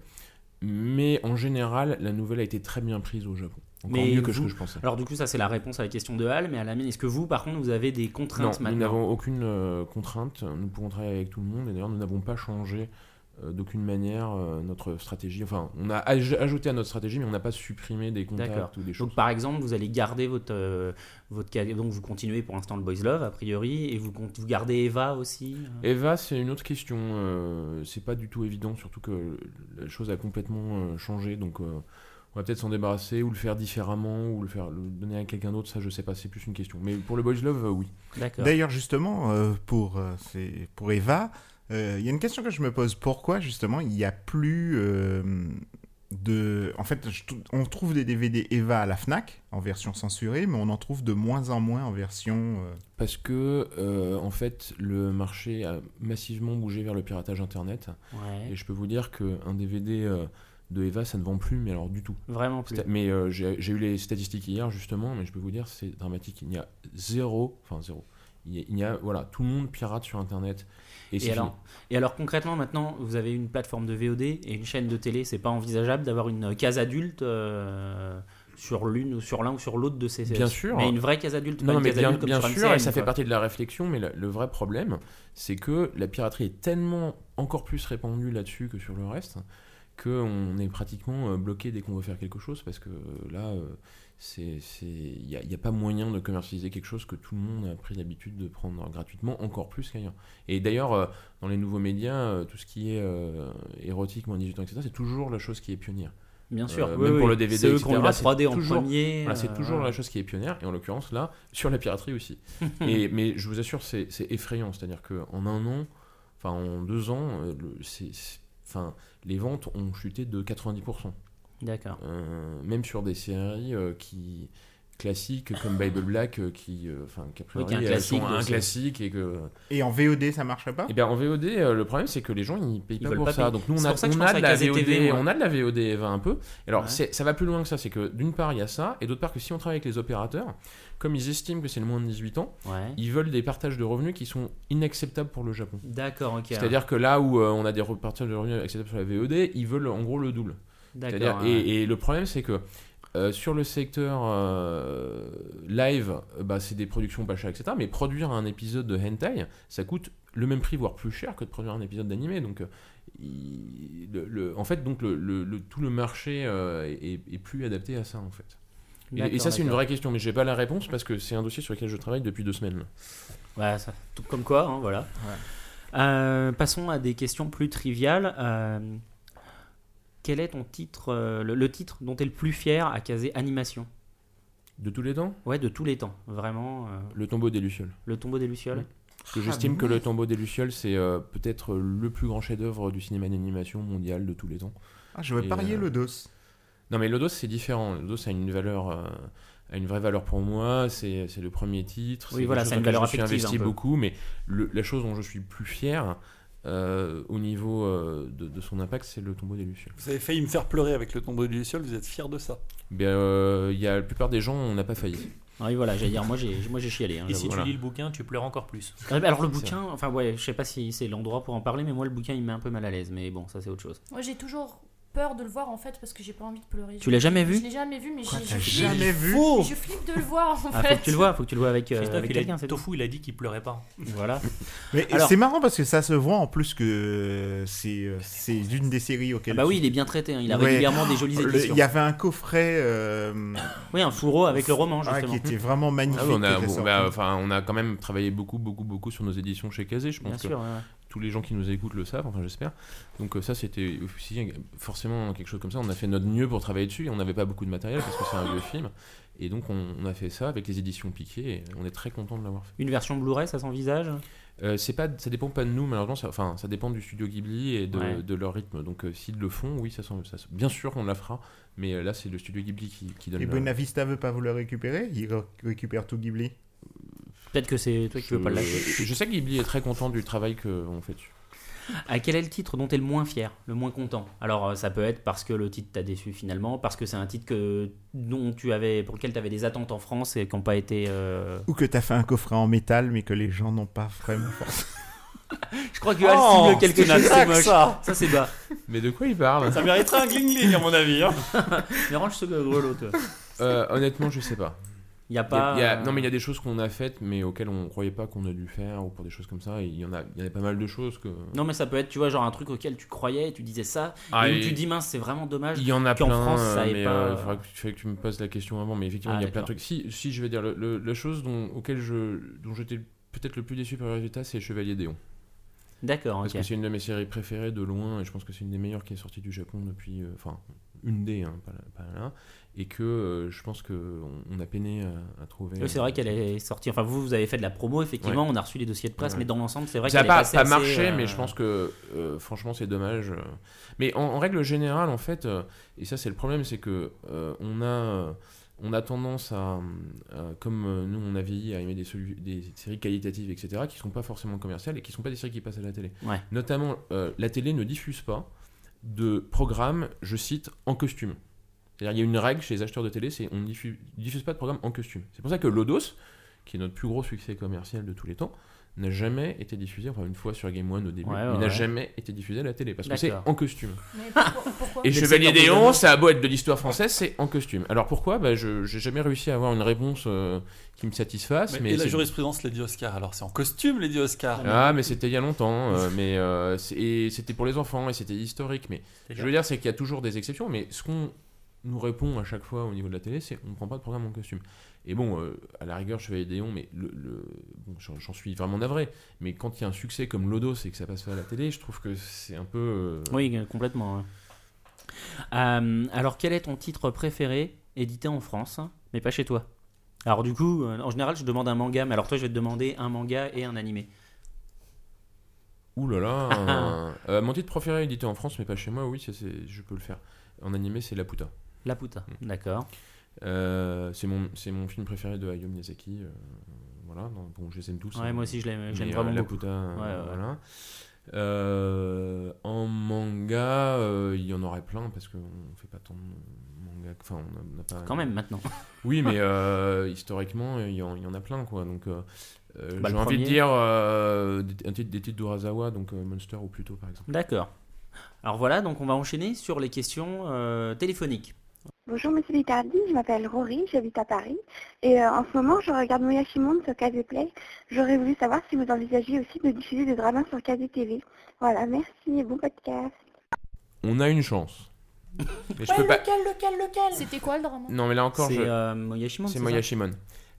mais en général, la nouvelle a été très bien prise au Japon. Encore Mais mieux que ce que je pensais. Alors du coup, ça c'est la réponse à la question de Hal, mais à la mienne, est-ce que vous, par contre, vous avez des Non, contraintes nous maintenant n'avons aucune euh, contrainte, nous pouvons travailler avec tout le monde, et d'ailleurs nous n'avons pas changé d'aucune manière euh, notre stratégie. Enfin, on a aj- ajouté à notre stratégie, mais on n'a pas supprimé des contacts ou des choses. Donc par exemple, vous allez garder votre euh, votre donc vous continuez pour l'instant le Boys Love a priori et vous gardez Eva aussi. euh? Eva, c'est une autre question. euh, c'est pas du tout évident, surtout que la chose a complètement euh, changé. Donc, euh, on va peut-être s'en débarrasser ou le faire différemment ou le faire le donner à quelqu'un d'autre. Ça, je sais pas. C'est plus une question. Mais pour le Boys Love, euh, oui. D'accord. D'ailleurs, justement, euh, pour, euh, Eva, euh, il y a une question que je me pose. Pourquoi, justement, il n'y a plus euh, de... En fait, je on trouve des DVD Eva à la FNAC, en version censurée, mais on en trouve de moins en moins en version... euh, Parce que, euh, en fait, le marché a massivement bougé vers le piratage internet. Ouais. Et je peux vous dire qu'un DVD euh, de Eva, ça ne vend plus, mais alors du tout. Vraiment plus. Mais euh, j'ai j'ai eu les statistiques hier, justement, mais je peux vous dire, c'est dramatique. Il y a zéro, enfin zéro. Il y a, il y a- voilà, tout le monde pirate sur Internet. Et, alors, et alors concrètement maintenant, vous avez une plateforme de VOD et une chaîne de télé. C'est pas envisageable d'avoir une case adulte euh, sur l'une ou sur l'un ou sur l'autre de ces. Bien sûr. Mais une vraie case adulte, Non, pas non, une mais case bien, adulte comme bien sur sûr, MCM, et ça fait partie de la réflexion, mais le, le vrai problème, c'est que la piraterie est tellement encore plus répandue là-dessus que sur le reste, qu'on est pratiquement euh, bloqué dès qu'on veut faire quelque chose, parce que euh, là, euh, c'est, c'est- il n'y a, a pas moyen de commercialiser quelque chose que tout le monde a pris l'habitude de prendre gratuitement, encore plus qu'ailleurs. Et d'ailleurs, euh, dans les nouveaux médias, euh, tout ce qui est euh, érotique, moins 18 ans, etc., c'est toujours la chose qui est pionnière. Bien sûr. Euh, oui, même oui. pour le DVD, C'est eux qui ont eu la etc., 3D en c'est toujours- premier. Voilà, c'est euh, toujours la chose qui est pionnière, et en l'occurrence là, sur la piraterie aussi. *laughs* et, mais je vous assure, c'est c'est effrayant. C'est-à-dire qu'en un an, enfin en deux ans, enfin, les ventes ont chuté de 90%. D'accord. Euh, même sur des séries euh, qui classiques comme Bible Black, euh, qui, euh, enfin, qui a Oui, qui est un priori, elles sont classique un aussi. classique et que. Et en VOD, ça marcherait pas? Et bien en VOD, euh, le problème c'est que les gens ils payent Ils pas pour pas ça. payer. Donc nous on C'est a, on a à de la VOD, on a de la VOD Eva un peu. Et Alors Ouais. c'est- ça va plus loin que ça, c'est que d'une part il y a ça, et d'autre part que si on travaille avec les opérateurs, comme ils estiment que c'est le moins de 18 ans, Ouais. ils veulent des partages de revenus qui sont inacceptables pour le Japon. D'accord, ok. C'est-à-dire que là où euh, on a des partages de revenus acceptables sur la VOD, ils veulent en gros le double. D'accord. et, ouais. et le problème, c'est que euh, sur le secteur euh, live, bah, c'est des productions pas chères, etc. Mais produire un épisode de hentai, ça coûte le même prix, voire plus cher que de produire un épisode d'animé. Donc, euh, il- le- le- en fait, donc le, le- le- tout le marché est, est plus adapté à ça en fait. Et, ça, c'est une vraie question, mais j'ai pas la réponse parce que c'est un dossier sur lequel je travaille depuis deux semaines. Ouais, ça- tout comme quoi, hein, voilà. Passons à des questions plus triviales. Quel est ton titre, euh, le, le titre dont tu es le plus fier à caser animation De tous les temps, Ouais, de tous les temps, vraiment. euh, le tombeau des Lucioles. le tombeau des Lucioles. Ouais. Parce que Ah, j'estime que le tombeau des Lucioles, c'est euh, peut-être le plus grand chef-d'œuvre du cinéma d'animation mondial de tous les temps. Ah, je vais Et, parier euh, le dos. Non, mais Lodos, c'est différent. Lodos a une valeur, euh, a une vraie valeur pour moi. C'est c'est le premier titre. Oui, c'est voilà, c'est une valeur Je me suis investi un peu. beaucoup, mais le- la chose dont je suis plus fier euh, au niveau euh, de, de son impact, c'est le tombeau des Lucioles. Vous avez failli me faire pleurer avec le tombeau de Luciole, vous êtes fier de ça Ben, euh, il y a la plupart des gens, on n'a pas failli. Ah Oui, voilà, j'allais dire, moi j'ai, moi j'ai chialé. hein, Et si. Voilà. tu lis le bouquin, tu pleures encore plus. Ah, Alors le bouquin, enfin ouais, je sais pas si c'est l'endroit pour en parler, mais moi le bouquin il me met un peu mal à l'aise, mais bon, ça c'est autre chose. Moi, j'ai toujours peur de le voir en fait parce que j'ai pas envie de pleurer. Tu l'as jamais vu Je l'ai jamais vu, mais Quoi, j'ai- jamais vu Faux je flippe de le voir en Ah, fait. faut que tu le vois, faut que tu le vois avec, euh, Christophe, avec il a quelqu'un, c'est tout. Tofu, il a dit qu'il pleurait pas. Voilà. *laughs* Mais Alors- c'est marrant parce que ça se voit en plus que c'est euh, c'est une des séries Ah auxquelles. bah oui, tu- il est bien traité, hein, il a Ouais. régulièrement des jolies Le- éditions. Il y avait un coffret euh, Oui, un fourreau avec le roman ah, justement. qui était vraiment magnifique. Ah oui, on, a, qui était bon, sorti. bah, enfin, on a quand même travaillé beaucoup, beaucoup, beaucoup sur nos éditions chez Kazé. Je pense Bien que sûr, ouais, ouais. Tous les gens qui nous écoutent le savent, enfin j'espère. Donc euh, ça c'était aussi forcément quelque chose comme ça. On a fait notre mieux pour travailler dessus et on n'avait pas beaucoup de matériel parce que c'est un vieux film. Et donc on, on a fait ça avec les éditions Piquet et on est très content de l'avoir fait. Une version Blu-ray, ça s'envisage? Euh, c'est pas, ça dépend pas de nous malheureusement. Ça, enfin ça dépend du studio Ghibli et de, Ouais. de leur rythme. Donc euh, s'ils le font, oui ça, ça, bien sûr on la fera. Mais euh, là c'est le studio Ghibli qui, qui donne. Et la- Buena Vista veut pas vous le récupérer? Il re- récupère tout Ghibli? Peut-être que c'est toi qui veux pas le lâcher. je, sais que Ghibli est très content du travail qu'on fait dessus. À quel est le titre dont tu es le moins fier, le moins content? Alors euh, ça peut être parce que le titre t'a déçu finalement, parce que c'est un titre que, dont tu avais, pour lequel tu avais des attentes en France et qui n'ont pas été... euh, Ou que t'as fait un coffret en métal mais que les gens n'ont pas vraiment. *laughs* Je crois que Hal cible quelque Oh, c'est une chose, c'est moche. ça Ça c'est bas. Mais de quoi il parle? Ça mériterait un gling-gling à mon avis. hein. *laughs* Mais range ce grelot, toi. Euh, Honnêtement je sais pas. Il y a Il y a- pas... il y a- euh, non, mais il y a des choses qu'on a faites, mais auxquelles on croyait pas qu'on a dû faire, ou pour des choses comme ça. Il y en a, y a pas mal de choses que. Non mais ça peut être, tu vois, genre un truc auquel tu croyais, tu disais ça, Ah, et et- tu dis mince, c'est vraiment dommage. Il y en a qu'en plein, France, ça euh, mais pas- euh, il faudrait que, faudrait que tu me poses la question avant. Mais effectivement, Ah, il y a plein de trucs. Si, si je vais dire, le, le- la chose dont, auquel je, dont j'étais peut-être le plus déçu par le résultat, c'est Chevalier Déon. D'accord, Parce que c'est une de mes séries préférées de loin, et je pense que c'est une des meilleures qui est sortie du Japon depuis. euh, Enfin, une des, hein, pas, pas là. Et que euh, je pense qu'on on a peiné à, à trouver. Oui, c'est vrai qu'elle est sortie. Enfin, vous, vous avez fait de la promo, effectivement. On a reçu les dossiers de presse, Ouais. mais dans l'ensemble, c'est vrai Ça qu'elle n'a pas, pas assez, marché, euh, mais je pense que euh, franchement c'est dommage. euh. Mais en, en règle générale, en fait, euh, et ça c'est le problème, c'est que euh, on a euh, on a tendance à, à- comme euh, nous on a vieilli, à aimer des, séries qualitatives, etc., qui sont pas forcément commerciales et qui sont pas des séries qui passent à la télé. Ouais. Notamment, euh, la télé ne diffuse pas de programmes, je cite, en costume. C'est-à-dire, il y a une règle chez les acheteurs de télé, c'est on ne diffuse, diffuse pas de programme en costume. C'est pour ça que Lodos, qui est notre plus gros succès commercial de tous les temps, n'a jamais été diffusé, enfin une fois sur Game One au début, Ouais, ouais, mais n'a ouais. jamais été diffusé à la télé, parce que c'est en costume. Mais pourquoi, pourquoi *laughs* Et Chevalier Déon, ça a beau être de l'histoire française, c'est en costume. Alors pourquoi? Bah, Je n'ai jamais réussi à avoir une réponse euh, qui me satisfasse. Mais, Mais et la jurisprudence l'a dit Oscar? Alors c'est en costume, les dit Oscar. Ah, mais c'était il y a longtemps, euh, mais euh, c'était pour les enfants et c'était historique. Mais je veux dire, c'est qu'il y a toujours des exceptions, mais ce qu'on nous répond à chaque fois au niveau de la télé, c'est on ne prend pas de programme en costume. Et bon, euh, à la rigueur, Chevalier Déon, mais le, le- bon, j'en suis vraiment navré. Mais quand il y a un succès comme Lodos et que ça passe pas à la télé, je trouve que c'est un peu. euh, Oui, complètement. ouais. Euh, alors, quel est ton titre préféré édité en France, mais pas chez toi? Alors, du coup, en général, je demande un manga, mais alors toi, je vais te demander un manga et un animé. Ouh là là *laughs* Mon titre préféré édité en France, mais pas chez moi, oui, c'est- je peux le faire. En animé, c'est Laputa. La puta, Mm. d'accord. Euh, c'est mon, mon film préféré de Hayao Miyazaki. euh, voilà, non, bon, je les aime tous. Ouais, hein. moi aussi, je l'aime Mais, vraiment euh, beaucoup. Euh, Ouais, ouais. voilà. Euh, en manga, euh, il y en aurait plein parce qu'on fait pas tant de manga. Enfin, on n'a pas. Quand même, maintenant. *laughs* Oui, mais euh, historiquement, il y, en, il y en a plein, quoi. Donc, euh, euh, Bah, j'ai envie de dire euh, des, titre- des titres d'Urasawa, donc euh, Monster ou Pluto, par exemple. D'accord. Alors voilà, donc on va enchaîner sur les questions euh, téléphoniques. Bonjour Monsieur Litardi, je m'appelle Rory, j'habite à Paris et euh, en ce moment je regarde Moyashimonde sur KZ Play. J'aurais voulu savoir si vous envisagez aussi de diffuser des dramas sur KZ TV. Voilà, merci et bon podcast. On a une chance. Mais je peux pas. lequel, lequel, lequel? C'était quoi le drama? Non, mais là encore, C'est je- euh, c'est Moya Shimon.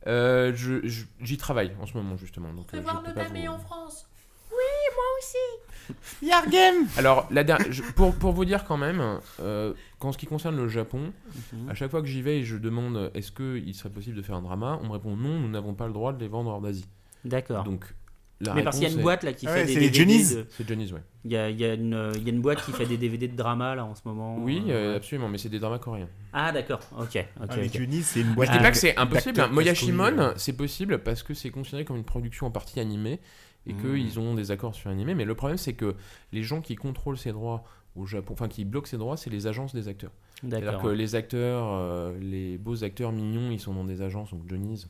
Euh, J'y travaille en ce moment justement. Donc, euh, je voir peux le vous- en France? Oui, moi aussi. *laughs* Yargame Alors, la der- je- pour, pour vous dire quand même, euh, qu'en ce qui concerne le Japon, Mhm. à chaque fois que j'y vais et je demande est-ce qu'il serait possible de faire un drama, on me répond non, nous n'avons pas le droit de les vendre hors d'Asie. D'accord. Donc, la Mais parce qu'il y a réponse une est- boîte là qui Ah fait ouais, des c'est les DVD. Johnny's. de- C'est Johnny's, ouais. Il y a, il y a une, il y a une boîte qui fait des DVD de drama là en ce moment. Oui, euh, euh, absolument, mais c'est des dramas coréens. Ah d'accord, ok, ok. Ah, mais ok. Johnny, c'est une boîte Je dis Ah, pas que c'est impossible. d'acteurs hein. Moya casse-couilles, Shimon, euh. c'est possible parce que c'est considéré comme une production en partie animée et Mhm. qu'ils ont des accords sur animé. Mais le problème, c'est que les gens qui contrôlent ces droits au Japon, enfin qui bloquent ces droits, c'est les agences des acteurs. C'est-à-dire que les acteurs, euh, les beaux acteurs mignons, ils sont dans des agences, donc Johnny's,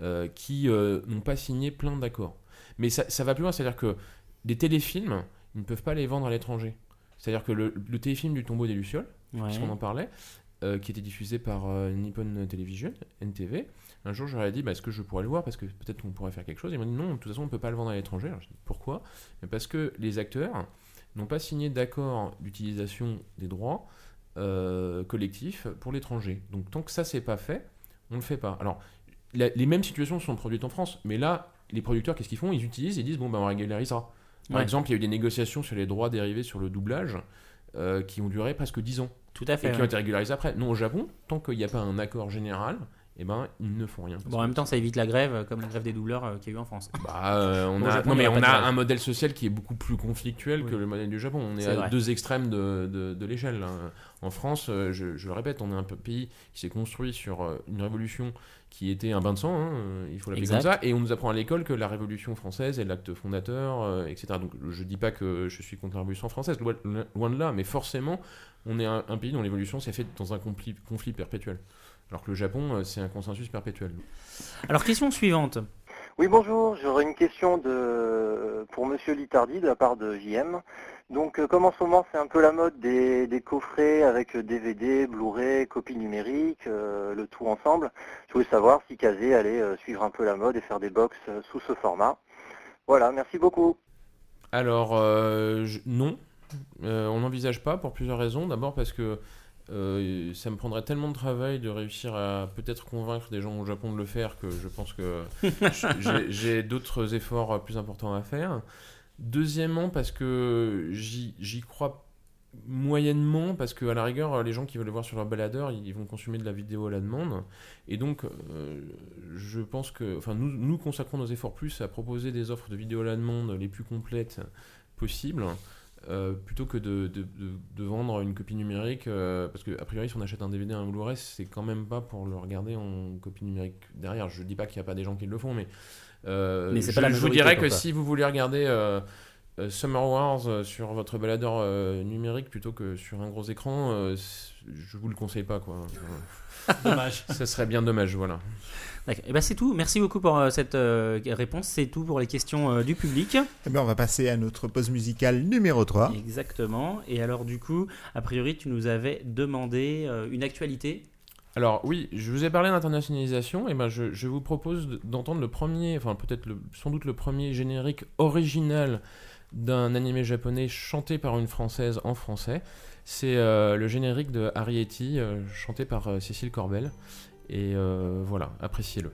euh, qui euh, n'ont pas signé plein d'accords. Mais ça, ça va plus loin, c'est-à-dire que des téléfilms, ils ne peuvent pas les vendre à l'étranger. C'est-à-dire que le, le téléfilm du tombeau des Lucioles, Ouais. puisqu'on en parlait, qui était diffusé par Nippon Television, NTV. Un jour, je leur ai dit, bah, est-ce que je pourrais le voir Parce que peut-être qu'on pourrait faire quelque chose? Ils m'ont dit, non, de toute façon, on ne peut pas le vendre à l'étranger. Alors, je dis, pourquoi? Parce que les acteurs n'ont pas signé d'accord d'utilisation des droits euh, collectifs pour l'étranger. Donc, tant que ça, c'est pas fait, on ne le fait pas. Alors, la- les mêmes situations sont produites en France, mais là, les producteurs, qu'est-ce qu'ils font? Ils utilisent, ils disent, bon, ben, on régularisera. Par Ouais. exemple, il y a eu des négociations sur les droits dérivés sur le doublage euh, qui ont duré presque 10 ans Tout à et fait. qui ont été régularisés après. Non, au Japon, tant qu'il n'y a pas un accord général, eh ben, ils ne font rien. Bon, en même temps, ça évite la grève, euh, comme la grève des doubleurs euh, qu'il y a eu en France. Bah, euh, on a, Japon, non, mais on a un modèle social qui est beaucoup plus conflictuel Oui. que le modèle du Japon. On est, à vrai. deux extrêmes de, de, de l'échelle. là. En France, euh, je, je le répète, on est un pays qui s'est construit sur une révolution qui était un bain de sang, hein, il faut l'appeler comme ça, et on nous apprend à l'école que la révolution française est l'acte fondateur, euh, etc. Donc je dis pas que je suis contre la révolution française, loin, loin de là, mais forcément, on est un, un pays dont l'évolution s'est faite dans un conflit, conflit perpétuel. Alors que le Japon, euh, c'est un consensus perpétuel. Alors, question suivante. Oui, bonjour. J'aurais une question de... pour Monsieur Litardi de la part de JM. Donc, euh, comme en ce moment, c'est un peu la mode des, des coffrets avec euh, DVD, Blu-ray, copie numérique, euh, le tout ensemble. Je voulais savoir si Kazé allait euh, suivre un peu la mode et faire des box euh, sous ce format. Voilà, merci beaucoup. Alors, euh, je- non, Euh, on n'envisage pas pour plusieurs raisons. D'abord parce que euh, ça me prendrait tellement de travail de réussir à peut-être convaincre des gens au Japon de le faire que je pense que *laughs* j'ai- d'autres efforts plus importants à faire. Deuxièmement, parce que j'y crois moyennement, parce que à la rigueur, les gens qui veulent le voir sur leur baladeur, ils vont consommer de la vidéo à la demande. Et donc, euh, je pense que, enfin, nous, nous consacrons nos efforts plus à proposer des offres de vidéo à la demande les plus complètes possibles, euh, plutôt que de, de- de- de vendre une copie numérique, euh, parce que a priori, si on achète un DVD, un Blu-ray, c'est quand même pas pour le regarder en copie numérique derrière. Je dis pas qu'il n'y a pas des gens qui le font, mais, euh, Mais je, pas la je vous dirais que si vous voulez regarder Summer Wars sur votre baladeur euh, numérique plutôt que sur un gros écran, euh, je vous le conseille pas, quoi. Dommage. Ça serait bien dommage, voilà. D'accord. Et ben c'est tout. Merci beaucoup pour euh, cette euh, réponse. C'est tout pour les questions euh, du public. Eh ben, on va passer à notre pause musicale numéro 3. Exactement. Et alors du coup, a priori, tu nous avais demandé une actualité. Alors oui, je vous ai parlé d'internationalisation, et ben je, je vous propose de- d'entendre le premier, enfin peut-être le, sans doute le premier générique original d'un animé japonais chanté par une française en français. C'est euh, le générique de Ariety, euh, chanté par euh, Cécile Corbel. Et euh, voilà, appréciez-le.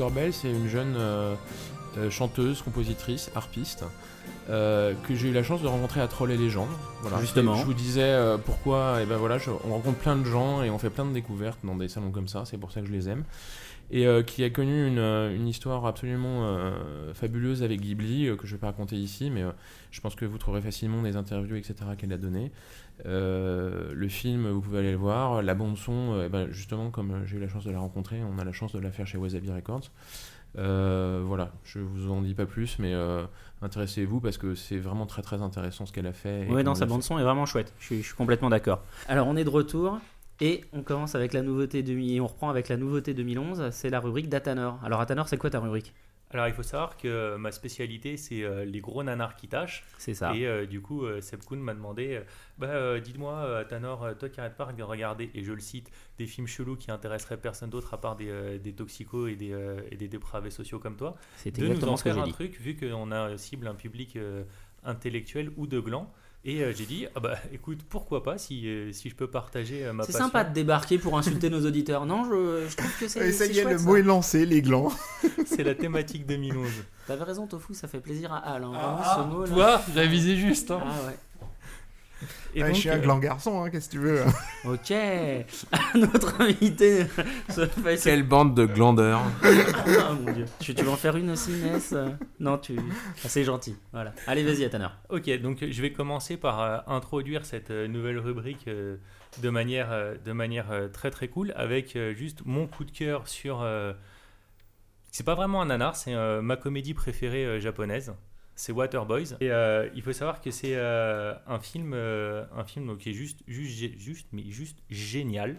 Corbel, c'est une jeune euh, euh, chanteuse, compositrice, harpiste, euh, que j'ai eu la chance de rencontrer à Troll et Légendes. Voilà. Justement. Je vous disais euh, pourquoi, et ben voilà, je- on rencontre plein de gens et on fait plein de découvertes dans des salons comme ça, c'est pour ça que je les aime. Et euh, qui a connu une, euh, une histoire absolument euh, fabuleuse avec Ghibli, euh, que je vais pas raconter ici, mais euh, je pense que vous trouverez facilement des interviews, etc., qu'elle a données. Euh, le film, vous pouvez aller le voir. La bande son, euh, eh ben, justement, comme j'ai eu la chance de la rencontrer, on a la chance de la faire chez Wasabi Records. Euh, voilà, je vous en dis pas plus, mais euh, intéressez-vous parce que c'est vraiment très très intéressant ce qu'elle a fait. Ouais, non, sa elle a bande son est vraiment chouette. Je suis, je suis complètement d'accord. Alors, on est de retour et on commence avec la nouveauté 2000 et on reprend avec la nouveauté 2011. C'est la rubrique d'Atanor. Alors, Atanor, c'est quoi ta rubrique? Alors il faut savoir que ma spécialité c'est euh, les gros nanars qui tâchent. C'est ça. Et euh, du coup, euh, Seb Kuhn m'a demandé euh, bah, euh, Dites-moi, euh, Tanor, euh, toi qui arrêtes pas de regarder, et je le cite, des films chelous qui intéresseraient personne d'autre à part des, euh, des toxicos et des, euh, et des dépravés sociaux comme toi, C'est de nous exactement en ce que faire un dit. truc, vu qu'on a cible un public euh, intellectuel ou de gland. Et euh, j'ai dit Ah bah écoute, pourquoi pas si, euh, si je peux partager euh, ma C'est passion. sympa de débarquer pour insulter nos auditeurs. Non, je, je trouve que c'est. Et ça c'est y est, chouette, le ça. mot est lancé, les glands. *laughs* C'est la thématique 2011. T'avais raison, Tofu, ça fait plaisir à Al. hein. Vraiment, Ah, ce mot là. Toi, j'avais visé juste. hein. Ah ouais. Et Ouais, donc, je suis un euh, gland garçon, hein, qu'est-ce que tu veux. Ok. *laughs* Notre invité se fait. Quelle bande de glandeurs *laughs* Ah mon dieu. Tu, tu veux en faire une aussi, Inès? Non, tu. Ah, c'est gentil. Voilà. Allez, vas-y, Atanor. Ok, donc je vais commencer par euh, introduire cette euh, nouvelle rubrique euh, de manière, euh, de manière euh, très très cool avec euh, juste mon coup de cœur sur. euh, c'est pas vraiment un nanar, c'est euh, ma comédie préférée euh, japonaise. C'est Waterboys. Et euh, il faut savoir que c'est euh, un film, euh, un film donc, qui est juste, juste, juste, mais juste génial.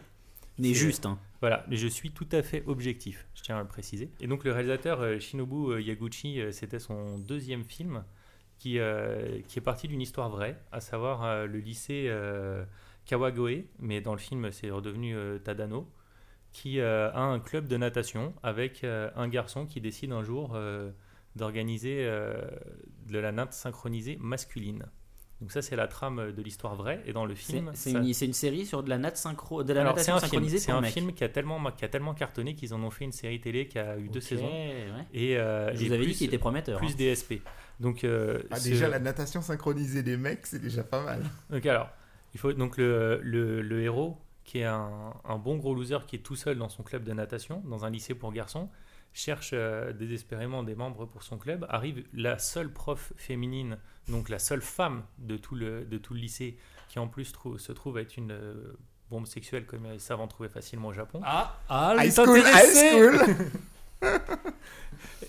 Mais juste, hein. Voilà, mais je suis tout à fait objectif, je tiens à le préciser. Et donc le réalisateur Shinobu Yaguchi, c'était son deuxième film qui, qui est parti d'une histoire vraie, à savoir le lycée Kawagoe, mais dans le film c'est redevenu Tadano, qui a un club de natation avec un garçon qui décide un jour d'organiser euh, de la natte synchronisée masculine. Donc ça c'est la trame de l'histoire vraie, et dans le film... c'est ça- une, série sur de la, nat synchro, de la alors, natation synchronisée c'est un film qui a tellement, qui a tellement cartonné qu'ils en ont fait une série télé qui a eu deux saisons. ouais. Et, euh, Je et vous avais plus, dit qu'il était prometteur. plus hein. DSP. Donc, euh, Ah, déjà, la natation synchronisée des mecs, c'est déjà pas mal. donc alors, il faut donc le, le, le héros qui est un, un bon gros loser qui est tout seul dans son club de natation, dans un lycée pour garçons, cherche euh, désespérément des membres pour son club. Arrive la seule prof féminine, donc la seule femme de tout le, de tout le lycée, qui en plus trou- se trouve être une euh, bombe sexuelle comme ils savent en trouver facilement au Japon. Ah, ah, High school, high school *laughs*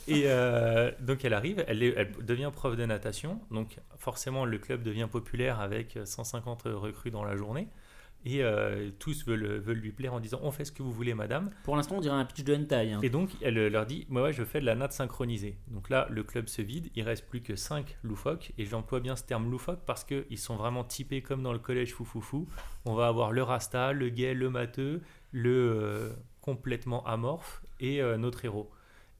Et euh, donc elle arrive, elle, est- elle devient prof de natation, donc forcément le club devient populaire avec 150 recrues dans la journée. Et euh, tous veulent, veulent lui plaire en disant on fait ce que vous voulez madame. Pour l'instant, on dirait un pitch de hentai. hein. Et donc elle leur dit moi ouais, je fais de la natte synchronisée. Donc là le club se vide, il reste plus que 5 loufoques. Et j'emploie bien ce terme loufoque parce qu'ils sont vraiment typés comme dans le collège foufoufou. On va avoir le rasta, le gay, le matheux, le euh, complètement amorphe et euh, notre héros.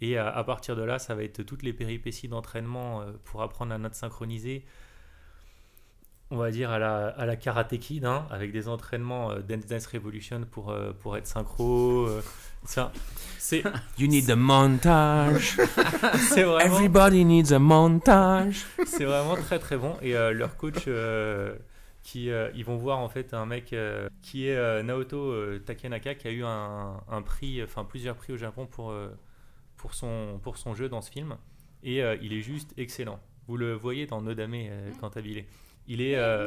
Et à, à partir de là, ça va être toutes les péripéties d'entraînement pour apprendre la note synchronisée. On va dire à la, à la Karate Kid, hein, avec des entraînements euh, Dance Dance Revolution pour, euh, pour être synchro. euh. C'est *laughs* You need a montage. *laughs* c'est vraiment, Everybody needs a montage. c'est vraiment très très bon. Et euh, leur coach, euh, qui, euh, ils vont voir en fait un mec euh, qui est euh, Naoto euh, Takenaka, qui a eu un, un prix, enfin plusieurs prix au Japon pour, euh, pour, son, pour son jeu dans ce film. Et euh, il est juste excellent. Vous le voyez dans Nodame euh, Cantabile. Il est, euh,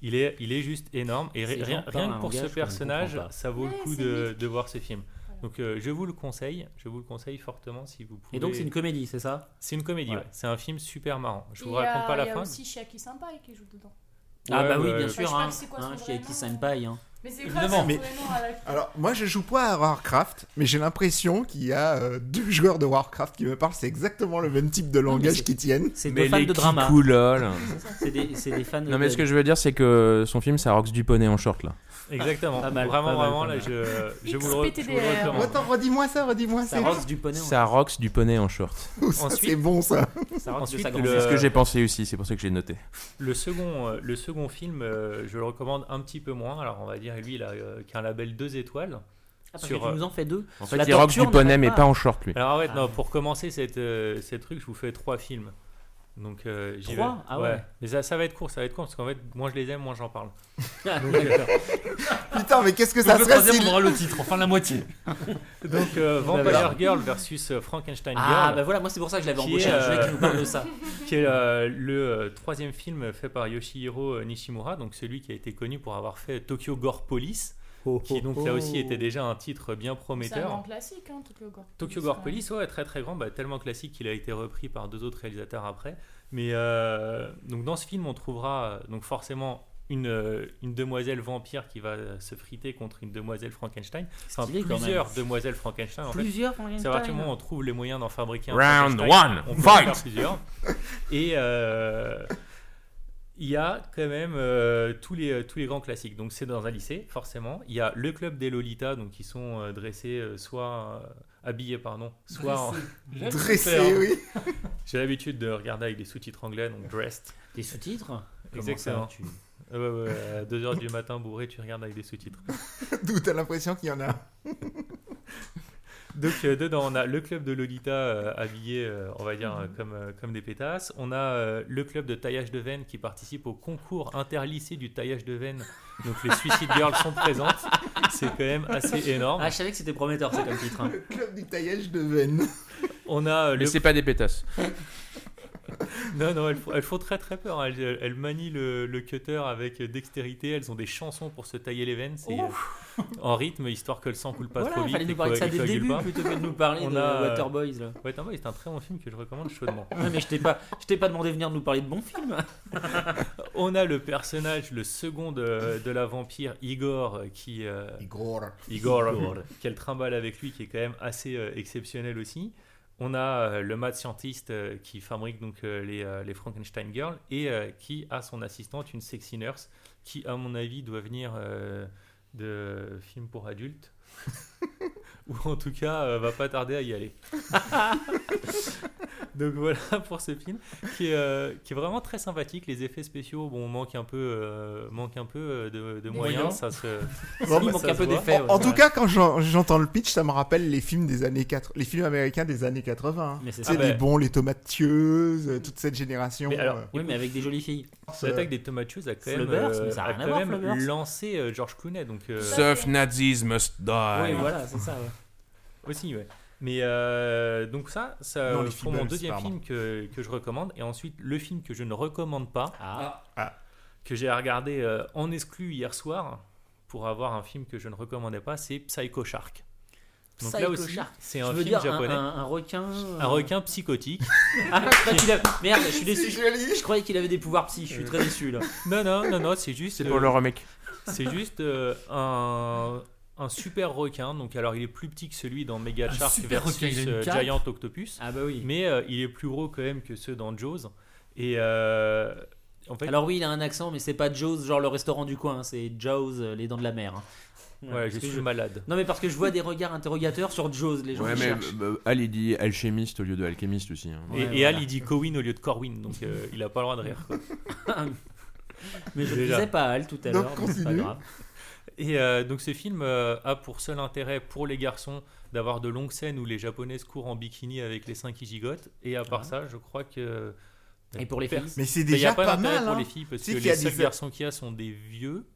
il est, il est juste énorme. Et rien, que pour ce personnage, ça vaut le coup de, voir ce film. Voilà. Donc euh, je vous le conseille, je vous le conseille fortement si vous pouvez. Et donc, c'est une comédie, c'est ça? C'est une comédie, Ouais. ouais. C'est un film super marrant. Je Et vous a- raconte pas la Il y fin. a aussi Chiaki Senpai qui joue dedans. Ah Ouais, bah oui, bien Enfin, sûr. sais pas Hein. Hein. Senpai. Hein. Mais c'est Évidemment. Mais- à Alors, moi, je joue pas à Warcraft, mais j'ai l'impression qu'il y a euh, deux *laughs* joueurs de Warcraft qui me parlent. C'est exactement le même type de langage qu'ils tiennent. C'est deux fans de drama. C'est des, c'est des fans Non, mais de- ce que je veux dire, c'est que son film, ça Rox du poney en short là. Exactement. Pas mal, vraiment, pas mal, vraiment, là, je, je vous le, re- je vous le XPTDR. recommande. Attends, redis-moi ça, redis-moi Ça ça. rox du poney. Ça Rox du poney en short. *laughs* C'est bon ça. Ensuite, le-. C'est ce que j'ai pensé aussi, c'est pour ça que j'ai noté. Le second, euh, le second film, euh, je le recommande un petit peu moins. Alors, on va dire, lui, il a euh, qu'un label 2 étoiles. Ah, parce sur, que tu nous en fais deux. En fait, la il torture, du poney, on mais pas en short lui. Alors, arrête, Ah. non, pour commencer cette, euh, cette truc, je vous fais trois films. Donc, euh, j'y Trois vais. Ah ouais. Mais ça, ça va être court, ça va être court, parce qu'en fait, moins je les aime, moins j'en parle. Ah, *laughs* Donc, euh, *laughs* Putain, mais qu'est-ce que ça le serait troisième, si... on aura le titre, enfin la moitié. *laughs* donc, euh, Vampire voilà. Girl versus euh, Frankenstein Ah, Girl. bah voilà, moi c'est pour ça que je l'avais embauché. est, Je voulais qu'il nous parle de ça. qui est euh, le euh, troisième film fait par Yoshihiro Nishimura, donc celui qui a été connu pour avoir fait Tokyo Gore Police, *laughs* qui donc là aussi était déjà un titre bien C'est un prometteur. grand classique, hein, Tokyo Gore. Tokyo Gore Police, ouais, très très grand, bah, tellement classique qu'il a été repris par deux autres réalisateurs après. Mais euh, donc dans ce film, on trouvera donc forcément une, euh, une demoiselle vampire qui va se friter contre une demoiselle Frankenstein. Enfin, Stylé, plusieurs demoiselles Frankenstein. En fait, Plusieurs c'est à partir du moment où on trouve les moyens d'en fabriquer un Round one, on fight plusieurs. Et euh, il y a quand même euh, tous, les, tous les grands classiques. Donc c'est dans un lycée, forcément. Il y a le club des Lolitas, donc qui sont euh, dressés, euh, soit euh, habillés, pardon, soit en- *laughs* J'aime Dressé, le faire. oui. *laughs* J'ai l'habitude de regarder avec des sous-titres anglais, donc dressed. Des sous-titres? Exactement. ça, tu- Euh, ouais, ouais, à 2h du matin bourré, tu regardes avec des sous-titres. *laughs* D'où t'as l'impression qu'il y en a. Donc euh, dedans, on a le club de Lolita euh, habillé, euh, on va dire, euh, comme, euh, comme des pétasses. On a euh, le club de taillage de veine qui participe au concours interlycée du taillage de veine. Donc les Suicide Girls sont présentes. C'est quand même assez énorme. Ah, je savais que c'était prometteur, c'est comme titre. hein. Le club du taillage de veine. On a euh, Mais le... c'est pas des pétasses. *laughs* Non, non, elles font, elles font très très peur. hein. Elles, elles manient le, le cutter avec dextérité. Elles ont des chansons pour se tailler les veines. C'est euh, *laughs* en rythme, histoire que le sang coule pas Voilà, trop vite. fallait nous parler de ça dès le début plutôt que de nous *laughs* parler On de a, Waterboys. Là. Ouais, c'est un très bon film que je recommande chaudement. Ouais, mais je t'ai pas, je t'ai pas demandé de venir nous parler de bons films. On a le personnage, le second de, de la vampire, Igor, qui, euh, Igor. Igor, qui a le trimballe avec lui, qui est quand même assez euh, exceptionnel aussi. On a euh, le mad scientist euh, qui fabrique donc euh, les, Frankenstein Girls et qui a son assistante, une sexy nurse, qui, à mon avis, doit venir de films pour adultes. *laughs* Ou en tout cas, va pas tarder à y aller. *laughs* Donc voilà *laughs* pour ce film qui est, euh, qui est vraiment très sympathique. Les effets spéciaux, bon, manque un peu, euh, manque un peu euh, de, de moyens. Ça se, *laughs* Bon, bah, manque ça un se peu d'effets. En, en tout cas, quand j'en- j'entends le pitch, ça me rappelle les films des années 4, les films américains des années 80. Mais c'est Ah les bah. bons, les tomates tueuses, euh, toute cette génération. Mais alors, euh, Oui, mais avec des jolies filles. L'attaque des tomates a quand même, Flubbers, euh, mais ça a quand même lancé euh, George Clooney. Donc, euh, Sauf Nazis must die. Oui, voilà, c'est ça. ouais. aussi, ouais. Mais euh, donc ça, ça Non, pour mon deuxième film que, que je recommande. Et ensuite, le film que je ne recommande pas, Ah, que j'ai regardé euh, en exclu hier soir pour avoir un film que je ne recommandais pas, c'est Psycho Shark. Donc là Psycho aussi, Shark. c'est un veux film dire japonais. un- un requin. euh, Un requin psychotique. *laughs* Ah, je Merde, je suis déçu. Je croyais qu'il avait des pouvoirs psy. Je suis très déçu là. Non, non, non, non, c'est juste. C'est euh, pour le remake. C'est juste euh, un, un super requin. Donc, alors, il est plus petit que celui dans Mega Un Shark versus requin, euh. Giant Octopus. Ah bah oui. Mais euh, il est plus gros quand même que ceux dans Jaws. Et euh, en fait, Alors oui, il a un accent, mais c'est pas Joe's, genre le restaurant du coin. hein, C'est Joe's, euh, les dents de la mer. hein. voilà, je suis malade. Non mais parce que je vois des regards interrogateurs sur Joe's, les gens Ouais, qui mais cherchent. euh, Al, il dit alchimiste au lieu de alchimiste aussi. hein. Et, Ouais, et Al, voilà. il dit Cowen au lieu de Corwin. Donc, euh, il a pas le droit de rire. quoi. *laughs* mais je Déjà. disais pas Al tout à l'heure, donc c'est pas grave. Et euh, donc ce film euh, a pour seul intérêt pour les garçons d'avoir de longues scènes où les japonaises courent en bikini avec les seins qui gigotent. Et à part Ah. ça, je crois que... Et pour les filles Mais c'est Mais il n'y a déjà pas, pas, d'intérêt mal. pour hein. les filles parce que y les seuls des- garçons qu'il y a sont des vieux.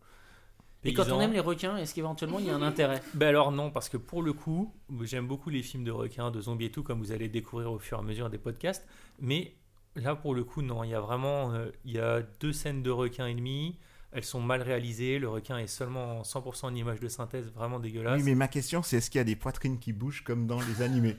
Et quand on aime les requins, est-ce qu'éventuellement il y a un *laughs* intérêt? Ben alors non, parce que pour le coup, j'aime beaucoup les films de requins, de zombies et tout, comme vous allez découvrir au fur et à mesure des podcasts. Mais là, pour le coup, non, il y a vraiment, euh, il y a deux scènes de requins ennemis. Elles sont mal réalisées. Le requin est seulement en 100% en image de synthèse, vraiment dégueulasse. Oui, mais ma question, c'est est-ce qu'il y a des poitrines qui bougent comme dans les animés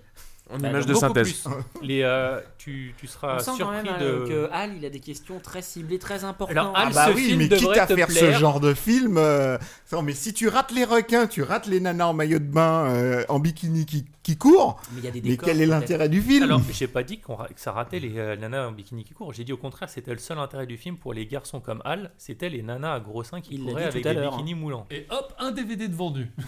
En Bah, image de synthèse. Les, euh, tu, tu On seras sent quand même surpris euh, de. que Hal, il a des questions très ciblées, très importantes. Alors, Hal, Ah bah ce oui, film mais quitte à faire ce genre de film, euh, non, mais si tu rates les requins, tu rates les nanas en maillot de bain euh, en bikini qui, qui courent, mais il y a des mais décors. quel est l'intérêt du film Alors, j'ai pas dit qu'on ra- que ça ratait les euh, nanas en bikini qui courent. J'ai dit au contraire, c'était le seul intérêt du film pour les garçons comme Hal, c'était les nanas à gros seins qui Il couraient avec des bikinis moulants. Et hop, un DVD de vendu. *laughs*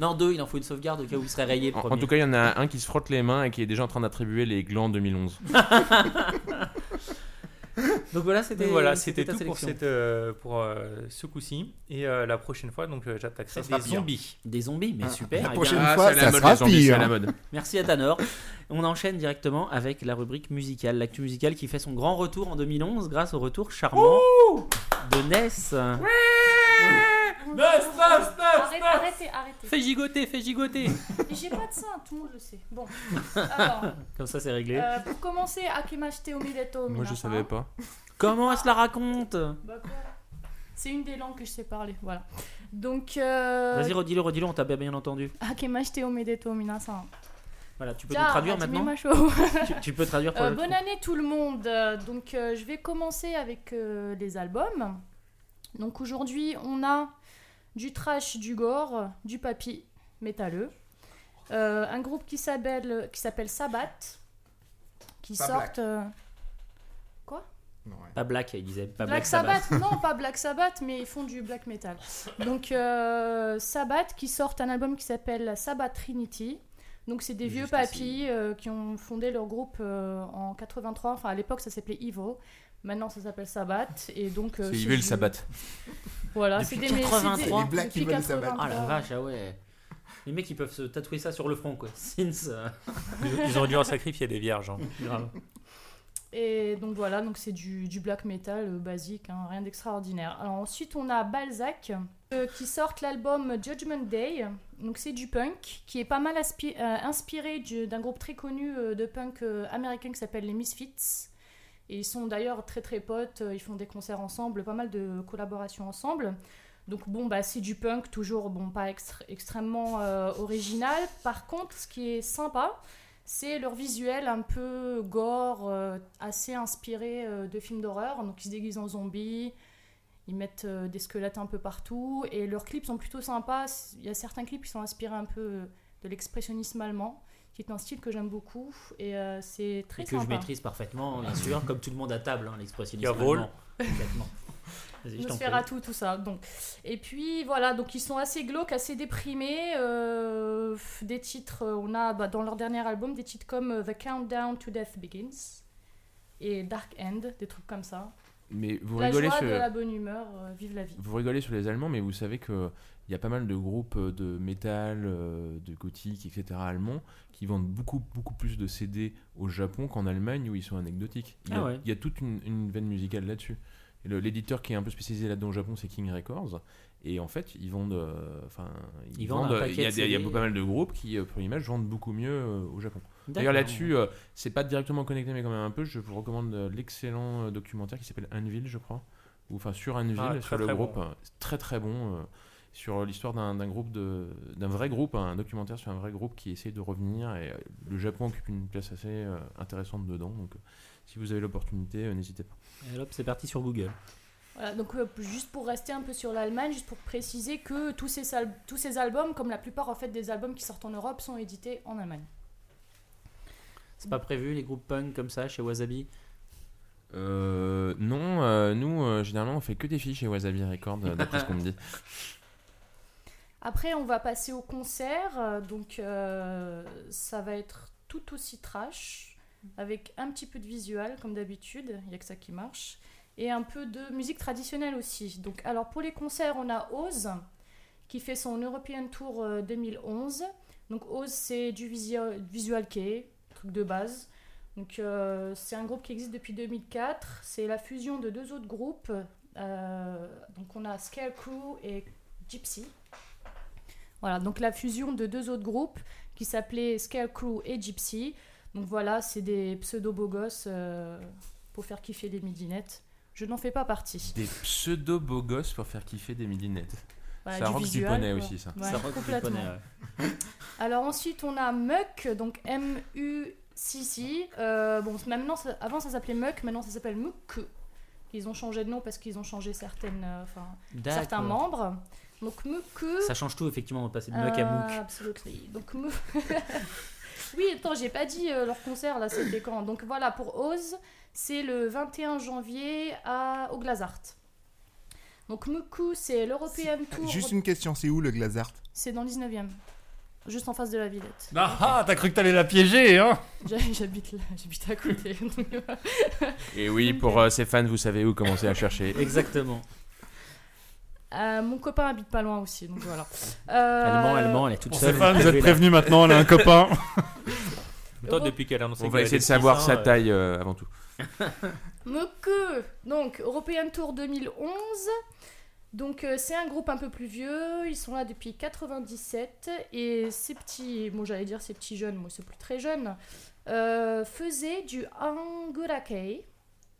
Non, deux, il en faut une sauvegarde au cas où il serait rayé. En, en tout cas, il y en a un qui se frotte les mains et qui est déjà en train d'attribuer les glands 2011. *laughs* *laughs* Donc voilà, c'était voilà, c'était ta tout pour, cette, euh, pour euh, ce coup-ci. Et euh, la prochaine fois, donc j'attaquerai des zombies. Des zombies, mais Ah, super. la eh prochaine bien, fois, c'est à la ça mode, sera zombies, pire. à la mode. Merci à Tanor. On enchaîne directement avec la rubrique musicale, l'actu musicale qui fait son grand retour en 2011 grâce au retour charmant de Ness. Arrête- arrêtez, arrêtez. Fais gigoter, fais gigoter J'ai pas de sein, tout le monde le sait. Bon. *laughs* Alors, Comme ça, c'est réglé. euh, pour commencer, Akimashite Omideto Moi, je savais pas. *laughs* Comment elle se la raconte Bah quoi? C'est une des langues que je sais parler, voilà. Donc, euh, Vas-y, redis-le, redis-le, on t'a pas bien entendu. Akimashite Omideto minasan. Voilà, tu peux nous traduire maintenant? *laughs* Tu, tu peux traduire pour Euh, le bonne année tout le monde. Euh, Donc euh, je vais commencer avec euh, les albums. Donc aujourd'hui on a du trash, du gore, du papy métalleux. Euh, un groupe qui s'appelle qui s'appelle Sabat qui Pas sortent euh, Non, ouais. Pas Black, il disait. Pas Black, Sabbath. non pas Black Sabbath mais ils font du black metal. Donc euh, Sabat qui sortent un album qui s'appelle Sabbath Trinity. Donc c'est des vieux Jusqu'ici. papis euh, qui ont fondé leur groupe euh, en 83. Enfin à l'époque ça s'appelait Evil. Maintenant ça s'appelle Sabbath et donc euh, C'est c'est Yves le du- Sabbat. Voilà, Depuis c'est des 83. c'est des- Les Black depuis Evil Sabbath. 83. Ah la vache, ah ouais. Les mecs, ils peuvent se tatouer ça sur le front, quoi. *laughs* Since. euh, Ils, ils ont dû en sacrifier des vierges. hein. *laughs* grave. Et donc voilà, donc c'est du, du black metal euh, basique, hein, rien d'extraordinaire. Alors ensuite on a Balzac euh, qui sort l'album Judgment Day. Donc c'est du punk qui est pas mal euh, inspiré du- d'un groupe très connu euh, de punk euh, américain qui s'appelle les Misfits. Ils sont d'ailleurs très très potes, euh, ils font des concerts ensemble, pas mal de collaborations ensemble. Donc bon, bah, c'est du punk, toujours bon, pas extr- extrêmement euh, original. Par contre, ce qui est sympa, c'est leur visuel un peu gore, euh, assez inspiré de films d'horreur. Donc ils se déguisent en zombies, ils mettent des squelettes un peu partout. Et leurs clips sont plutôt sympas. Il y a certains clips qui sont inspirés un peu de l'expressionnisme allemand, qui est un style que j'aime beaucoup. Et euh, c'est très Et que je maîtrise parfaitement, bien sûr, *laughs* comme tout le monde à table, hein, l'expressionnisme. Complètement. *laughs* Vas-y, je t'en prie. Nosferatu, tout ça. Donc. Et puis voilà, donc ils sont assez glauques, assez déprimés. euh, des titres, euh, on a bah, dans leur dernier album des titres comme The Countdown to Death Begins et Dark End, des trucs comme ça. Mais vous la rigolez joie, sur... de la bonne humeur, euh, vive la vie. Vous rigolez sur les Allemands, mais vous savez qu'il y a pas mal de groupes de métal, euh, de gothique, etc. allemands qui vendent beaucoup, beaucoup plus de CD au Japon qu'en Allemagne où ils sont anecdotiques. Il y a, Ah ouais. il y a toute une, une veine musicale là-dessus. L'éditeur qui est un peu spécialisé là-dedans au Japon, c'est King Records. Et en fait, ils vendent. euh, Enfin, Ils vendent euh, Il y, a il y pas mal de groupes qui, euh, pour l'image, vendent beaucoup mieux euh, au Japon. D'ailleurs, là-dessus, euh, c'est pas directement connecté, mais quand même un peu. Je vous recommande euh, l'excellent euh, documentaire qui s'appelle Anvil, je crois. Ou enfin, sur Anvil, Ah, très, sur le très groupe. bon. euh, très très bon. Sur l'histoire d'un d'un groupe de d'un vrai groupe un documentaire sur un vrai groupe qui essaie de revenir et euh, le Japon occupe une place assez euh, intéressante dedans donc euh, si vous avez l'opportunité euh, n'hésitez pas Et hop, c'est parti sur Google. Voilà, donc euh, juste pour rester un peu sur l'Allemagne, juste pour préciser que tous ces, tous ces albums, comme la plupart en fait des albums qui sortent en Europe, sont édités en Allemagne. C'est pas prévu, les groupes punk comme ça chez Wasabi? Euh, non euh, nous euh, généralement on fait que des filles chez Wasabi Records d'après ce qu'on me dit *laughs* Après, on va passer au concert. euh, Donc, euh, ça va être tout aussi trash, avec un petit peu de visual, comme d'habitude. Il n'y a que ça qui marche. Et un peu de musique traditionnelle aussi. Donc, alors, pour les concerts, on a Oz, qui fait son European Tour euh, 2011. Donc, Oz, c'est du visual, visual kei, truc de base. Donc, euh, c'est un groupe qui existe depuis 2004. C'est la fusion de deux autres groupes. Euh, donc, on a Scarecrow et Gypsy. Voilà, donc la fusion de deux autres groupes qui s'appelaient Scarecrow et Gypsy. Donc voilà, c'est des pseudo-beaux gosses euh, pour faire kiffer les midinettes. Je n'en fais pas partie. des pseudo beaux gosses pour faire kiffer des midinettes Bah, Ça du rock du poney quoi. aussi, ça. Ouais, Ça rock du complètement. poney, ouais. *laughs* Alors ensuite, on a Muck, donc M-U-C-C. Euh, bon, maintenant, ça- avant ça s'appelait Muck, maintenant ça s'appelle Muck. Ils ont changé de nom parce qu'ils ont changé certaines, euh, enfin, certains membres. Donc. Ça change tout, effectivement, de passer de Muck à Euh, Mook. Absolutely. Donc, *laughs* oui, attends, j'ai pas dit euh, leur concert là, c'était quand? Donc voilà, pour Oz, c'est le 21 janvier à, au Glazart. Donc Muku, c'est l'European Tour. Juste une question, c'est où le Glazart? C'est dans le 19e. Juste en face de la Villette. Ah ah, t'as cru que t'allais la piéger, hein? J'ha- J'habite là, j'habite à côté. Et oui, pour euh, ses fans, vous savez où commencer à chercher. Exactement. Euh, mon copain habite pas loin aussi, donc voilà. Euh, *laughs* Elle ment, elle ment, elle est toute Pour seule. fans, vous êtes là. prévenus maintenant, elle a un copain. *laughs* Toi, depuis qu'elle a annoncé On va essayer de savoir ans, sa euh, taille euh, avant tout. *laughs* Muku, donc European Tour 2011. Donc euh, c'est un groupe un peu plus vieux, ils sont là depuis 97 et ces petits, bon j'allais dire ces petits jeunes, moi c'est plus très jeune, euh, faisaient du angurake.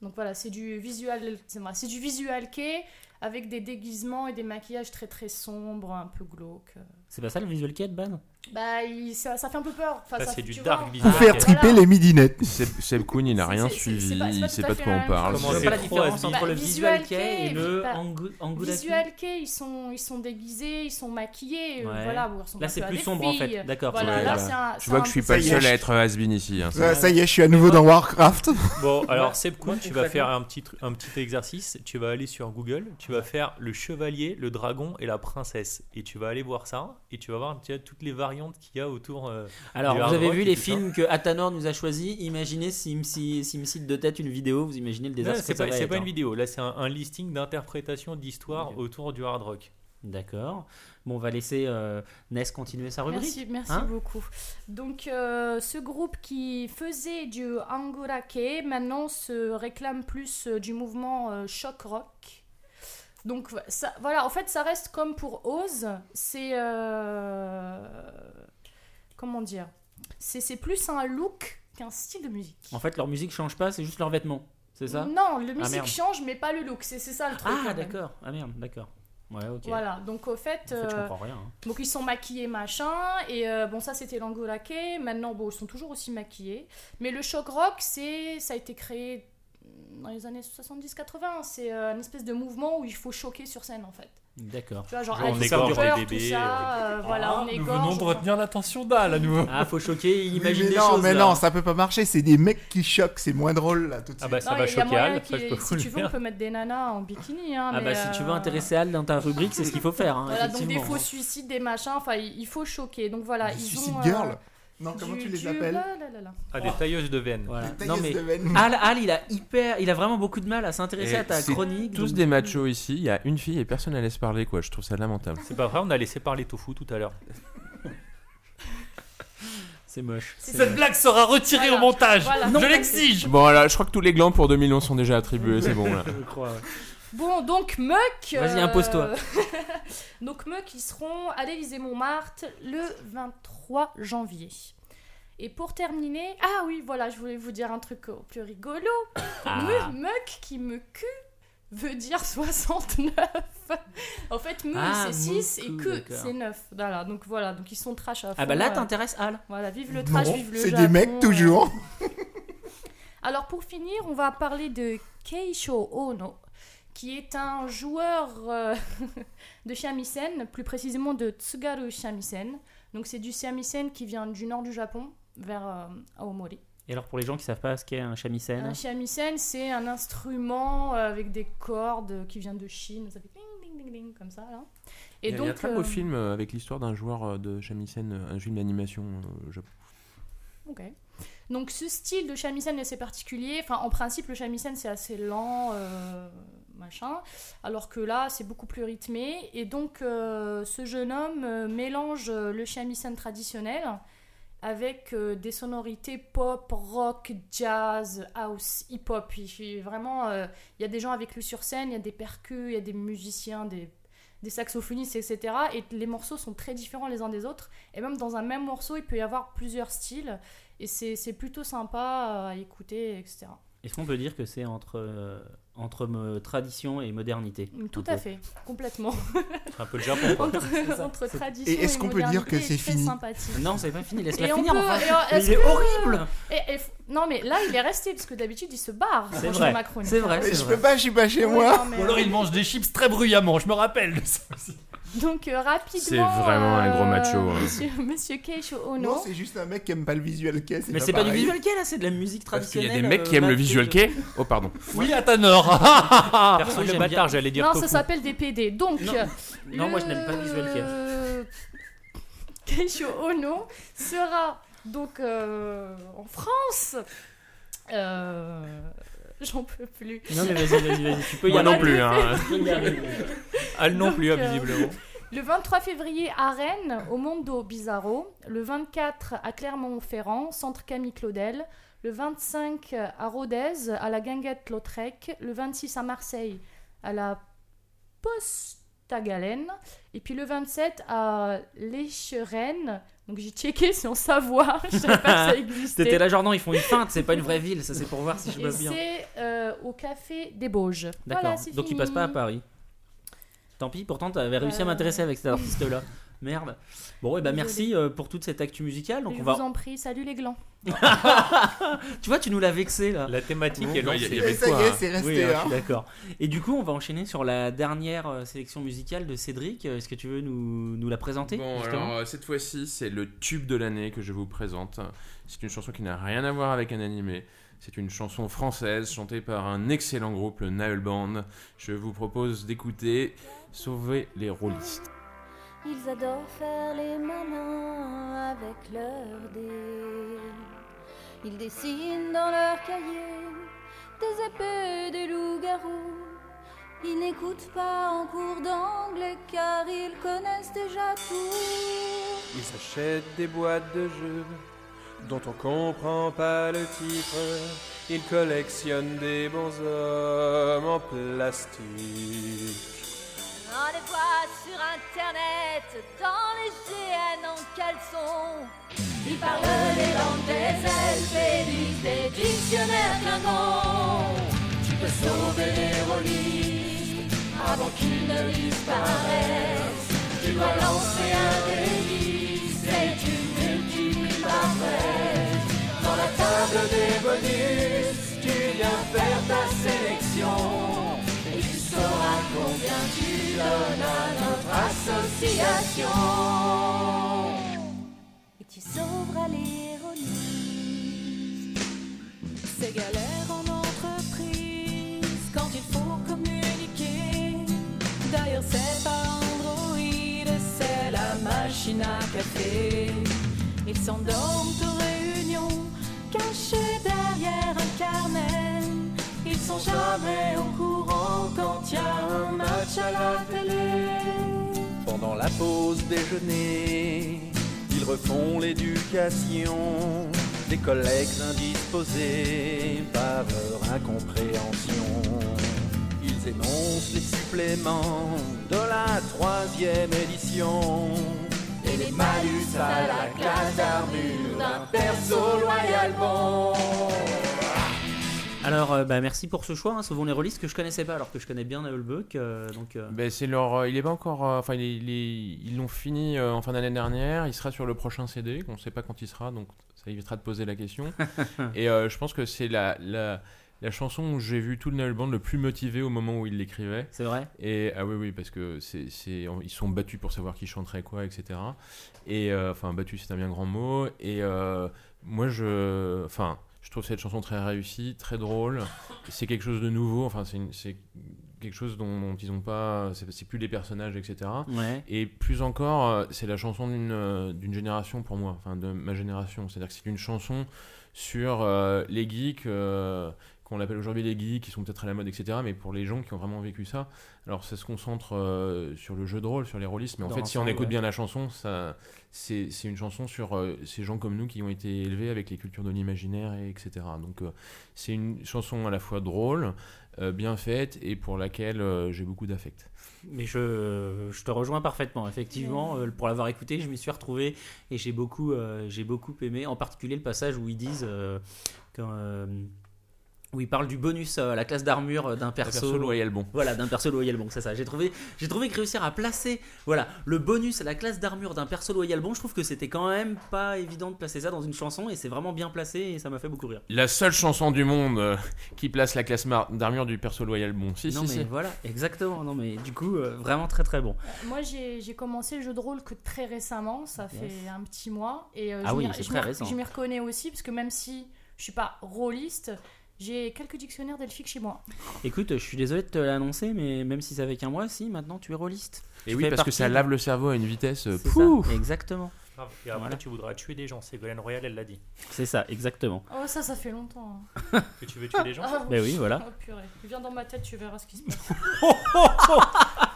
Donc voilà, c'est du visual, c'est moi, c'est du visual kei avec des déguisements et des maquillages très très sombres, un peu glauques. C'est pas ça le visual de Ban Bah il- ça, ça fait un peu peur. Enfin, Ça, ça- c'est du tu dark vois. visual Pour faire triper Voilà. les midinettes. Seb, Seb Kuhn, il n'a rien suivi, c'est pas- il tout sait pas de quoi on même parle. c'est pas la différence entre Bah, le visual kei et le bah, angu- angulaki. Visual kei, ils sont, ils sont déguisés, ils sont maquillés. euh, Ouais. Voilà, bon, ils ressemblent Là, c'est plus sombre en fait. D'accord. Voilà, Ouais, là, voilà. c'est un. Je c'est vois que je suis pas le seul à être has-been ici. hein, ça. Y est, je suis à nouveau dans Warcraft. *laughs* Bon, alors. Seb Kuhn, tu vas faire un petit, tru- un petit exercice. Tu vas aller sur Google, tu vas faire le chevalier, le dragon et la princesse. Et tu vas aller voir ça. Et tu vas voir tu toutes les variantes qu'il y a autour. euh, Alors, du vous hard avez rock vu les ça. films que Athanor nous a choisis. Imaginez s'il me, si- s'il me cite de tête une vidéo, vous imaginez le désastre c'est pas, va c'est être, pas hein. une vidéo. Là, c'est un, un listing d'interprétation d'histoire autour du hard rock. D'accord. Bon, on va laisser euh, Ness continuer sa rubrique. Merci, merci Hein beaucoup. Donc, euh, ce groupe qui faisait du angurake maintenant se réclame plus euh, du mouvement euh, shock rock. Donc, ça, voilà, en fait, ça reste comme pour Oz. C'est. euh, comment dire C'est plus un look qu'un style de musique. En fait, leur musique change pas, c'est juste leurs vêtements. C'est ça? Non, le musique merde. change, mais pas le look. C'est ça le truc. Ah, d'accord. Ah merde, d'accord. Ouais, ok. Voilà, donc au fait, En fait, je euh, comprends rien. hein. donc ils sont maquillés machin, et euh, bon ça c'était l'angolake, maintenant bon ils sont toujours aussi maquillés, mais le shock rock c'est, ça a été créé dans les années 70-80, c'est euh, une espèce de mouvement où il faut choquer sur scène en fait. D'accord. Tu vois, genre Genre, on égorge tout bébés, ça, euh, voilà, on Ah, Nous égorge. venons de retenir l'attention d'Al à nouveau. Ah, faut choquer, imagine mais des non, choses. mais là. non, ça peut pas marcher. C'est des mecs qui choquent, c'est moins drôle là tout de Ah suite. bah ça Non, va il y a choquer Al, ça qu'il- je peux vous si tu veux, on peut mettre des nanas en bikini. Hein, Ah mais, bah si tu veux euh, intéresser Al dans ta rubrique, c'est ce qu'il faut faire. Hein, Voilà, donc des faux suicides, des machins, enfin il faut choquer. Donc voilà, ils Suicide ont. Girl euh, Non, comment du- tu les du- appelles là, là, là, là. Ah, des tailleuses de veines. Voilà. Des Non tailleuses mais de veines. Al, Al, il a hyper, il a vraiment beaucoup de mal à s'intéresser à ta chronique. Tous donc- des machos ici, il y a une fille et personne ne laisse parler quoi, je trouve ça lamentable. C'est pas vrai, on a laissé parler Tofu tout à l'heure. *laughs* C'est moche. Cette moche. blague sera retirée Voilà. au montage. Voilà. Je Non, l'exige. Bon voilà, je crois que tous les glands pour 2011 sont déjà attribués, c'est bon là. *laughs* Je crois. ouais. Bon, donc Muck. Vas-y, impose-toi. *laughs* donc Muck, ils seront à l'Élysée Montmartre le 23 janvier. Et pour terminer, ah oui, voilà, je voulais vous dire un truc au plus rigolo. Ah. Muck qui me cul veut dire 69. en fait, me Ah, c'est 6 et que c'est 9. Voilà, donc voilà, donc ils sont trash à fond. Ah bah là, euh, t'intéresses Al. Voilà, vive le trash, Non, vive le c'est des mecs euh. toujours. *laughs* Alors pour finir, on va parler de Keisho Ono, qui est un joueur euh, *laughs* de shamisen, plus précisément de Tsugaru shamisen. Donc c'est du shamisen qui vient du nord du Japon, vers euh, Aomori. Et alors pour les gens qui savent pas ce qu'est un shamisen, Un shamisen, c'est un instrument euh, avec des cordes qui vient de Chine, ça fait ding ding ding ding comme ça là. Et Il y a- donc il y a un très beau euh, film avec l'histoire d'un joueur de shamisen, un film d'animation euh, japonais. Ok. Donc ce style de shamisen est assez particulier. Enfin, en principe, le shamisen c'est assez lent, euh, Alors que là, c'est beaucoup plus rythmé. Et donc, euh, ce jeune homme euh, mélange euh, le shamisen traditionnel avec des sonorités pop, rock, jazz, house, hip-hop. Vraiment, il y a des gens avec lui sur scène, il y a des percus, il y a des musiciens, des des saxophonistes, etc. Et les morceaux sont très différents les uns des autres. Et même dans un même morceau, il peut y avoir plusieurs styles. Et c'est plutôt sympa à écouter, etc. Est-ce qu'on peut dire que c'est entre, euh, entre me- tradition et modernité Tout un à peu fait, complètement. Un peu le Japon. entre, entre tradition Et est-ce qu'on peut dire modernité que est c'est fini sympathique. Non, c'est pas fini, laisse-la Et finir peut- enfin. et, euh, Mais il est que- horrible Et- et non mais là il est resté parce que d'habitude il se barre C'est vrai, c'est vrai, Mais je vrai. peux pas, je suis pas chez Ouais, moi. non, mais, Ou alors euh, il mange des chips très bruyamment, je me rappelle de ça aussi. Donc euh, rapidement. C'est vraiment un gros euh, macho, hein. Monsieur, monsieur Keisho Ono. Non, c'est juste un mec qui aime pas le visuel kei. Mais c'est pas du pareil. visual kei là, c'est de la musique Parce qu'il y traditionnelle. a des mecs qui euh, aiment le visual kei. Oh, pardon. *laughs* Oui, à Tanor. *laughs* Perso, le j'aime bâtard, bien. j'allais dire non, ça s'appelle des PD. Donc. Non. euh, Non, moi je n'aime pas le visual kei. *laughs* kei. Keisho Ono sera donc euh, en France. Euh, *laughs* J'en peux plus. Non mais vas-y, vas-y, vas-y, tu peux y Moi aller. non plus. Hein. *laughs* Elle non plus, Donc, hein, euh, visiblement. Le 23 février à Rennes, au Mondo Bizarro. Le 24 à Clermont-Ferrand, centre Camille Claudel. Le 25 à Rodez, à la Guinguette Lautrec. Le 26 à Marseille, à la Postagalène. Et puis le 27 à l'Écheren. Donc j'ai checké, *laughs* c'est en Savoie. Je savais pas que ça existait. T'étais là genre non, ils font une feinte, c'est pas une vraie ville, ça c'est pour voir si je bosse bien. c'est euh, au café des Bauges. D'accord. Voilà, Donc fini. passe pas à Paris. Tant pis, pourtant t'avais réussi à Euh. m'intéresser avec cet artiste là. Merde. Bon, et bah Désolée. merci euh, pour toute cette actu musicale. Donc Je on va. vous en prie, salut les glands. *laughs* Tu vois, tu nous l'as vexé là. La thématique Bon, est bah, lancée. y avait ça quoi, y est, hein. c'est resté. Oui, je hein. suis d'accord. Et du coup, on va enchaîner sur la dernière euh, sélection musicale de Cédric. Euh, Est-ce que tu veux nous, nous la présenter Bon, alors cette fois-ci, c'est le tube de l'année que je vous présente. C'est une chanson qui n'a rien à voir avec un animé. C'est une chanson française chantée par un excellent groupe, le Nile Band. Je vous propose d'écouter Sauver les rôlistes. Ils adorent faire les malins avec leurs dés. Ils dessinent dans leurs cahiers des épées, des loups-garous. Ils n'écoutent pas en cours d'anglais car ils connaissent déjà tout. Ils achètent des boîtes de jeux dont on comprend pas le titre. Ils collectionnent des bons hommes en plastique. On les voit sur internet dans les GN en caleçon. Ils parlent les langues des elfes et des dictionnaires Klingon. Tu peux sauver les rôlistes avant qu'ils ne disparaissent. Tu dois lancer un délit, c'est une multiple parfaite. Dans la table des bonus, tu viens faire ta sélection. Combien tu donnes à notre association? Et tu sauveras les rôlistes. C'est galère en entreprise quand il faut communiquer. D'ailleurs, c'est pas Android, c'est la machine à café. Ils s'endorment aux réunions, cachés derrière un carnet. Sont jamais au courant quand il y a un match à la télé. Pendant la pause déjeuner, ils refont l'éducation des collègues indisposés par leur incompréhension. Ils énoncent les suppléments de la troisième édition et les malus à la classe d'armure d'un perso loyal bon. Alors, euh, bah, merci pour ce choix. Hein, Sauvons les rôlistes que je connaissais pas alors que je connais bien Nailbuck. donc, euh, Ben, c'est leur, euh, il est pas encore, euh, enfin il est- il est- ils l'ont fini euh, en fin d'année dernière. Il sera sur le prochain CD. On ne sait pas quand il sera, donc ça évitera de poser la question. *laughs* Et euh, je pense que c'est la, la, la chanson où j'ai vu tout le Nail Band le plus motivé au moment où il l'écrivait. c'est vrai? Et ah oui oui parce que c'est, c'est ils sont battus pour savoir qui chanterait quoi etc. Et euh, enfin battus c'est un bien grand mot. Et euh, moi je, enfin je trouve cette chanson très réussie, très drôle. C'est quelque chose de nouveau. Enfin c'est, quelque chose dont, dont ils ont pas, c'est, plus les personnages etc. Ouais. Et plus encore, euh, c'est la chanson d'une euh, d'une génération pour moi, enfin de ma génération. C'est-à-dire que c'est une chanson sur euh, les geeks, euh, qu'on appelle aujourd'hui les geeks, qui sont peut-être à la mode, etc. Mais pour les gens qui ont vraiment vécu ça, alors ça se concentre euh, sur le jeu de rôle, sur les rôlistes. Mais en Dans fait, si on écoute ouais. bien la chanson, ça, c'est c'est une chanson sur euh, ces gens comme nous qui ont été élevés avec les cultures de l'imaginaire, et etc. Donc euh, c'est une chanson à la fois drôle, euh, bien faite, et pour laquelle euh, j'ai beaucoup d'affect. Mais je, je te rejoins parfaitement. Effectivement, euh, pour l'avoir écouté, je m'y suis retrouvé et j'ai beaucoup, euh, j'ai beaucoup aimé. En particulier le passage où ils disent euh, quand, euh, où il parle du bonus à la classe d'armure euh, d'un perso. perso loyal bon. Voilà, d'un perso loyal bon, c'est ça. J'ai trouvé, j'ai trouvé que réussir à placer, voilà, le bonus à la classe d'armure d'un perso loyal bon, je trouve que c'était quand même pas évident de placer ça dans une chanson et c'est vraiment bien placé et ça m'a fait beaucoup rire. La seule chanson du monde euh, qui place la classe d'armure du perso loyal bon. Si, non si, mais si. voilà, exactement. Non mais du coup, euh, vraiment très très bon. Moi, j'ai commencé le jeu de rôle que très récemment, ça fait Yes. un petit mois. Et euh, Ah je oui, m'y reconnais aussi, parce que même si je suis pas rôliste, j'ai quelques dictionnaires d'elfique chez moi. Écoute, je suis désolé de te l'annoncer, mais même si ça fait qu'un mois, si maintenant tu es rôliste. Et Tu oui, parce que ça de- lave le cerveau à une vitesse. euh, C'est ça, pouf exactement. Grave. Et après, Voilà. tu voudras tuer des gens. Ségolène Royal, elle l'a dit. C'est ça, exactement. Oh, ça, ça fait longtemps. *laughs* Que tu veux tuer des gens Ah, Ben oui, voilà. Oh, purée. Viens dans ma tête, tu verras ce qui se passe. *laughs*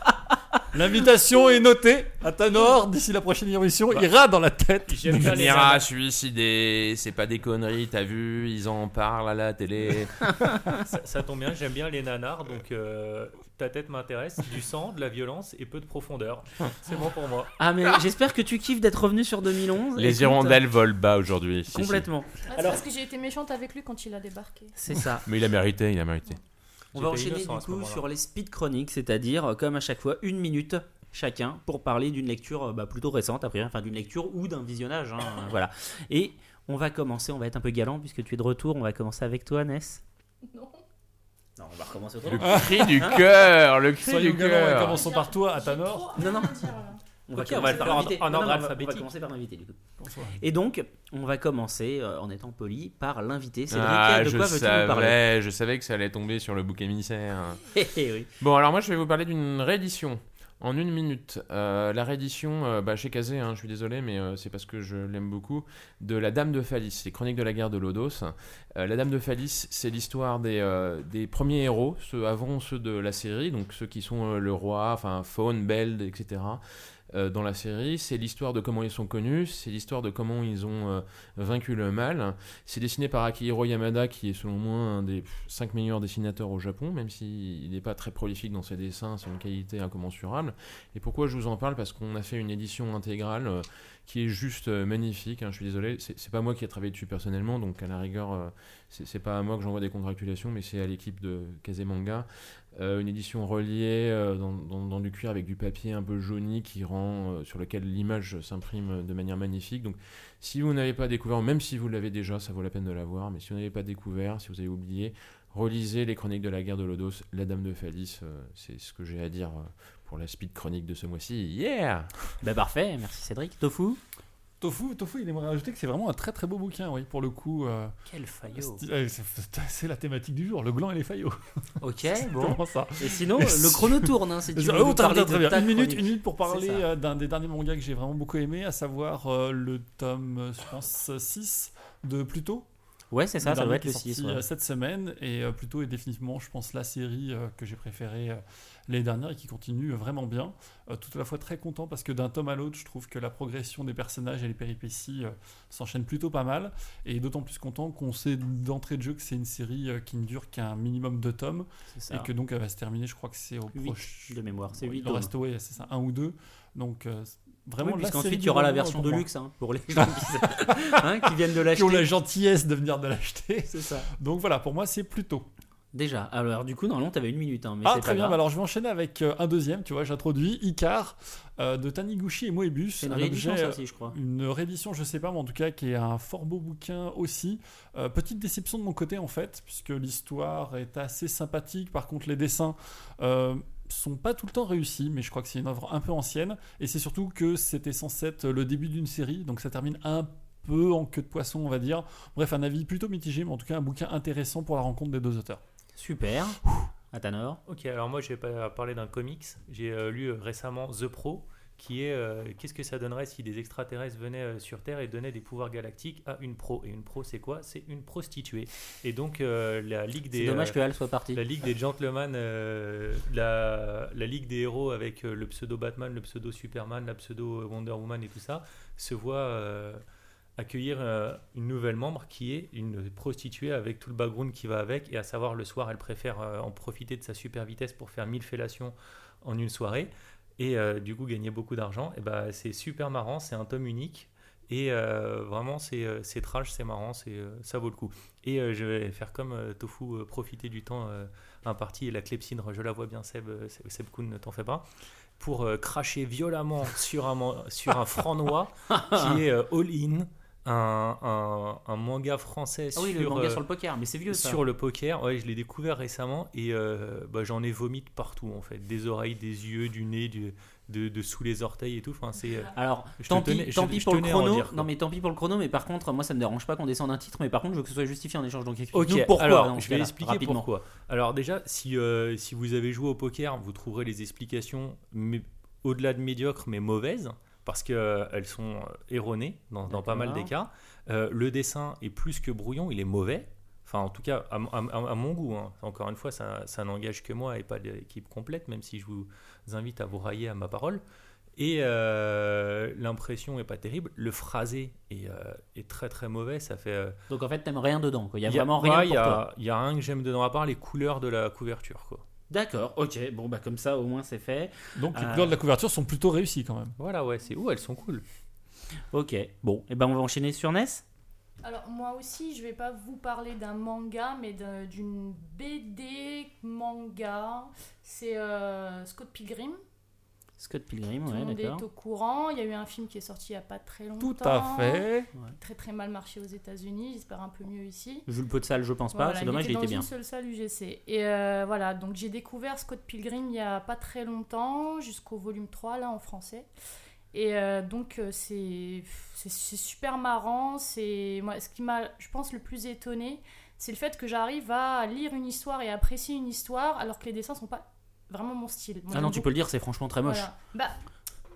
L'invitation est notée à Tanor. D'ici la prochaine émission, Bah. ira dans la tête. J'aime bien les Ira *laughs* suicidé, c'est pas des conneries, t'as vu, ils en parlent à la télé. *laughs* ça, ça tombe bien, j'aime bien les nanars, donc euh, ta tête m'intéresse. Du sang, de la violence et peu de profondeur. C'est bon pour moi. Ah mais j'espère que tu kiffes d'être revenu sur 2011. Les hirondelles volent bas aujourd'hui. si, si. Complètement. Ah, c'est Alors- parce que j'ai été méchante avec lui quand il a débarqué. C'est ça. Mais il a mérité, il a mérité. On va enchaîner à du coup sur les speed chroniques, c'est-à-dire euh, comme à chaque fois une minute chacun pour parler d'une lecture euh, bah, plutôt récente, a priori, enfin d'une lecture ou d'un visionnage. hein, *laughs* voilà. Et on va commencer, on va être un peu galant puisque tu es de retour. On va commencer avec toi, Ness. Non. Non, on va recommencer Le autrement. cri du cœur, le cri Soyons du cœur. commençons par toi, Atanor. Non, non. On va, on va commencer le en- en Non, ordre on va- On va alphabétique. commencer par l'invité du coup. Bonsoir. Et donc, on va commencer euh, en étant poli par l'invité. Cédric, Ah, de je quoi veux-tu nous parler? savais, je savais que ça allait tomber sur le bouc émissaire. *laughs* Eh, oui. Bon, alors moi, je vais vous parler d'une réédition. En une minute, Euh, la réédition euh, bah, chez Kazé, hein, je suis désolé, mais euh, c'est parce que je l'aime beaucoup, de La Dame de Phalis, les chroniques de la guerre de Lodos. Euh, la Dame de Phalis, c'est l'histoire des, euh, des premiers héros, ceux avant ceux de la série, donc ceux qui sont euh, le roi, enfin Faune, Beld, etc. euh, dans la série, c'est l'histoire de comment ils sont connus, c'est l'histoire de comment ils ont euh, vaincu le mal. C'est dessiné par Akihiro Yamada, qui est selon moi un des 5 meilleurs dessinateurs au Japon, même s'il n'est pas très prolifique dans ses dessins, c'est une qualité incommensurable. Et pourquoi je vous en parle? Parce qu'on a fait une édition intégrale euh, qui est juste magnifique. hein, je suis désolé, c'est pas moi qui ai travaillé dessus personnellement, donc à la rigueur, c'est pas à moi que j'envoie des congratulations, mais c'est à l'équipe de Kazemanga. Euh, une édition reliée euh, dans, dans- dans du cuir avec du papier un peu jauni qui rend, euh, sur lequel l'image s'imprime de manière magnifique. Donc, si vous n'avez pas découvert, même si vous l'avez déjà, ça vaut la peine de l'avoir. Mais si vous n'avez pas découvert, si vous avez oublié, relisez les chroniques de la guerre de Lodos, La Dame de Phalis. euh, c'est ce que j'ai à dire euh, pour la speed chronique de ce mois-ci. Yeah Bah parfait, merci Cédric. Tofu? Tofu, Tofu, il aimerait rajouter que c'est vraiment un très très beau bouquin, oui, pour le coup. euh, Quel faillot. c'est- euh, c'est c'est la thématique du jour, le gland et les faillots. Ok, *laughs* bon. Ça Et sinon, le chrono tourne, hein, si *laughs* tu veux Oh, très parler bien, très Une minute, chronique. une minute pour parler euh, d'un des derniers mangas que j'ai vraiment beaucoup aimé, à savoir euh, le tome, euh, je pense, 6 de Pluto. Ouais, c'est ça, Le ça doit être le est sorti, 6. euh, cette semaine. Et Pluto est définitivement, je pense, la série que j'ai préférée l'année dernière et qui continue vraiment bien. Euh, tout à la fois très content parce que d'un tome à l'autre, je trouve que la progression des personnages et les péripéties euh, s'enchaînent plutôt pas mal. Et d'autant plus content qu'on sait d'entrée de jeu que c'est une série euh, qui ne dure qu'un minimum de tomes et que donc elle va se terminer, je crois que c'est au proche. de mémoire, c'est Ouais, huit Il en tomes. reste, ouais, c'est ça, un ou deux. Donc vraiment, Oui, puisqu'ensuite il y aura la version de luxe hein, pour les gens qui, hein, qui viennent de *laughs* Qui ont la l'acheter. gentillesse de venir de l'acheter. C'est ça. Donc voilà, pour moi, c'est plutôt. Déjà, alors du coup, normalement, t'avais une minute. Hein, mais Ah, très pas bien. grave. alors, je vais enchaîner avec euh, un deuxième. Tu vois, j'introduis Icar euh, de Taniguchi et Moebius. C'est une un réédition, objet, ça euh, aussi, je crois. Une réédition, je sais pas, mais en tout cas, qui est un fort beau bouquin aussi. Euh, petite déception de mon côté, en fait, puisque l'histoire est assez sympathique. Par contre, les dessins. sont pas tout le temps réussis, mais je crois que c'est une œuvre un peu ancienne. Et c'est surtout que c'était censé être le début d'une série, donc ça termine un peu en queue de poisson, on va dire. Bref, un avis plutôt mitigé, mais en tout cas un bouquin intéressant pour la rencontre des deux auteurs. Super. Athanor. Ok, alors moi je vais pas parler d'un comics. J'ai euh, lu euh, récemment The Pro, qui est euh, qu'est-ce que ça donnerait si des extraterrestres venaient euh, sur Terre et donnaient des pouvoirs galactiques à une pro? Et une pro, c'est quoi? C'est une prostituée. Et donc euh, la ligue des C'est dommage euh, que Al soit parti. la ligue des gentlemen, euh, la, la ligue des héros avec euh, le pseudo Batman, le pseudo Superman, la pseudo Wonder Woman et tout ça, se voit euh, accueillir euh, une nouvelle membre qui est une prostituée avec tout le background qui va avec, et à savoir le soir, elle préfère euh, en profiter de sa super vitesse pour faire 1000 fellations en une soirée, et euh, du coup gagner beaucoup d'argent. Et ben c'est super marrant, c'est un tome unique. Et vraiment, c'est c'est trash, c'est marrant, c'est ça vaut le coup. Et je vais faire comme Tofu, profiter du temps imparti. Et la clepsydre, je la vois bien, Seb, Seb, Kuhn, ne t'en fais pas. Pour cracher violemment sur un, sur un franc noir *laughs* qui est euh, All In, un, un, un manga français Ah oui, sur, le manga euh, sur le poker, mais c'est vieux ça. sur le poker, ouais, je l'ai découvert récemment et euh, bah, j'en ai vomi de partout en fait, des oreilles, des yeux, du nez, du, de, de sous les orteils et tout. Enfin, c'est. euh, Alors, je tant tenais- pis, je- tant pis je pour le chrono. dire, non, mais tant pis pour le chrono. Mais par contre, moi, ça me dérange pas qu'on descende un titre. Mais par contre, je veux que ce soit justifié en échange. Donc, explique-nous pourquoi. alors je vais expliquer rapidement. pourquoi. Alors déjà, si, euh, si vous avez joué au poker, vous trouverez les explications au-delà de médiocres, mais mauvaises, parce qu'elles sont euh, erronées dans, dans pas mal des cas. Euh, le dessin est plus que brouillon, il est mauvais. Enfin, en tout cas, à, à- à mon goût. hein. Encore une fois, ça, ça n'engage que moi et pas l'équipe complète, même si je vous invite à vous railler à ma parole. Et euh, l'impression est pas terrible. Le phrasé est, euh, est très très mauvais. Ça fait. euh, Donc, en fait, t'aimes rien dedans. Il y a vraiment rien il y a- y rien que j'aime dedans à part les couleurs de la couverture. Quoi. D'accord. Ok. Bon, bah comme ça, au moins, c'est fait. Donc les Euh, couleurs de la couverture sont plutôt réussies quand même. Voilà, ouais, c'est où elles sont cool. Ok. Bon, et ben, on va enchaîner sur NES. Alors moi aussi, je vais pas vous parler d'un manga, mais d'un- d'une BD manga. C'est euh, Scott Pilgrim. Scott Pilgrim, Tout ouais, monde est au courant. Il y a eu un film qui est sorti il y a pas très longtemps. Tout à fait. Très très mal marché aux États-Unis. J'espère un peu mieux ici. Vu le peu de salle, je pense pas. Voilà, c'est dommage, il était était dans bien. une seule salle UGC. Et euh, voilà, donc j'ai découvert Scott Pilgrim il y a pas très longtemps, jusqu'au volume 3 là en français. Et euh, donc euh, c'est c'est c'est super marrant. C'est moi ce qui m'a, je pense, le plus étonné, c'est le fait que j'arrive à lire une histoire et apprécier une histoire alors que les dessins sont pas vraiment mon style. Moi, Ah non, tu beaucoup- peux le dire, c'est franchement très moche. voilà. Bah,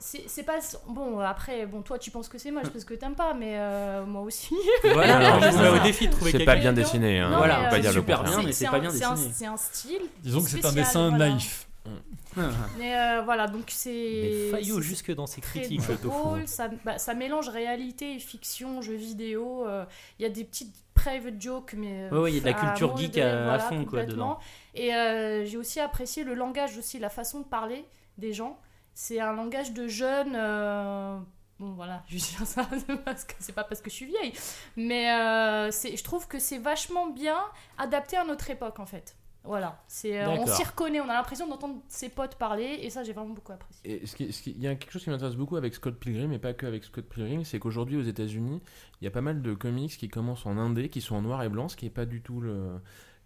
c'est pas. Bon, après, bon, toi, tu penses que c'est moche parce que t'aimes pas, mais euh, moi aussi. *laughs* Voilà, ça. au défi de trouver C'est pas bien dessiné. Hein. Non, Voilà, on euh, pas dire super contraire. bien, mais c'est pas bien dessiné. C'est un style. Disons que c'est un dessin voilà. naïf. *laughs* Mais euh, voilà, donc c'est. Mais faillot jusque dans ses critiques, le drôle, ça, bah, ça mélange réalité et fiction, jeux vidéo. euh, Il y a des petites private jokes, mais. euh, ouais, il y a de la culture geek à- fond, quoi, complètement. Et euh, j'ai aussi apprécié le langage, aussi, la façon de parler des gens. C'est un langage de jeunes. euh, Bon voilà, *laughs* je dis ça parce que c'est pas parce que je suis vieille, mais euh, je trouve que c'est vachement bien adapté à notre époque en fait. Voilà, c'est on s'y reconnaît, on a l'impression d'entendre ses potes parler et ça j'ai vraiment beaucoup apprécié. Et ce qui- ce qui- il y a quelque chose qui m'intéresse beaucoup avec Scott Pilgrim et pas que avec Scott Pilgrim, c'est qu'aujourd'hui aux États-Unis, il y a pas mal de comics qui commencent en indé, qui sont en noir et blanc, ce qui est pas du tout le,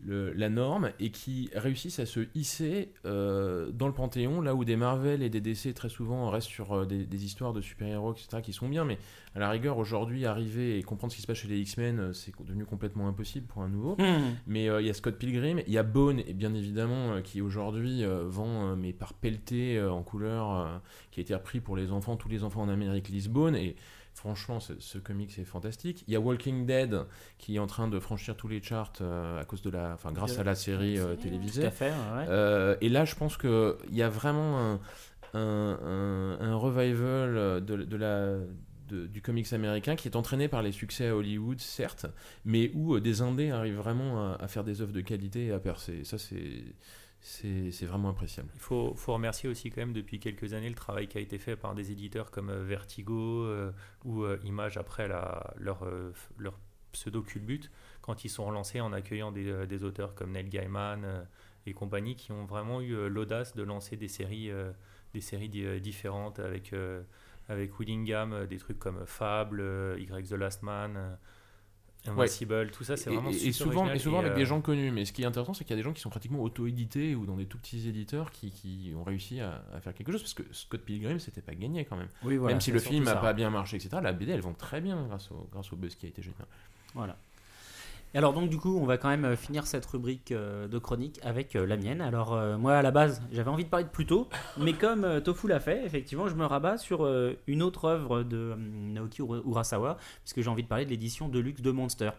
le- la norme et qui réussissent à se hisser euh, dans le panthéon, là où des Marvel et des DC très souvent restent sur euh, des, des histoires de super-héros, etc., qui sont bien, mais à la rigueur aujourd'hui arriver et comprendre ce qui se passe chez les X-Men, euh, c'est devenu complètement impossible pour un nouveau. Hmm. Mais euh, il y a Scott Pilgrim, il y a Bone, et bien évidemment, qui aujourd'hui vend, mais par pelleté en couleur, qui a été repris pour les enfants, tous les enfants en Amérique lisent Bone, et franchement, ce, ce comic c'est fantastique. Il y a Walking Dead, qui est en train de franchir tous les charts euh, à cause de la, enfin, grâce à la série euh, série, Tout télévisée. à fait, ouais. Euh, et là, je pense qu'il y a vraiment un, un, un- un revival de, de la, de- du comics américain qui est entraîné par les succès à Hollywood, certes, mais où euh, des indés arrivent vraiment à, à faire des œuvres de qualité et à percer. Ça, c'est, c'est, vraiment appréciable. Il faut, remercier aussi quand même depuis quelques années le travail qui a été fait par des éditeurs comme euh, Vertigo euh, ou euh, Image après leur, euh, pseudo culbut quand ils sont relancés en accueillant des, auteurs comme Neil Gaiman et compagnie qui ont vraiment eu l'audace de lancer des séries, des séries di- différentes avec, avec Willingham, des trucs comme Fable, Y The Last Man. Euh, Invincible, tout ça c'est vraiment et, super et souvent, original et souvent et, avec euh, des gens connus. Mais ce qui est intéressant, c'est qu'il y a des gens qui sont pratiquement auto-édités ou dans des tout petits éditeurs qui, qui ont réussi à, à faire quelque chose. Parce que Scott Pilgrim, c'était pas gagné quand même. Oui, voilà, même si le film n'a pas bien marché, etc., la BD, elles vont très bien grâce au, grâce au buzz qui a été génial. Voilà. Et alors donc du coup, on va quand même euh, finir cette rubrique euh, de chronique avec euh, la mienne. Alors moi à la base, j'avais envie de parler de Pluto, mais comme Tofu l'a fait, effectivement, je me rabats sur une autre œuvre de Naoki Ura- Urasawa, puisque j'ai envie de parler de l'édition Deluxe de Monster.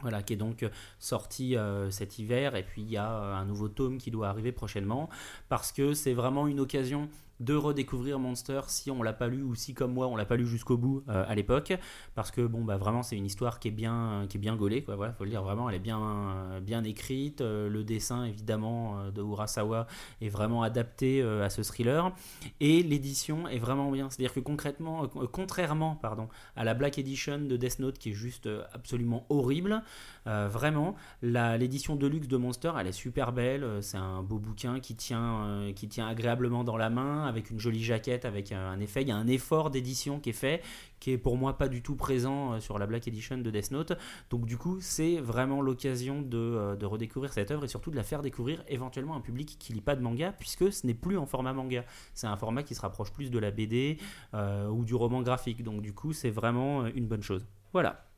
Voilà, qui est donc sorti euh, cet hiver, et puis il y a un nouveau tome qui doit arriver prochainement, parce que c'est vraiment une occasion de redécouvrir Monster si on l'a pas lu ou si comme moi on l'a pas lu jusqu'au bout euh, à l'époque. Parce que bon bah vraiment c'est une histoire qui est bien qui est bien gaulée quoi. Voilà faut le dire vraiment elle est bien euh, bien écrite. Euh, le dessin évidemment de Urasawa est vraiment adapté à ce thriller. Et l'édition est vraiment bien. C'est à dire que concrètement contrairement pardon à la Black Edition de Death Note qui est juste absolument horrible euh, vraiment l'édition de luxe de Monster elle est super belle. Euh, c'est un beau bouquin qui tient euh, qui tient agréablement dans la main avec une jolie jaquette avec un, effet il y a un effort d'édition qui est fait qui est pour moi pas du tout présent sur la Black Edition de Death Note. Donc du coup c'est vraiment l'occasion de, redécouvrir cette œuvre et surtout de la faire découvrir éventuellement un public qui lit pas de manga puisque ce n'est plus en format manga. C'est un format qui se rapproche plus de la BD ou du roman graphique. Donc du coup c'est vraiment une bonne chose. Voilà.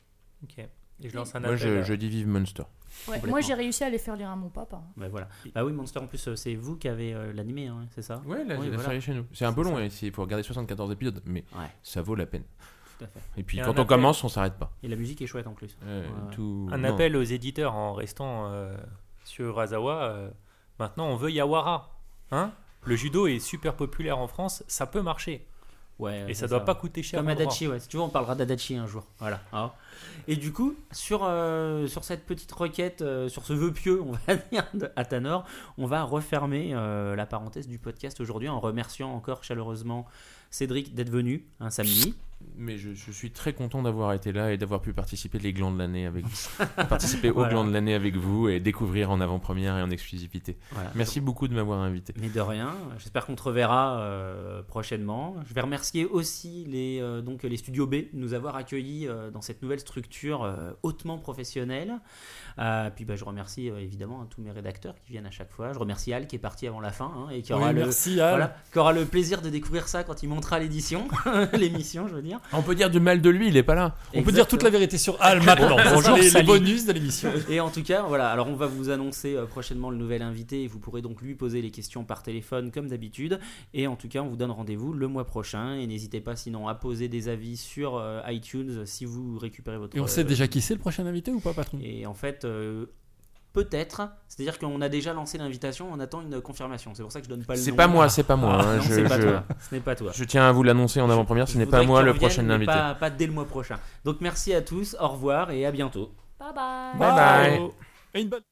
Ok. Et je lance un Moi, appel. je, à- je dis vive Monster. Ouais, moi j'ai réussi à les faire lire à mon papa. Bah voilà. Bah oui, Monster en plus, euh, c'est vous qui avez euh, l'animé, hein, c'est ça Ouais, la, Oui, la voilà. série chez nous. C'est un peu long, hein, il faut regarder 74 épisodes, mais Ouais, ça vaut la peine. tout à fait. Et puis Et quand on appel- commence, on s'arrête pas. Et la musique est chouette en plus. Euh, Ouais, ouais. tout- Un non. appel aux éditeurs en restant euh, sur Urasawa. euh, maintenant, on veut Yawara. Hein? Le judo est super populaire en France, ça peut marcher. Ouais, Et ça doit pas coûter cher. Comme. Adachi, ouais. Si tu veux, on parlera d'Adachi un jour. Voilà. hein. Et du coup, sur, euh, sur cette petite requête, euh, sur ce vœu pieux, on va *laughs* dire, de Atanor, on va refermer euh, la parenthèse du podcast aujourd'hui en remerciant encore chaleureusement Cédric d'être venu un samedi. Mais je, je suis très content d'avoir été là et d'avoir pu participer les glands de l'année avec *laughs* participer au Voilà. glands de l'année avec vous et découvrir en avant-première et en exclusivité. Voilà. Merci beaucoup de m'avoir invité. Mais de rien, j'espère qu'on te reverra euh, prochainement. Je vais remercier aussi les, euh, donc, les studios B de nous avoir accueillis euh, dans cette nouvelle structure euh, hautement professionnelle. Euh, puis bah, je remercie euh, évidemment hein, tous mes rédacteurs qui viennent à chaque fois. Je remercie Al qui est parti avant la fin hein, et qui aura, Oui, le, merci Al. voilà, qui aura le plaisir de découvrir ça quand il montera l'édition, *laughs* l'émission je veux dire. On peut dire du mal de lui, il est pas là. On peut dire toute la vérité sur Al maintenant. Bonjour, les, bonus de l'émission. *laughs* Et en tout cas, voilà, alors on va vous annoncer euh, prochainement le nouvel invité et vous pourrez donc lui poser les questions par téléphone comme d'habitude. Et en tout cas, on vous donne rendez-vous le mois prochain et n'hésitez pas sinon à poser des avis sur euh, iTunes si vous récupérez votre. Et on sait euh, déjà qui c'est le prochain invité ou pas, patron? Et en fait. euh, Peut-être, c'est-à-dire qu'on a déjà lancé l'invitation, on attend une confirmation. C'est pour ça que je donne pas le C'est pas moi, c'est pas moi. Ah, hein, non, je, c'est pas je- toi. Ce n'est pas toi. je tiens à vous l'annoncer en avant-première, ce n'est pas moi le prochain invité. Pas, pas dès le mois prochain. Donc merci à tous, au revoir et à bientôt. Bye bye. Bye bye. Et une bonne.